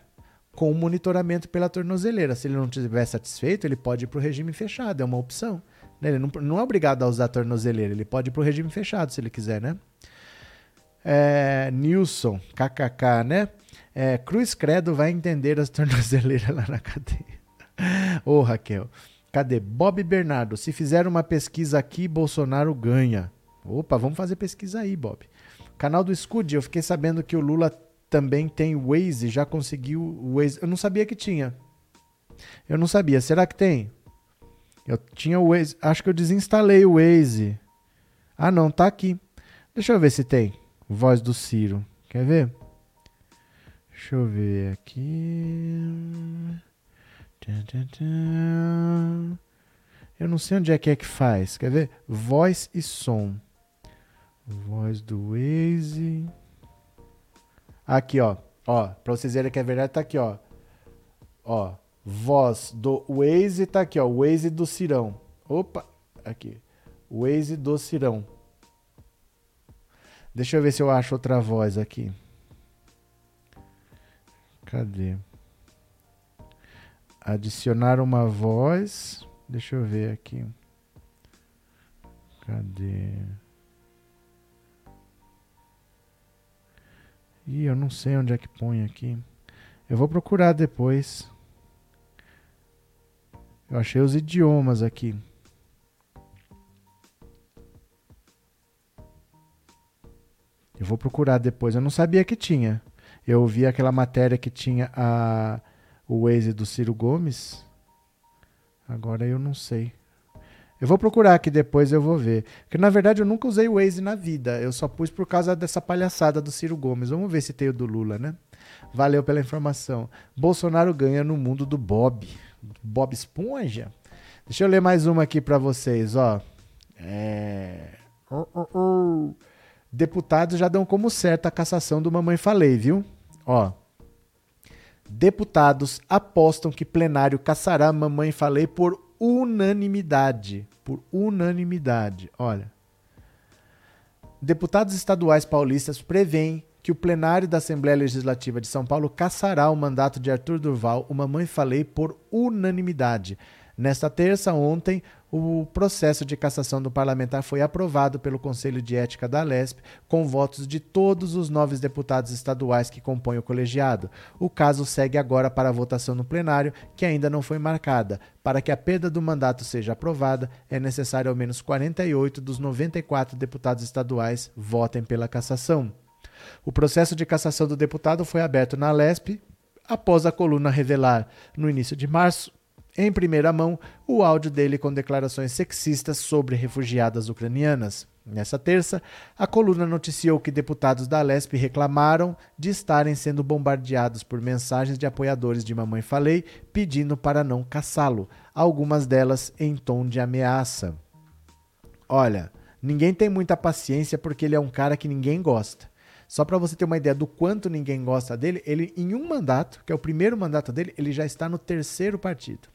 com monitoramento pela tornozeleira. Se ele não estiver satisfeito, ele pode ir para o regime fechado, é uma opção. Né? Ele não, não é obrigado a usar a tornozeleira, ele pode ir para o regime fechado se ele quiser, né? É, Nilson, kkk, né? É, Cruz Credo vai entender as tornozeleiras lá na cadeia. Ô, oh, Raquel. Cadê? Bob Bernardo. Se fizer uma pesquisa aqui, Bolsonaro ganha. Opa, vamos fazer pesquisa aí, Bob. Canal do Scud, eu fiquei sabendo que o Lula também tem Waze, já conseguiu o Waze. Eu não sabia que tinha. Eu não sabia. Será que tem? Eu tinha o Waze. Acho que eu desinstalei o Waze. Ah, não, tá aqui. Deixa eu ver se tem. Voz do Ciro. Quer ver? Deixa eu ver aqui. Eu não sei onde é que é que faz. Quer ver? Voz e som. Voz do Waze. Aqui, ó. Ó, pra vocês verem que é verdade, tá aqui, ó. Ó, voz do Waze tá aqui, ó. Waze do Cirão. Opa, aqui. Waze do Cirão. Deixa eu ver se eu acho outra voz aqui. Cadê? Adicionar uma voz. Deixa eu ver aqui. Cadê? Ih, eu não sei onde é que põe aqui. Eu vou procurar depois. Eu achei os idiomas aqui. Eu vou procurar depois. Eu não sabia que tinha. Eu vi aquela matéria que tinha a, o Waze do Ciro Gomes. Agora eu não sei. Eu vou procurar aqui depois, eu vou ver. Porque na verdade eu nunca usei o Waze na vida. Eu só pus por causa dessa palhaçada do Ciro Gomes. Vamos ver se tem o do Lula, né? Valeu pela informação. Bolsonaro ganha no mundo do Bob. Bob Esponja. Deixa eu ler mais uma aqui para vocês, ó. É... Deputados já dão como certa a cassação do Mamãe Falei, viu? Ó. Deputados apostam que plenário caçará Mamãe Falei por unanimidade. Por unanimidade. Olha. Deputados estaduais paulistas preveem que o plenário da Assembleia Legislativa de São Paulo caçará o mandato de Arthur Durval, o Mamãe Falei, por unanimidade. Nesta terça, ontem, o processo de cassação do parlamentar foi aprovado pelo Conselho de Ética da Lesp, com votos de todos os nove deputados estaduais que compõem o colegiado. O caso segue agora para a votação no plenário, que ainda não foi marcada. Para que a perda do mandato seja aprovada, é necessário ao menos 48 dos 94 deputados estaduais votem pela cassação. O processo de cassação do deputado foi aberto na Lesp após a coluna revelar, no início de março, em primeira mão, o áudio dele com declarações sexistas sobre refugiadas ucranianas. Nessa terça, a coluna noticiou que deputados da Lesp reclamaram de estarem sendo bombardeados por mensagens de apoiadores de Mamãe Falei pedindo para não caçá-lo, algumas delas em tom de ameaça. Olha, ninguém tem muita paciência porque ele é um cara que ninguém gosta. Só para você ter uma ideia do quanto ninguém gosta dele, ele em um mandato, que é o primeiro mandato dele, ele já está no terceiro partido.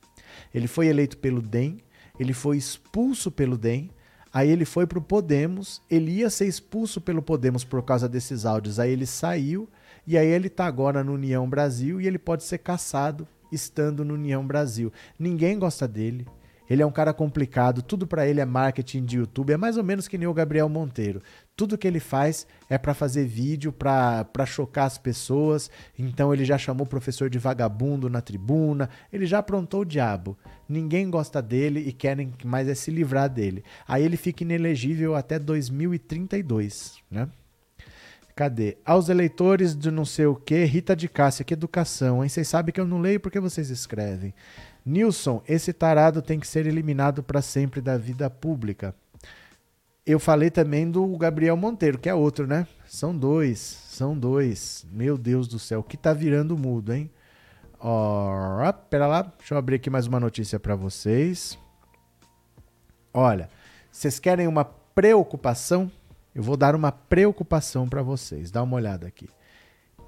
Ele foi eleito pelo DEM, ele foi expulso pelo DEM, aí ele foi para o Podemos, ele ia ser expulso pelo Podemos por causa desses áudios, aí ele saiu, e aí ele está agora no União Brasil e ele pode ser caçado estando no União Brasil. Ninguém gosta dele. Ele é um cara complicado, tudo para ele é marketing de YouTube, é mais ou menos que nem o Gabriel Monteiro. Tudo que ele faz é para fazer vídeo, para chocar as pessoas. Então ele já chamou o professor de vagabundo na tribuna, ele já aprontou o diabo. Ninguém gosta dele e querem mais é se livrar dele. Aí ele fica inelegível até 2032, né? Cadê? Aos eleitores de não sei o que, Rita de Cássia, que educação, hein? Vocês sabem que eu não leio porque vocês escrevem. Nilson, esse tarado tem que ser eliminado para sempre da vida pública. Eu falei também do Gabriel Monteiro, que é outro, né? São dois, são dois. Meu Deus do céu, que tá virando mudo, hein? Ó, pera lá, deixa eu abrir aqui mais uma notícia para vocês. Olha, vocês querem uma preocupação? Eu vou dar uma preocupação para vocês. Dá uma olhada aqui.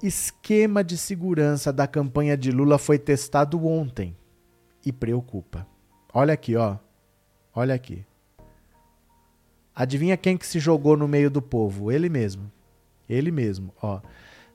Esquema de segurança da campanha de Lula foi testado ontem e preocupa. Olha aqui, ó. Olha aqui. Adivinha quem que se jogou no meio do povo? Ele mesmo. Ele mesmo, ó.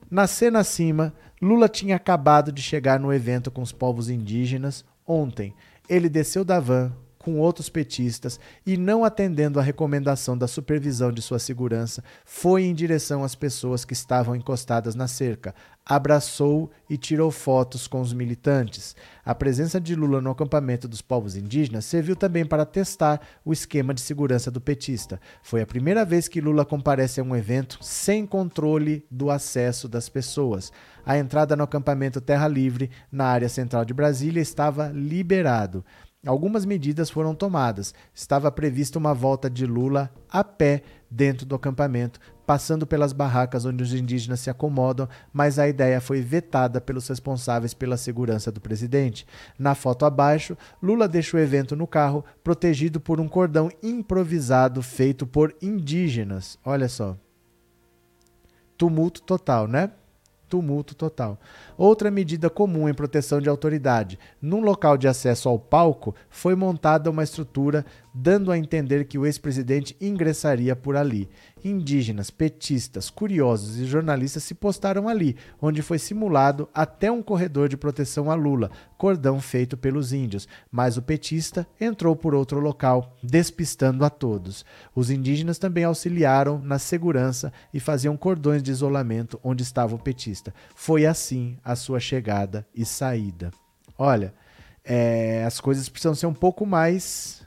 Na cena acima, Lula tinha acabado de chegar no evento com os povos indígenas ontem. Ele desceu da van, com outros petistas e, não atendendo à recomendação da supervisão de sua segurança, foi em direção às pessoas que estavam encostadas na cerca, abraçou e tirou fotos com os militantes. A presença de Lula no acampamento dos povos indígenas serviu também para testar o esquema de segurança do petista. Foi a primeira vez que Lula comparece a um evento sem controle do acesso das pessoas. A entrada no acampamento Terra Livre, na área central de Brasília, estava liberado. Algumas medidas foram tomadas. Estava prevista uma volta de Lula a pé dentro do acampamento, passando pelas barracas onde os indígenas se acomodam, mas a ideia foi vetada pelos responsáveis pela segurança do presidente. Na foto abaixo, Lula deixa o evento no carro, protegido por um cordão improvisado feito por indígenas. Olha só. Tumulto total, né? tumulto total. Outra medida comum em proteção de autoridade. Num local de acesso ao palco, foi montada uma estrutura dando a entender que o ex-presidente ingressaria por ali. Indígenas, petistas, curiosos e jornalistas se postaram ali, onde foi simulado até um corredor de proteção a Lula, cordão feito pelos índios, mas o petista entrou por outro local, despistando a todos. Os indígenas também auxiliaram na segurança e faziam cordões de isolamento onde estava o petista. Foi assim a sua chegada e saída. Olha, é, as coisas precisam ser um pouco mais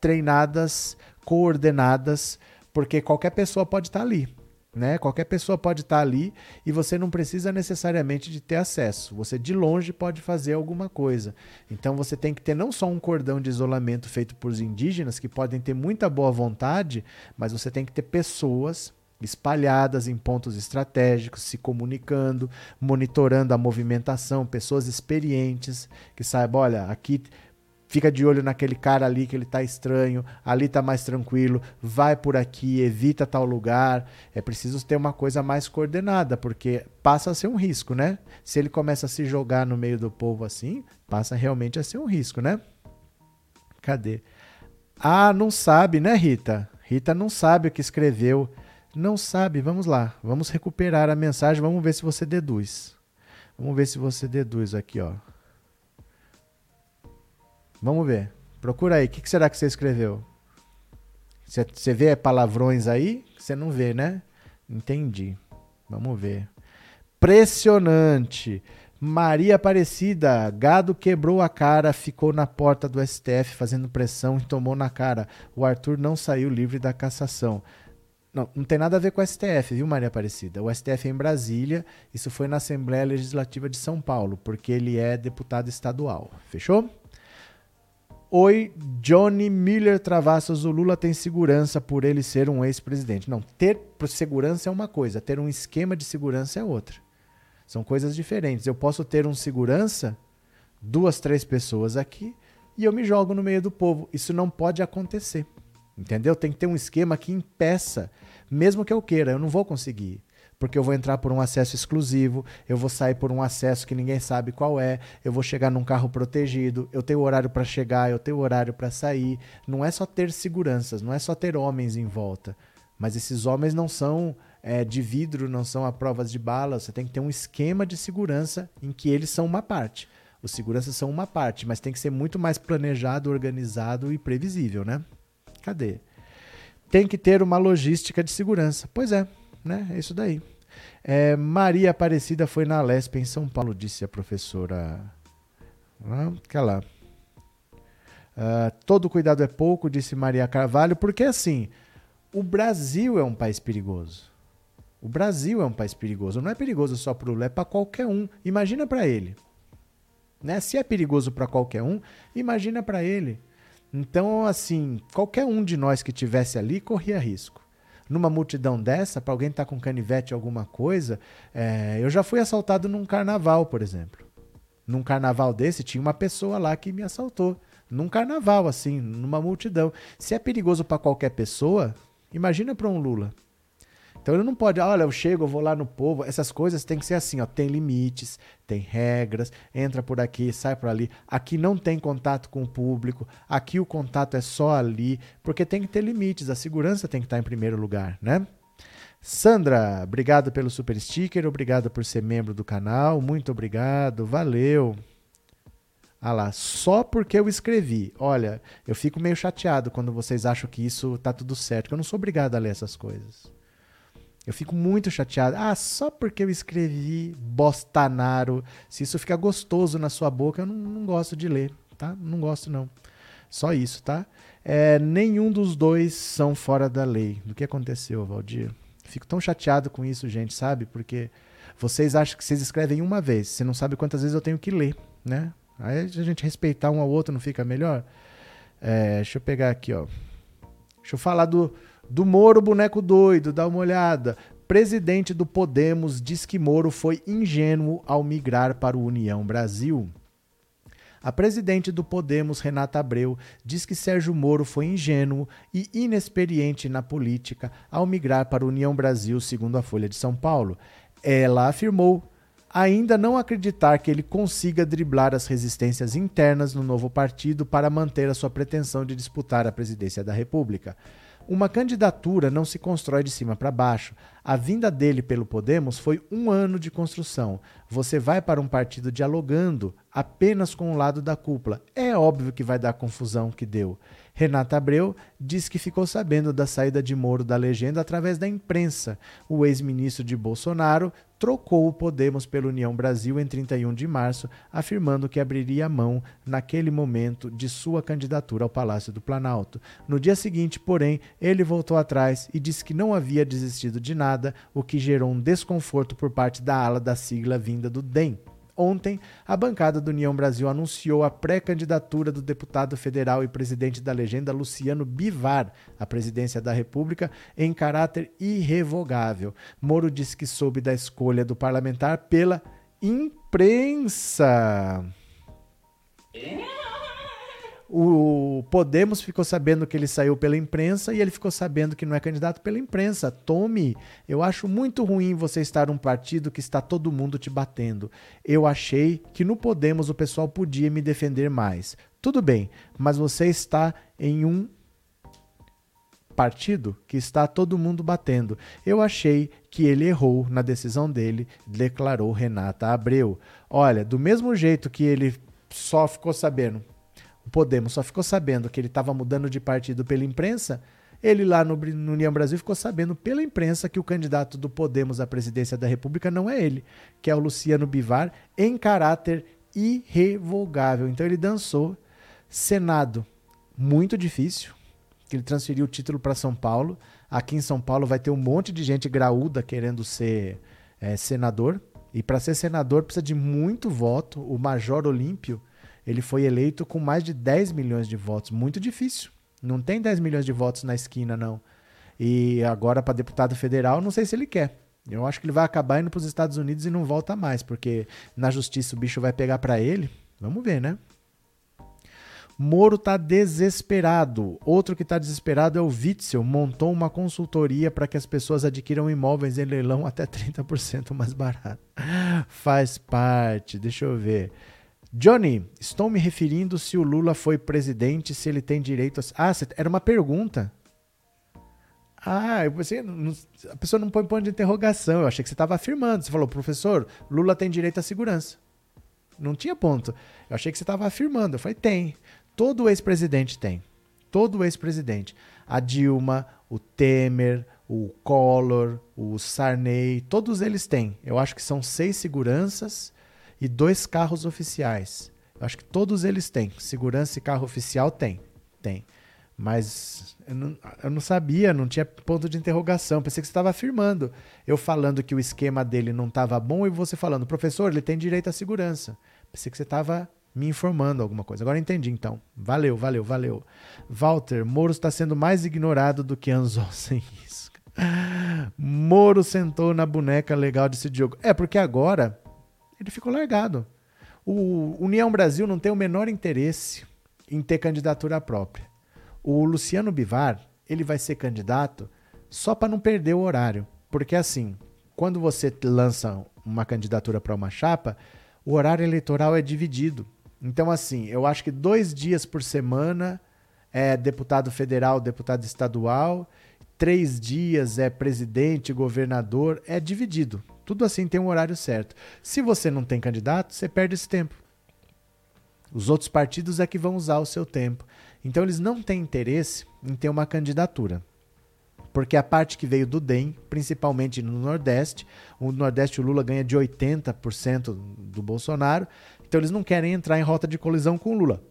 treinadas, coordenadas, porque qualquer pessoa pode estar ali. Né? Qualquer pessoa pode estar ali e você não precisa necessariamente de ter acesso. Você de longe pode fazer alguma coisa. Então você tem que ter não só um cordão de isolamento feito por indígenas que podem ter muita boa vontade, mas você tem que ter pessoas espalhadas em pontos estratégicos, se comunicando, monitorando a movimentação, pessoas experientes que saibam, olha, aqui fica de olho naquele cara ali que ele tá estranho, ali tá mais tranquilo, vai por aqui, evita tal lugar. É preciso ter uma coisa mais coordenada, porque passa a ser um risco, né? Se ele começa a se jogar no meio do povo assim, passa realmente a ser um risco, né? Cadê? Ah, não sabe, né, Rita? Rita não sabe o que escreveu. Não sabe, vamos lá. Vamos recuperar a mensagem, vamos ver se você deduz. Vamos ver se você deduz aqui, ó. Vamos ver. Procura aí. O que, que será que você escreveu? Você vê palavrões aí? Você não vê, né? Entendi. Vamos ver. Pressionante. Maria Aparecida, gado quebrou a cara, ficou na porta do STF fazendo pressão e tomou na cara. O Arthur não saiu livre da cassação. Não, não tem nada a ver com o STF, viu, Maria Aparecida? O STF é em Brasília, isso foi na Assembleia Legislativa de São Paulo, porque ele é deputado estadual. Fechou? Oi, Johnny Miller Travassos, o Lula tem segurança por ele ser um ex-presidente. Não, ter segurança é uma coisa, ter um esquema de segurança é outra. São coisas diferentes. Eu posso ter um segurança, duas, três pessoas aqui, e eu me jogo no meio do povo. Isso não pode acontecer. Entendeu? Tem que ter um esquema que impeça, mesmo que eu queira, eu não vou conseguir porque eu vou entrar por um acesso exclusivo, eu vou sair por um acesso que ninguém sabe qual é, eu vou chegar num carro protegido, eu tenho horário para chegar, eu tenho horário para sair. Não é só ter seguranças, não é só ter homens em volta, mas esses homens não são é, de vidro, não são a provas de bala. Você tem que ter um esquema de segurança em que eles são uma parte. Os seguranças são uma parte, mas tem que ser muito mais planejado, organizado e previsível, né? Cadê? Tem que ter uma logística de segurança. Pois é, né? É isso daí. É, Maria Aparecida foi na Lesp em São Paulo, disse a professora. Ah, lá. Uh, todo cuidado é pouco, disse Maria Carvalho, porque assim, o Brasil é um país perigoso. O Brasil é um país perigoso. Não é perigoso só para o Lula, é para qualquer um. Imagina para ele. Né? Se é perigoso para qualquer um, imagina para ele. Então, assim, qualquer um de nós que tivesse ali corria risco numa multidão dessa, para alguém estar tá com canivete alguma coisa, é, eu já fui assaltado num carnaval, por exemplo. Num carnaval desse, tinha uma pessoa lá que me assaltou. Num carnaval, assim, numa multidão. Se é perigoso para qualquer pessoa, imagina para um Lula. Então ele não pode, olha, eu chego, eu vou lá no povo. Essas coisas tem que ser assim, ó, tem limites, tem regras, entra por aqui, sai por ali. Aqui não tem contato com o público, aqui o contato é só ali, porque tem que ter limites, a segurança tem que estar em primeiro lugar, né? Sandra, obrigado pelo super sticker, obrigado por ser membro do canal, muito obrigado, valeu. Ah lá, só porque eu escrevi. Olha, eu fico meio chateado quando vocês acham que isso tá tudo certo, que eu não sou obrigado a ler essas coisas. Eu fico muito chateado. Ah, só porque eu escrevi Bostanaro. Se isso fica gostoso na sua boca, eu não, não gosto de ler, tá? Não gosto, não. Só isso, tá? É, nenhum dos dois são fora da lei. Do que aconteceu, Valdir? Fico tão chateado com isso, gente, sabe? Porque vocês acham que vocês escrevem uma vez. Você não sabe quantas vezes eu tenho que ler, né? Aí a gente respeitar um ao outro não fica melhor? É, deixa eu pegar aqui, ó. Deixa eu falar do, do Moro, boneco doido, dá uma olhada. Presidente do Podemos diz que Moro foi ingênuo ao migrar para o União Brasil. A presidente do Podemos, Renata Abreu, diz que Sérgio Moro foi ingênuo e inexperiente na política ao migrar para a União Brasil, segundo a Folha de São Paulo. Ela afirmou ainda não acreditar que ele consiga driblar as resistências internas no novo partido para manter a sua pretensão de disputar a presidência da República. Uma candidatura não se constrói de cima para baixo. A vinda dele pelo Podemos foi um ano de construção. Você vai para um partido dialogando apenas com o lado da cúpula. É óbvio que vai dar confusão que deu. Renata Abreu diz que ficou sabendo da saída de Moro da legenda através da imprensa. O ex-ministro de Bolsonaro trocou o Podemos pela União Brasil em 31 de março, afirmando que abriria mão, naquele momento, de sua candidatura ao Palácio do Planalto. No dia seguinte, porém, ele voltou atrás e disse que não havia desistido de nada, o que gerou um desconforto por parte da ala da sigla vinda do DEM. Ontem, a bancada do União Brasil anunciou a pré-candidatura do deputado federal e presidente da legenda Luciano Bivar à presidência da República em caráter irrevogável. Moro disse que soube da escolha do parlamentar pela imprensa. O Podemos ficou sabendo que ele saiu pela imprensa e ele ficou sabendo que não é candidato pela imprensa. Tome, eu acho muito ruim você estar num partido que está todo mundo te batendo. Eu achei que no Podemos o pessoal podia me defender mais. Tudo bem, mas você está em um partido que está todo mundo batendo. Eu achei que ele errou na decisão dele, declarou Renata Abreu. Olha, do mesmo jeito que ele só ficou sabendo o Podemos só ficou sabendo que ele estava mudando de partido pela imprensa, ele lá no, no União Brasil ficou sabendo pela imprensa que o candidato do Podemos à presidência da República não é ele, que é o Luciano Bivar, em caráter irrevogável. Então ele dançou Senado, muito difícil, que ele transferiu o título para São Paulo. Aqui em São Paulo vai ter um monte de gente graúda querendo ser é, senador. E para ser senador precisa de muito voto. O Major Olímpio ele foi eleito com mais de 10 milhões de votos. Muito difícil. Não tem 10 milhões de votos na esquina, não. E agora, para deputado federal, não sei se ele quer. Eu acho que ele vai acabar indo para os Estados Unidos e não volta mais, porque na justiça o bicho vai pegar para ele. Vamos ver, né? Moro tá desesperado. Outro que tá desesperado é o Witzel. Montou uma consultoria para que as pessoas adquiram imóveis em leilão até 30% mais barato. Faz parte. Deixa eu ver. Johnny, estou me referindo se o Lula foi presidente, se ele tem direito a. Ah, era uma pergunta. Ah, você, a pessoa não põe ponto de interrogação. Eu achei que você estava afirmando. Você falou, professor, Lula tem direito à segurança. Não tinha ponto. Eu achei que você estava afirmando. Eu falei, tem. Todo ex-presidente tem. Todo ex-presidente. A Dilma, o Temer, o Collor, o Sarney, todos eles têm. Eu acho que são seis seguranças e dois carros oficiais. Eu acho que todos eles têm. Segurança e carro oficial tem. Tem. Mas eu não, eu não sabia, não tinha ponto de interrogação. Pensei que você estava afirmando. Eu falando que o esquema dele não estava bom e você falando, professor, ele tem direito à segurança. Pensei que você estava me informando alguma coisa. Agora entendi, então. Valeu, valeu, valeu. Walter, Moro está sendo mais ignorado do que Anzol sem isso. Moro sentou na boneca legal desse Diogo. É, porque agora ele ficou largado. O União Brasil não tem o menor interesse em ter candidatura própria. O Luciano Bivar, ele vai ser candidato só para não perder o horário. Porque assim, quando você lança uma candidatura para uma chapa, o horário eleitoral é dividido. Então, assim, eu acho que dois dias por semana é deputado federal, deputado estadual, três dias é presidente, governador, é dividido. Tudo assim tem um horário certo. Se você não tem candidato, você perde esse tempo. Os outros partidos é que vão usar o seu tempo. Então eles não têm interesse em ter uma candidatura. Porque a parte que veio do DEM, principalmente no Nordeste, o Nordeste o Lula ganha de 80% do Bolsonaro, então eles não querem entrar em rota de colisão com o Lula.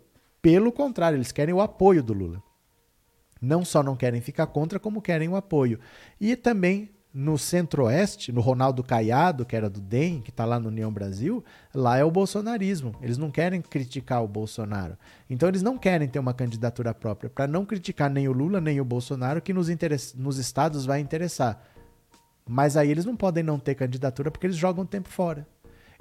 Pelo contrário, eles querem o apoio do Lula. Não só não querem ficar contra, como querem o apoio. E também no Centro-Oeste, no Ronaldo Caiado, que era do DEM, que está lá no União Brasil, lá é o bolsonarismo. Eles não querem criticar o Bolsonaro. Então eles não querem ter uma candidatura própria para não criticar nem o Lula nem o Bolsonaro, que nos, nos estados vai interessar. Mas aí eles não podem não ter candidatura porque eles jogam tempo fora.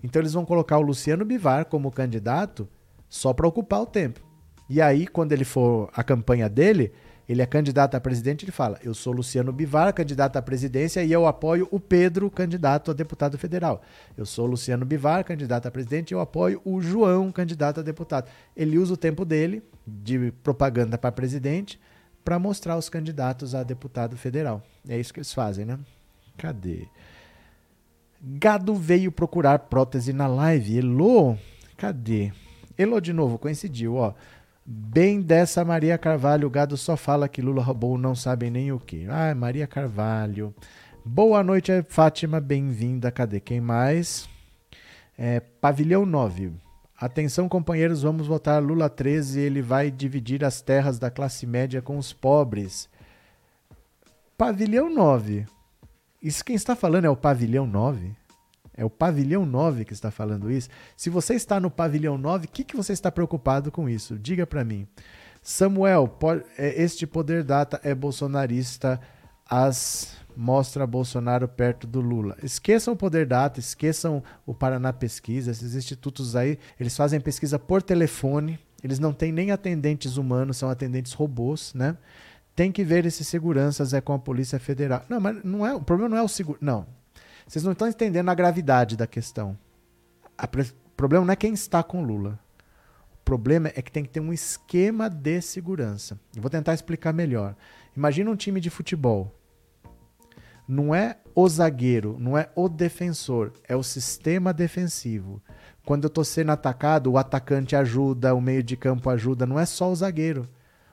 Então eles vão colocar o Luciano Bivar como candidato só para ocupar o tempo. E aí, quando ele for a campanha dele, Ele é candidato a presidente, ele fala: Eu sou Luciano Bivar, candidato à presidência, e eu apoio o Pedro, candidato a deputado federal. Eu sou Luciano Bivar, candidato a presidente, e eu apoio o João, candidato a deputado. Ele usa o tempo dele de propaganda para presidente para mostrar os candidatos a deputado federal. É isso que eles fazem, né? Cadê? Gado veio procurar prótese na live. Elô, cadê? Elô de novo, coincidiu, ó. Bem dessa Maria Carvalho, o gado só fala que Lula roubou, não sabe nem o que. Ah, Maria Carvalho. Boa noite, Fátima, bem-vinda. Cadê quem mais? É, Pavilhão 9. Atenção, companheiros, vamos votar Lula 13. Ele vai dividir as terras da classe média com os pobres. Pavilhão 9. Isso quem está falando é o Pavilhão 9? É o pavilhão 9 que está falando isso. Se você está no pavilhão 9, o que, que você está preocupado com isso? Diga para mim. Samuel, é, este poder data é bolsonarista, as mostra Bolsonaro perto do Lula. Esqueçam o poder data, esqueçam o Paraná Pesquisa, esses institutos aí, eles fazem pesquisa por telefone, eles não têm nem atendentes humanos, são atendentes robôs, né? Tem que ver esses seguranças é com a Polícia Federal. Não, mas não é, o problema não é o seguro, não. Vocês não estão entendendo a gravidade da questão. O problema não é quem está com Lula. O problema é que tem que ter um esquema de segurança. Eu vou tentar explicar melhor. Imagina um time de futebol. Não é o zagueiro, não é o defensor, é o sistema defensivo. Quando eu estou sendo atacado, o atacante ajuda, o meio de campo ajuda, não é só o zagueiro.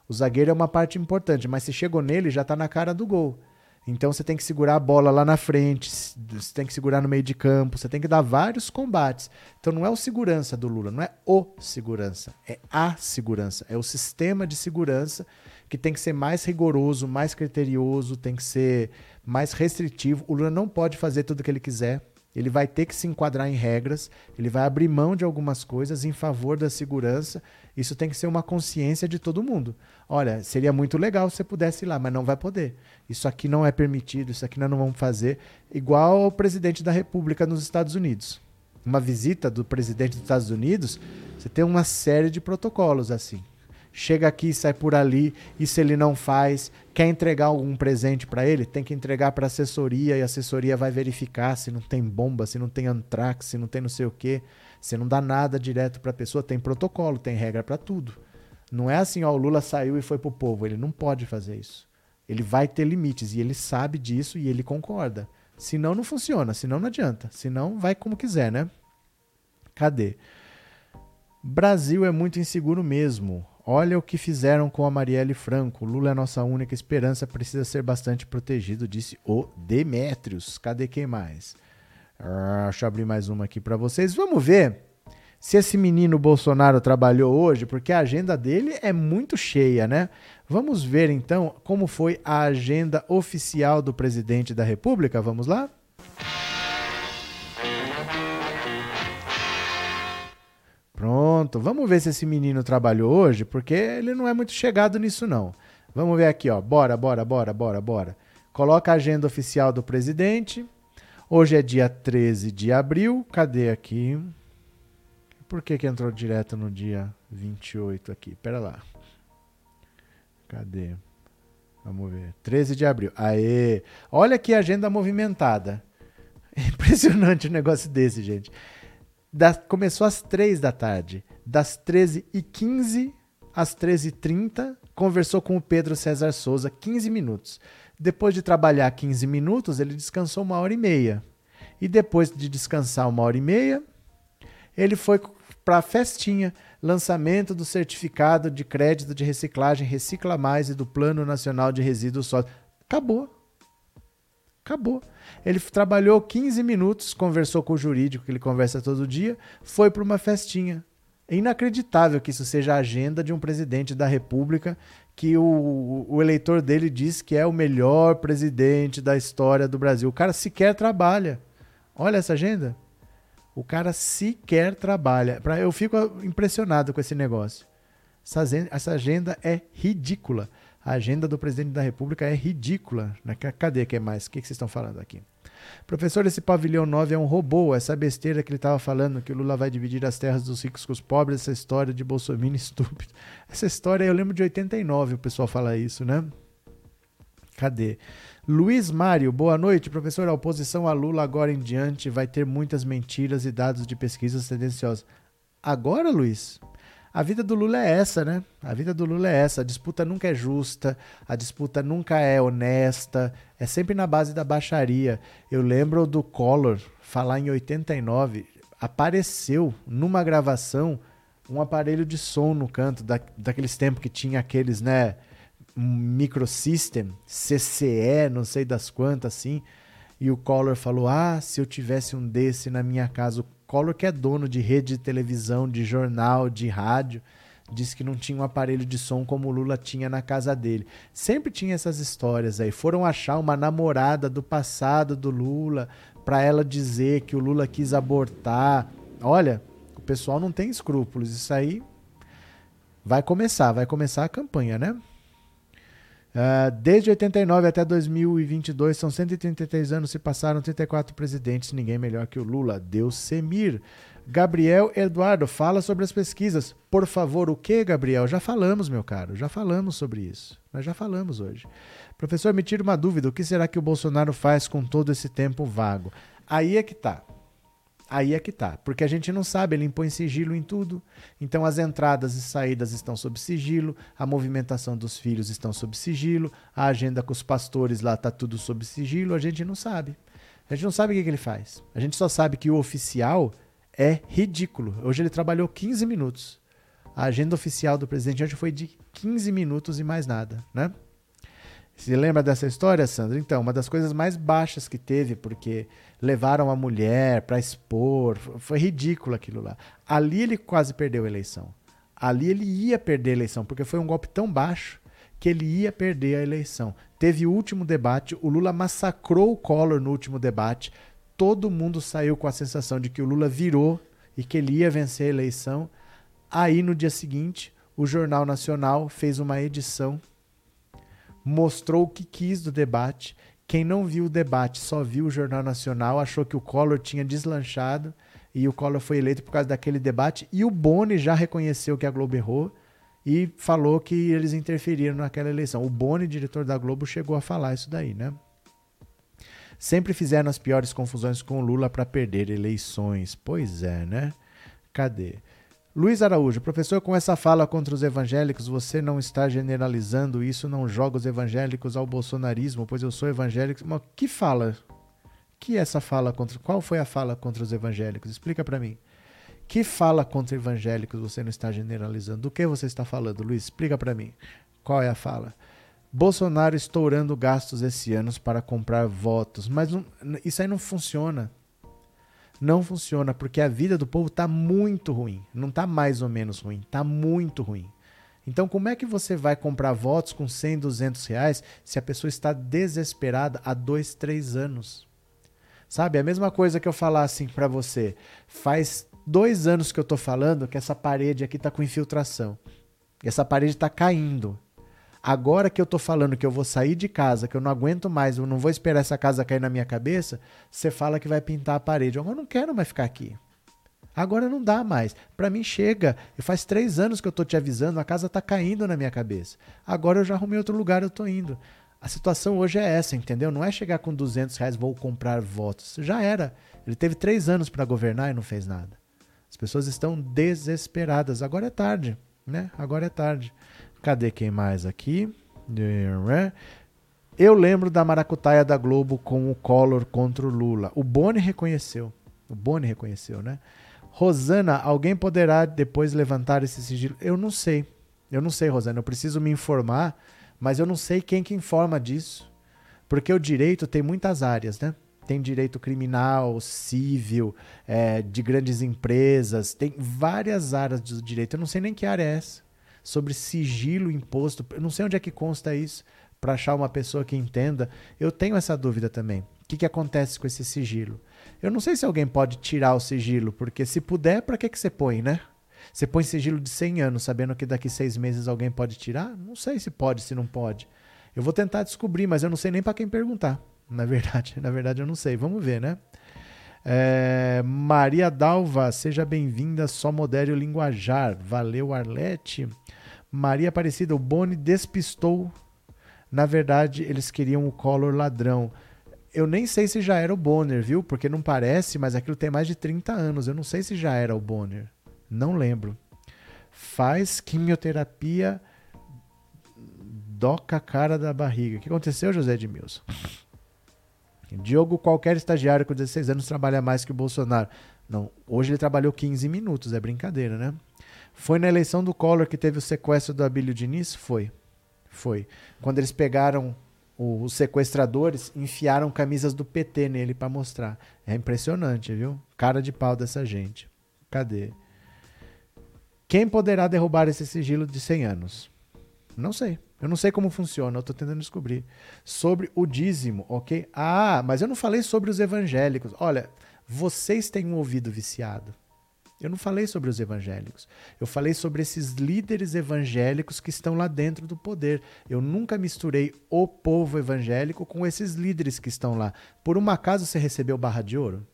O zagueiro é uma parte importante, mas se chegou nele, já está na cara do gol. Então você tem que segurar a bola lá na frente, você tem que segurar no meio de campo, você tem que dar vários combates. Então não é o segurança do Lula, não é o segurança, é a segurança, é o sistema de segurança que tem que ser mais rigoroso, mais criterioso, tem que ser mais restritivo. O Lula não pode fazer tudo o que ele quiser. Ele vai ter que se enquadrar em regras, ele vai abrir mão de algumas coisas em favor da segurança. Isso tem que ser uma consciência de todo mundo. Olha, seria muito legal se você pudesse ir lá, mas não vai poder. Isso aqui não é permitido, isso aqui nós não vamos fazer. Igual o presidente da República nos Estados Unidos. Uma visita do presidente dos Estados Unidos, você tem uma série de protocolos assim chega aqui, sai por ali, se ele não faz, quer entregar algum presente para ele, tem que entregar para assessoria e a assessoria vai verificar se não tem bomba, se não tem antrax, se não tem não sei o quê. Você não dá nada direto para a pessoa, tem protocolo, tem regra para tudo. Não é assim, ó, o Lula saiu e foi pro povo, ele não pode fazer isso. Ele vai ter limites e ele sabe disso e ele concorda. Senão não funciona, senão não adianta. Senão vai como quiser, né? Cadê? Brasil é muito inseguro mesmo. Olha o que fizeram com a Marielle Franco. Lula é nossa única esperança, precisa ser bastante protegido, disse o Demétrios. Cadê quem mais? Ah, deixa eu abrir mais uma aqui para vocês. Vamos ver se esse menino Bolsonaro trabalhou hoje, porque a agenda dele é muito cheia, né? Vamos ver então como foi a agenda oficial do presidente da República. Vamos lá? Pronto, vamos ver se esse menino trabalhou hoje, porque ele não é muito chegado nisso não. Vamos ver aqui, ó. Bora, bora, bora, bora, bora. Coloca a agenda oficial do presidente. Hoje é dia 13 de abril. Cadê aqui? Por que, que entrou direto no dia 28 aqui? Pera lá. Cadê? Vamos ver. 13 de abril. Aê! Olha que agenda movimentada. impressionante um negócio desse, gente. Da, começou às 3 da tarde. Das 13h15 às 13h30, conversou com o Pedro César Souza 15 minutos. Depois de trabalhar 15 minutos, ele descansou uma hora e meia. E depois de descansar uma hora e meia, ele foi para a festinha, lançamento do certificado de crédito de reciclagem Recicla Mais e do Plano Nacional de Resíduos Sólidos. Acabou. Acabou. Ele trabalhou 15 minutos, conversou com o jurídico, que ele conversa todo dia, foi para uma festinha. É inacreditável que isso seja a agenda de um presidente da República, que o, o eleitor dele diz que é o melhor presidente da história do Brasil. O cara sequer trabalha. Olha essa agenda. O cara sequer trabalha. Eu fico impressionado com esse negócio. Essa agenda, essa agenda é ridícula. A agenda do presidente da República é ridícula. Né? Cadê que é mais? O que vocês estão falando aqui? Professor, esse pavilhão 9 é um robô. Essa besteira que ele estava falando, que o Lula vai dividir as terras dos ricos com os pobres, essa história de Bolsonaro estúpido. Essa história, eu lembro de 89, o pessoal fala isso, né? Cadê? Luiz Mário, boa noite. Professor, a oposição a Lula agora em diante vai ter muitas mentiras e dados de pesquisas tendenciosas. Agora, Luiz? A vida do Lula é essa, né? A vida do Lula é essa. A disputa nunca é justa, a disputa nunca é honesta, é sempre na base da baixaria. Eu lembro do Collor falar em 89, apareceu numa gravação um aparelho de som no canto, da, daqueles tempos que tinha aqueles, né? Microsystem, CCE, não sei das quantas, assim. E o Collor falou: Ah, se eu tivesse um desse na minha casa. Collor, que é dono de rede de televisão, de jornal, de rádio, disse que não tinha um aparelho de som como o Lula tinha na casa dele. Sempre tinha essas histórias aí. Foram achar uma namorada do passado do Lula para ela dizer que o Lula quis abortar. Olha, o pessoal não tem escrúpulos. Isso aí vai começar, vai começar a campanha, né? Uh, desde 89 até 2022, são 133 anos, se passaram 34 presidentes, ninguém melhor que o Lula. Deus Semir. Gabriel Eduardo, fala sobre as pesquisas. Por favor, o que, Gabriel? Já falamos, meu caro, já falamos sobre isso. Nós já falamos hoje. Professor, me tira uma dúvida: o que será que o Bolsonaro faz com todo esse tempo vago? Aí é que tá. Aí é que tá, porque a gente não sabe, ele impõe sigilo em tudo. Então as entradas e saídas estão sob sigilo, a movimentação dos filhos estão sob sigilo, a agenda com os pastores lá tá tudo sob sigilo, a gente não sabe. A gente não sabe o que, que ele faz. A gente só sabe que o oficial é ridículo. Hoje ele trabalhou 15 minutos. A agenda oficial do presidente hoje foi de 15 minutos e mais nada, né? Se lembra dessa história, Sandra? Então, uma das coisas mais baixas que teve, porque levaram a mulher para expor, foi ridículo aquilo lá. Ali ele quase perdeu a eleição. Ali ele ia perder a eleição, porque foi um golpe tão baixo que ele ia perder a eleição. Teve o último debate, o Lula massacrou o Collor no último debate. Todo mundo saiu com a sensação de que o Lula virou e que ele ia vencer a eleição. Aí no dia seguinte, o Jornal Nacional fez uma edição mostrou o que quis do debate. Quem não viu o debate, só viu o Jornal Nacional, achou que o Collor tinha deslanchado e o Collor foi eleito por causa daquele debate. E o Boni já reconheceu que a Globo errou e falou que eles interferiram naquela eleição. O Boni, diretor da Globo, chegou a falar isso daí, né? Sempre fizeram as piores confusões com o Lula para perder eleições. Pois é, né? Cadê? Luiz Araújo, professor, com essa fala contra os evangélicos, você não está generalizando isso, não joga os evangélicos ao bolsonarismo, pois eu sou evangélico. Mas que fala? Que é essa fala contra. Qual foi a fala contra os evangélicos? Explica para mim. Que fala contra evangélicos você não está generalizando? Do que você está falando, Luiz? Explica para mim. Qual é a fala? Bolsonaro estourando gastos esse ano para comprar votos. Mas não, isso aí não funciona não funciona porque a vida do povo está muito ruim. Não está mais ou menos ruim, está muito ruim. Então, como é que você vai comprar votos com 100, 200 reais se a pessoa está desesperada há dois, três anos? Sabe, a mesma coisa que eu falar assim para você. Faz dois anos que eu estou falando que essa parede aqui está com infiltração. Essa parede está caindo. Agora que eu tô falando que eu vou sair de casa, que eu não aguento mais, eu não vou esperar essa casa cair na minha cabeça, você fala que vai pintar a parede. Eu não quero mais ficar aqui. Agora não dá mais. Para mim chega. E faz três anos que eu tô te avisando, a casa tá caindo na minha cabeça. Agora eu já arrumei outro lugar, eu tô indo. A situação hoje é essa, entendeu? Não é chegar com 200 reais, vou comprar votos. Já era. Ele teve três anos para governar e não fez nada. As pessoas estão desesperadas. Agora é tarde, né? Agora é tarde. Cadê quem mais aqui? Eu lembro da maracutaia da Globo com o Collor contra o Lula. O Boni reconheceu. O Boni reconheceu, né? Rosana, alguém poderá depois levantar esse sigilo? Eu não sei. Eu não sei, Rosana. Eu preciso me informar, mas eu não sei quem que informa disso. Porque o direito tem muitas áreas, né? Tem direito criminal, civil, é, de grandes empresas, tem várias áreas do direito. Eu não sei nem que área é essa sobre sigilo imposto. Eu não sei onde é que consta isso para achar uma pessoa que entenda. Eu tenho essa dúvida também. O que, que acontece com esse sigilo? Eu não sei se alguém pode tirar o sigilo, porque se puder, para que, que você põe, né? Você põe sigilo de 100 anos, sabendo que daqui seis meses alguém pode tirar? Não sei se pode, se não pode. Eu vou tentar descobrir, mas eu não sei nem para quem perguntar. Na verdade, na verdade eu não sei. Vamos ver, né? É, Maria Dalva, seja bem-vinda, só modere o linguajar. Valeu, Arlete. Maria Aparecida, o Boni despistou. Na verdade, eles queriam o Collor ladrão. Eu nem sei se já era o Bonner, viu? Porque não parece, mas aquilo tem mais de 30 anos. Eu não sei se já era o Bonner. Não lembro. Faz quimioterapia, doca a cara da barriga. O que aconteceu, José Edmilson? Diogo, qualquer estagiário com 16 anos trabalha mais que o Bolsonaro. Não, hoje ele trabalhou 15 minutos, é brincadeira, né? Foi na eleição do Collor que teve o sequestro do Abílio Diniz? Foi. Foi. Quando eles pegaram o, os sequestradores, enfiaram camisas do PT nele para mostrar. É impressionante, viu? Cara de pau dessa gente. Cadê? Quem poderá derrubar esse sigilo de 100 anos? Não sei. Eu não sei como funciona, eu estou tentando descobrir. Sobre o dízimo, ok? Ah, mas eu não falei sobre os evangélicos. Olha, vocês têm um ouvido viciado. Eu não falei sobre os evangélicos. Eu falei sobre esses líderes evangélicos que estão lá dentro do poder. Eu nunca misturei o povo evangélico com esses líderes que estão lá. Por um acaso você recebeu barra de ouro?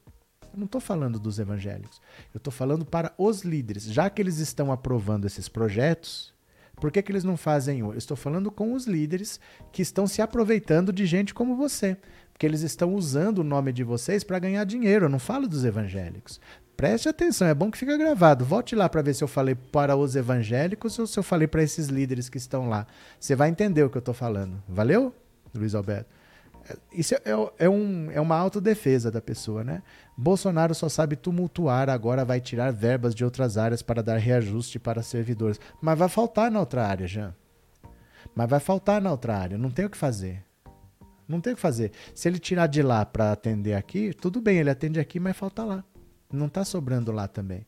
Eu não estou falando dos evangélicos. Eu estou falando para os líderes. Já que eles estão aprovando esses projetos, por que, que eles não fazem um? Eu estou falando com os líderes que estão se aproveitando de gente como você. Porque eles estão usando o nome de vocês para ganhar dinheiro. Eu não falo dos evangélicos. Preste atenção, é bom que fica gravado. Volte lá para ver se eu falei para os evangélicos ou se eu falei para esses líderes que estão lá. Você vai entender o que eu estou falando. Valeu, Luiz Alberto? Isso é, é, é, um, é uma autodefesa da pessoa, né? Bolsonaro só sabe tumultuar, agora vai tirar verbas de outras áreas para dar reajuste para servidores. Mas vai faltar na outra área, já. Mas vai faltar na outra área, não tem o que fazer. Não tem o que fazer. Se ele tirar de lá para atender aqui, tudo bem, ele atende aqui, mas falta lá. Não está sobrando lá também.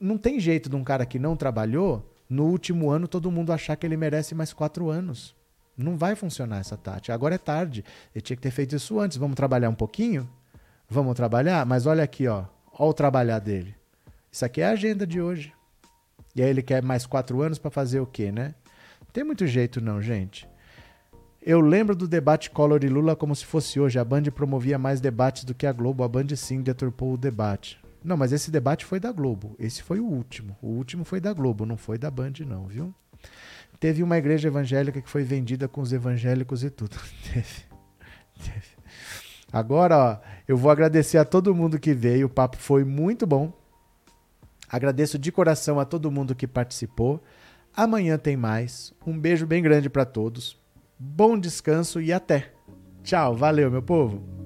Não tem jeito de um cara que não trabalhou, no último ano todo mundo achar que ele merece mais quatro anos. Não vai funcionar essa tática. Agora é tarde. Ele tinha que ter feito isso antes. Vamos trabalhar um pouquinho? Vamos trabalhar? Mas olha aqui, ó. Olha o trabalhar dele. Isso aqui é a agenda de hoje. E aí ele quer mais quatro anos para fazer o quê, né? Não tem muito jeito não, gente. Eu lembro do debate Collor e Lula como se fosse hoje. A Band promovia mais debates do que a Globo. A Band sim deturpou o debate. Não, mas esse debate foi da Globo. Esse foi o último. O último foi da Globo, não foi da Band, não, viu? Teve uma igreja evangélica que foi vendida com os evangélicos e tudo. Teve. Teve. Agora, ó, eu vou agradecer a todo mundo que veio. O papo foi muito bom. Agradeço de coração a todo mundo que participou. Amanhã tem mais. Um beijo bem grande para todos. Bom descanso e até. Tchau, valeu, meu povo.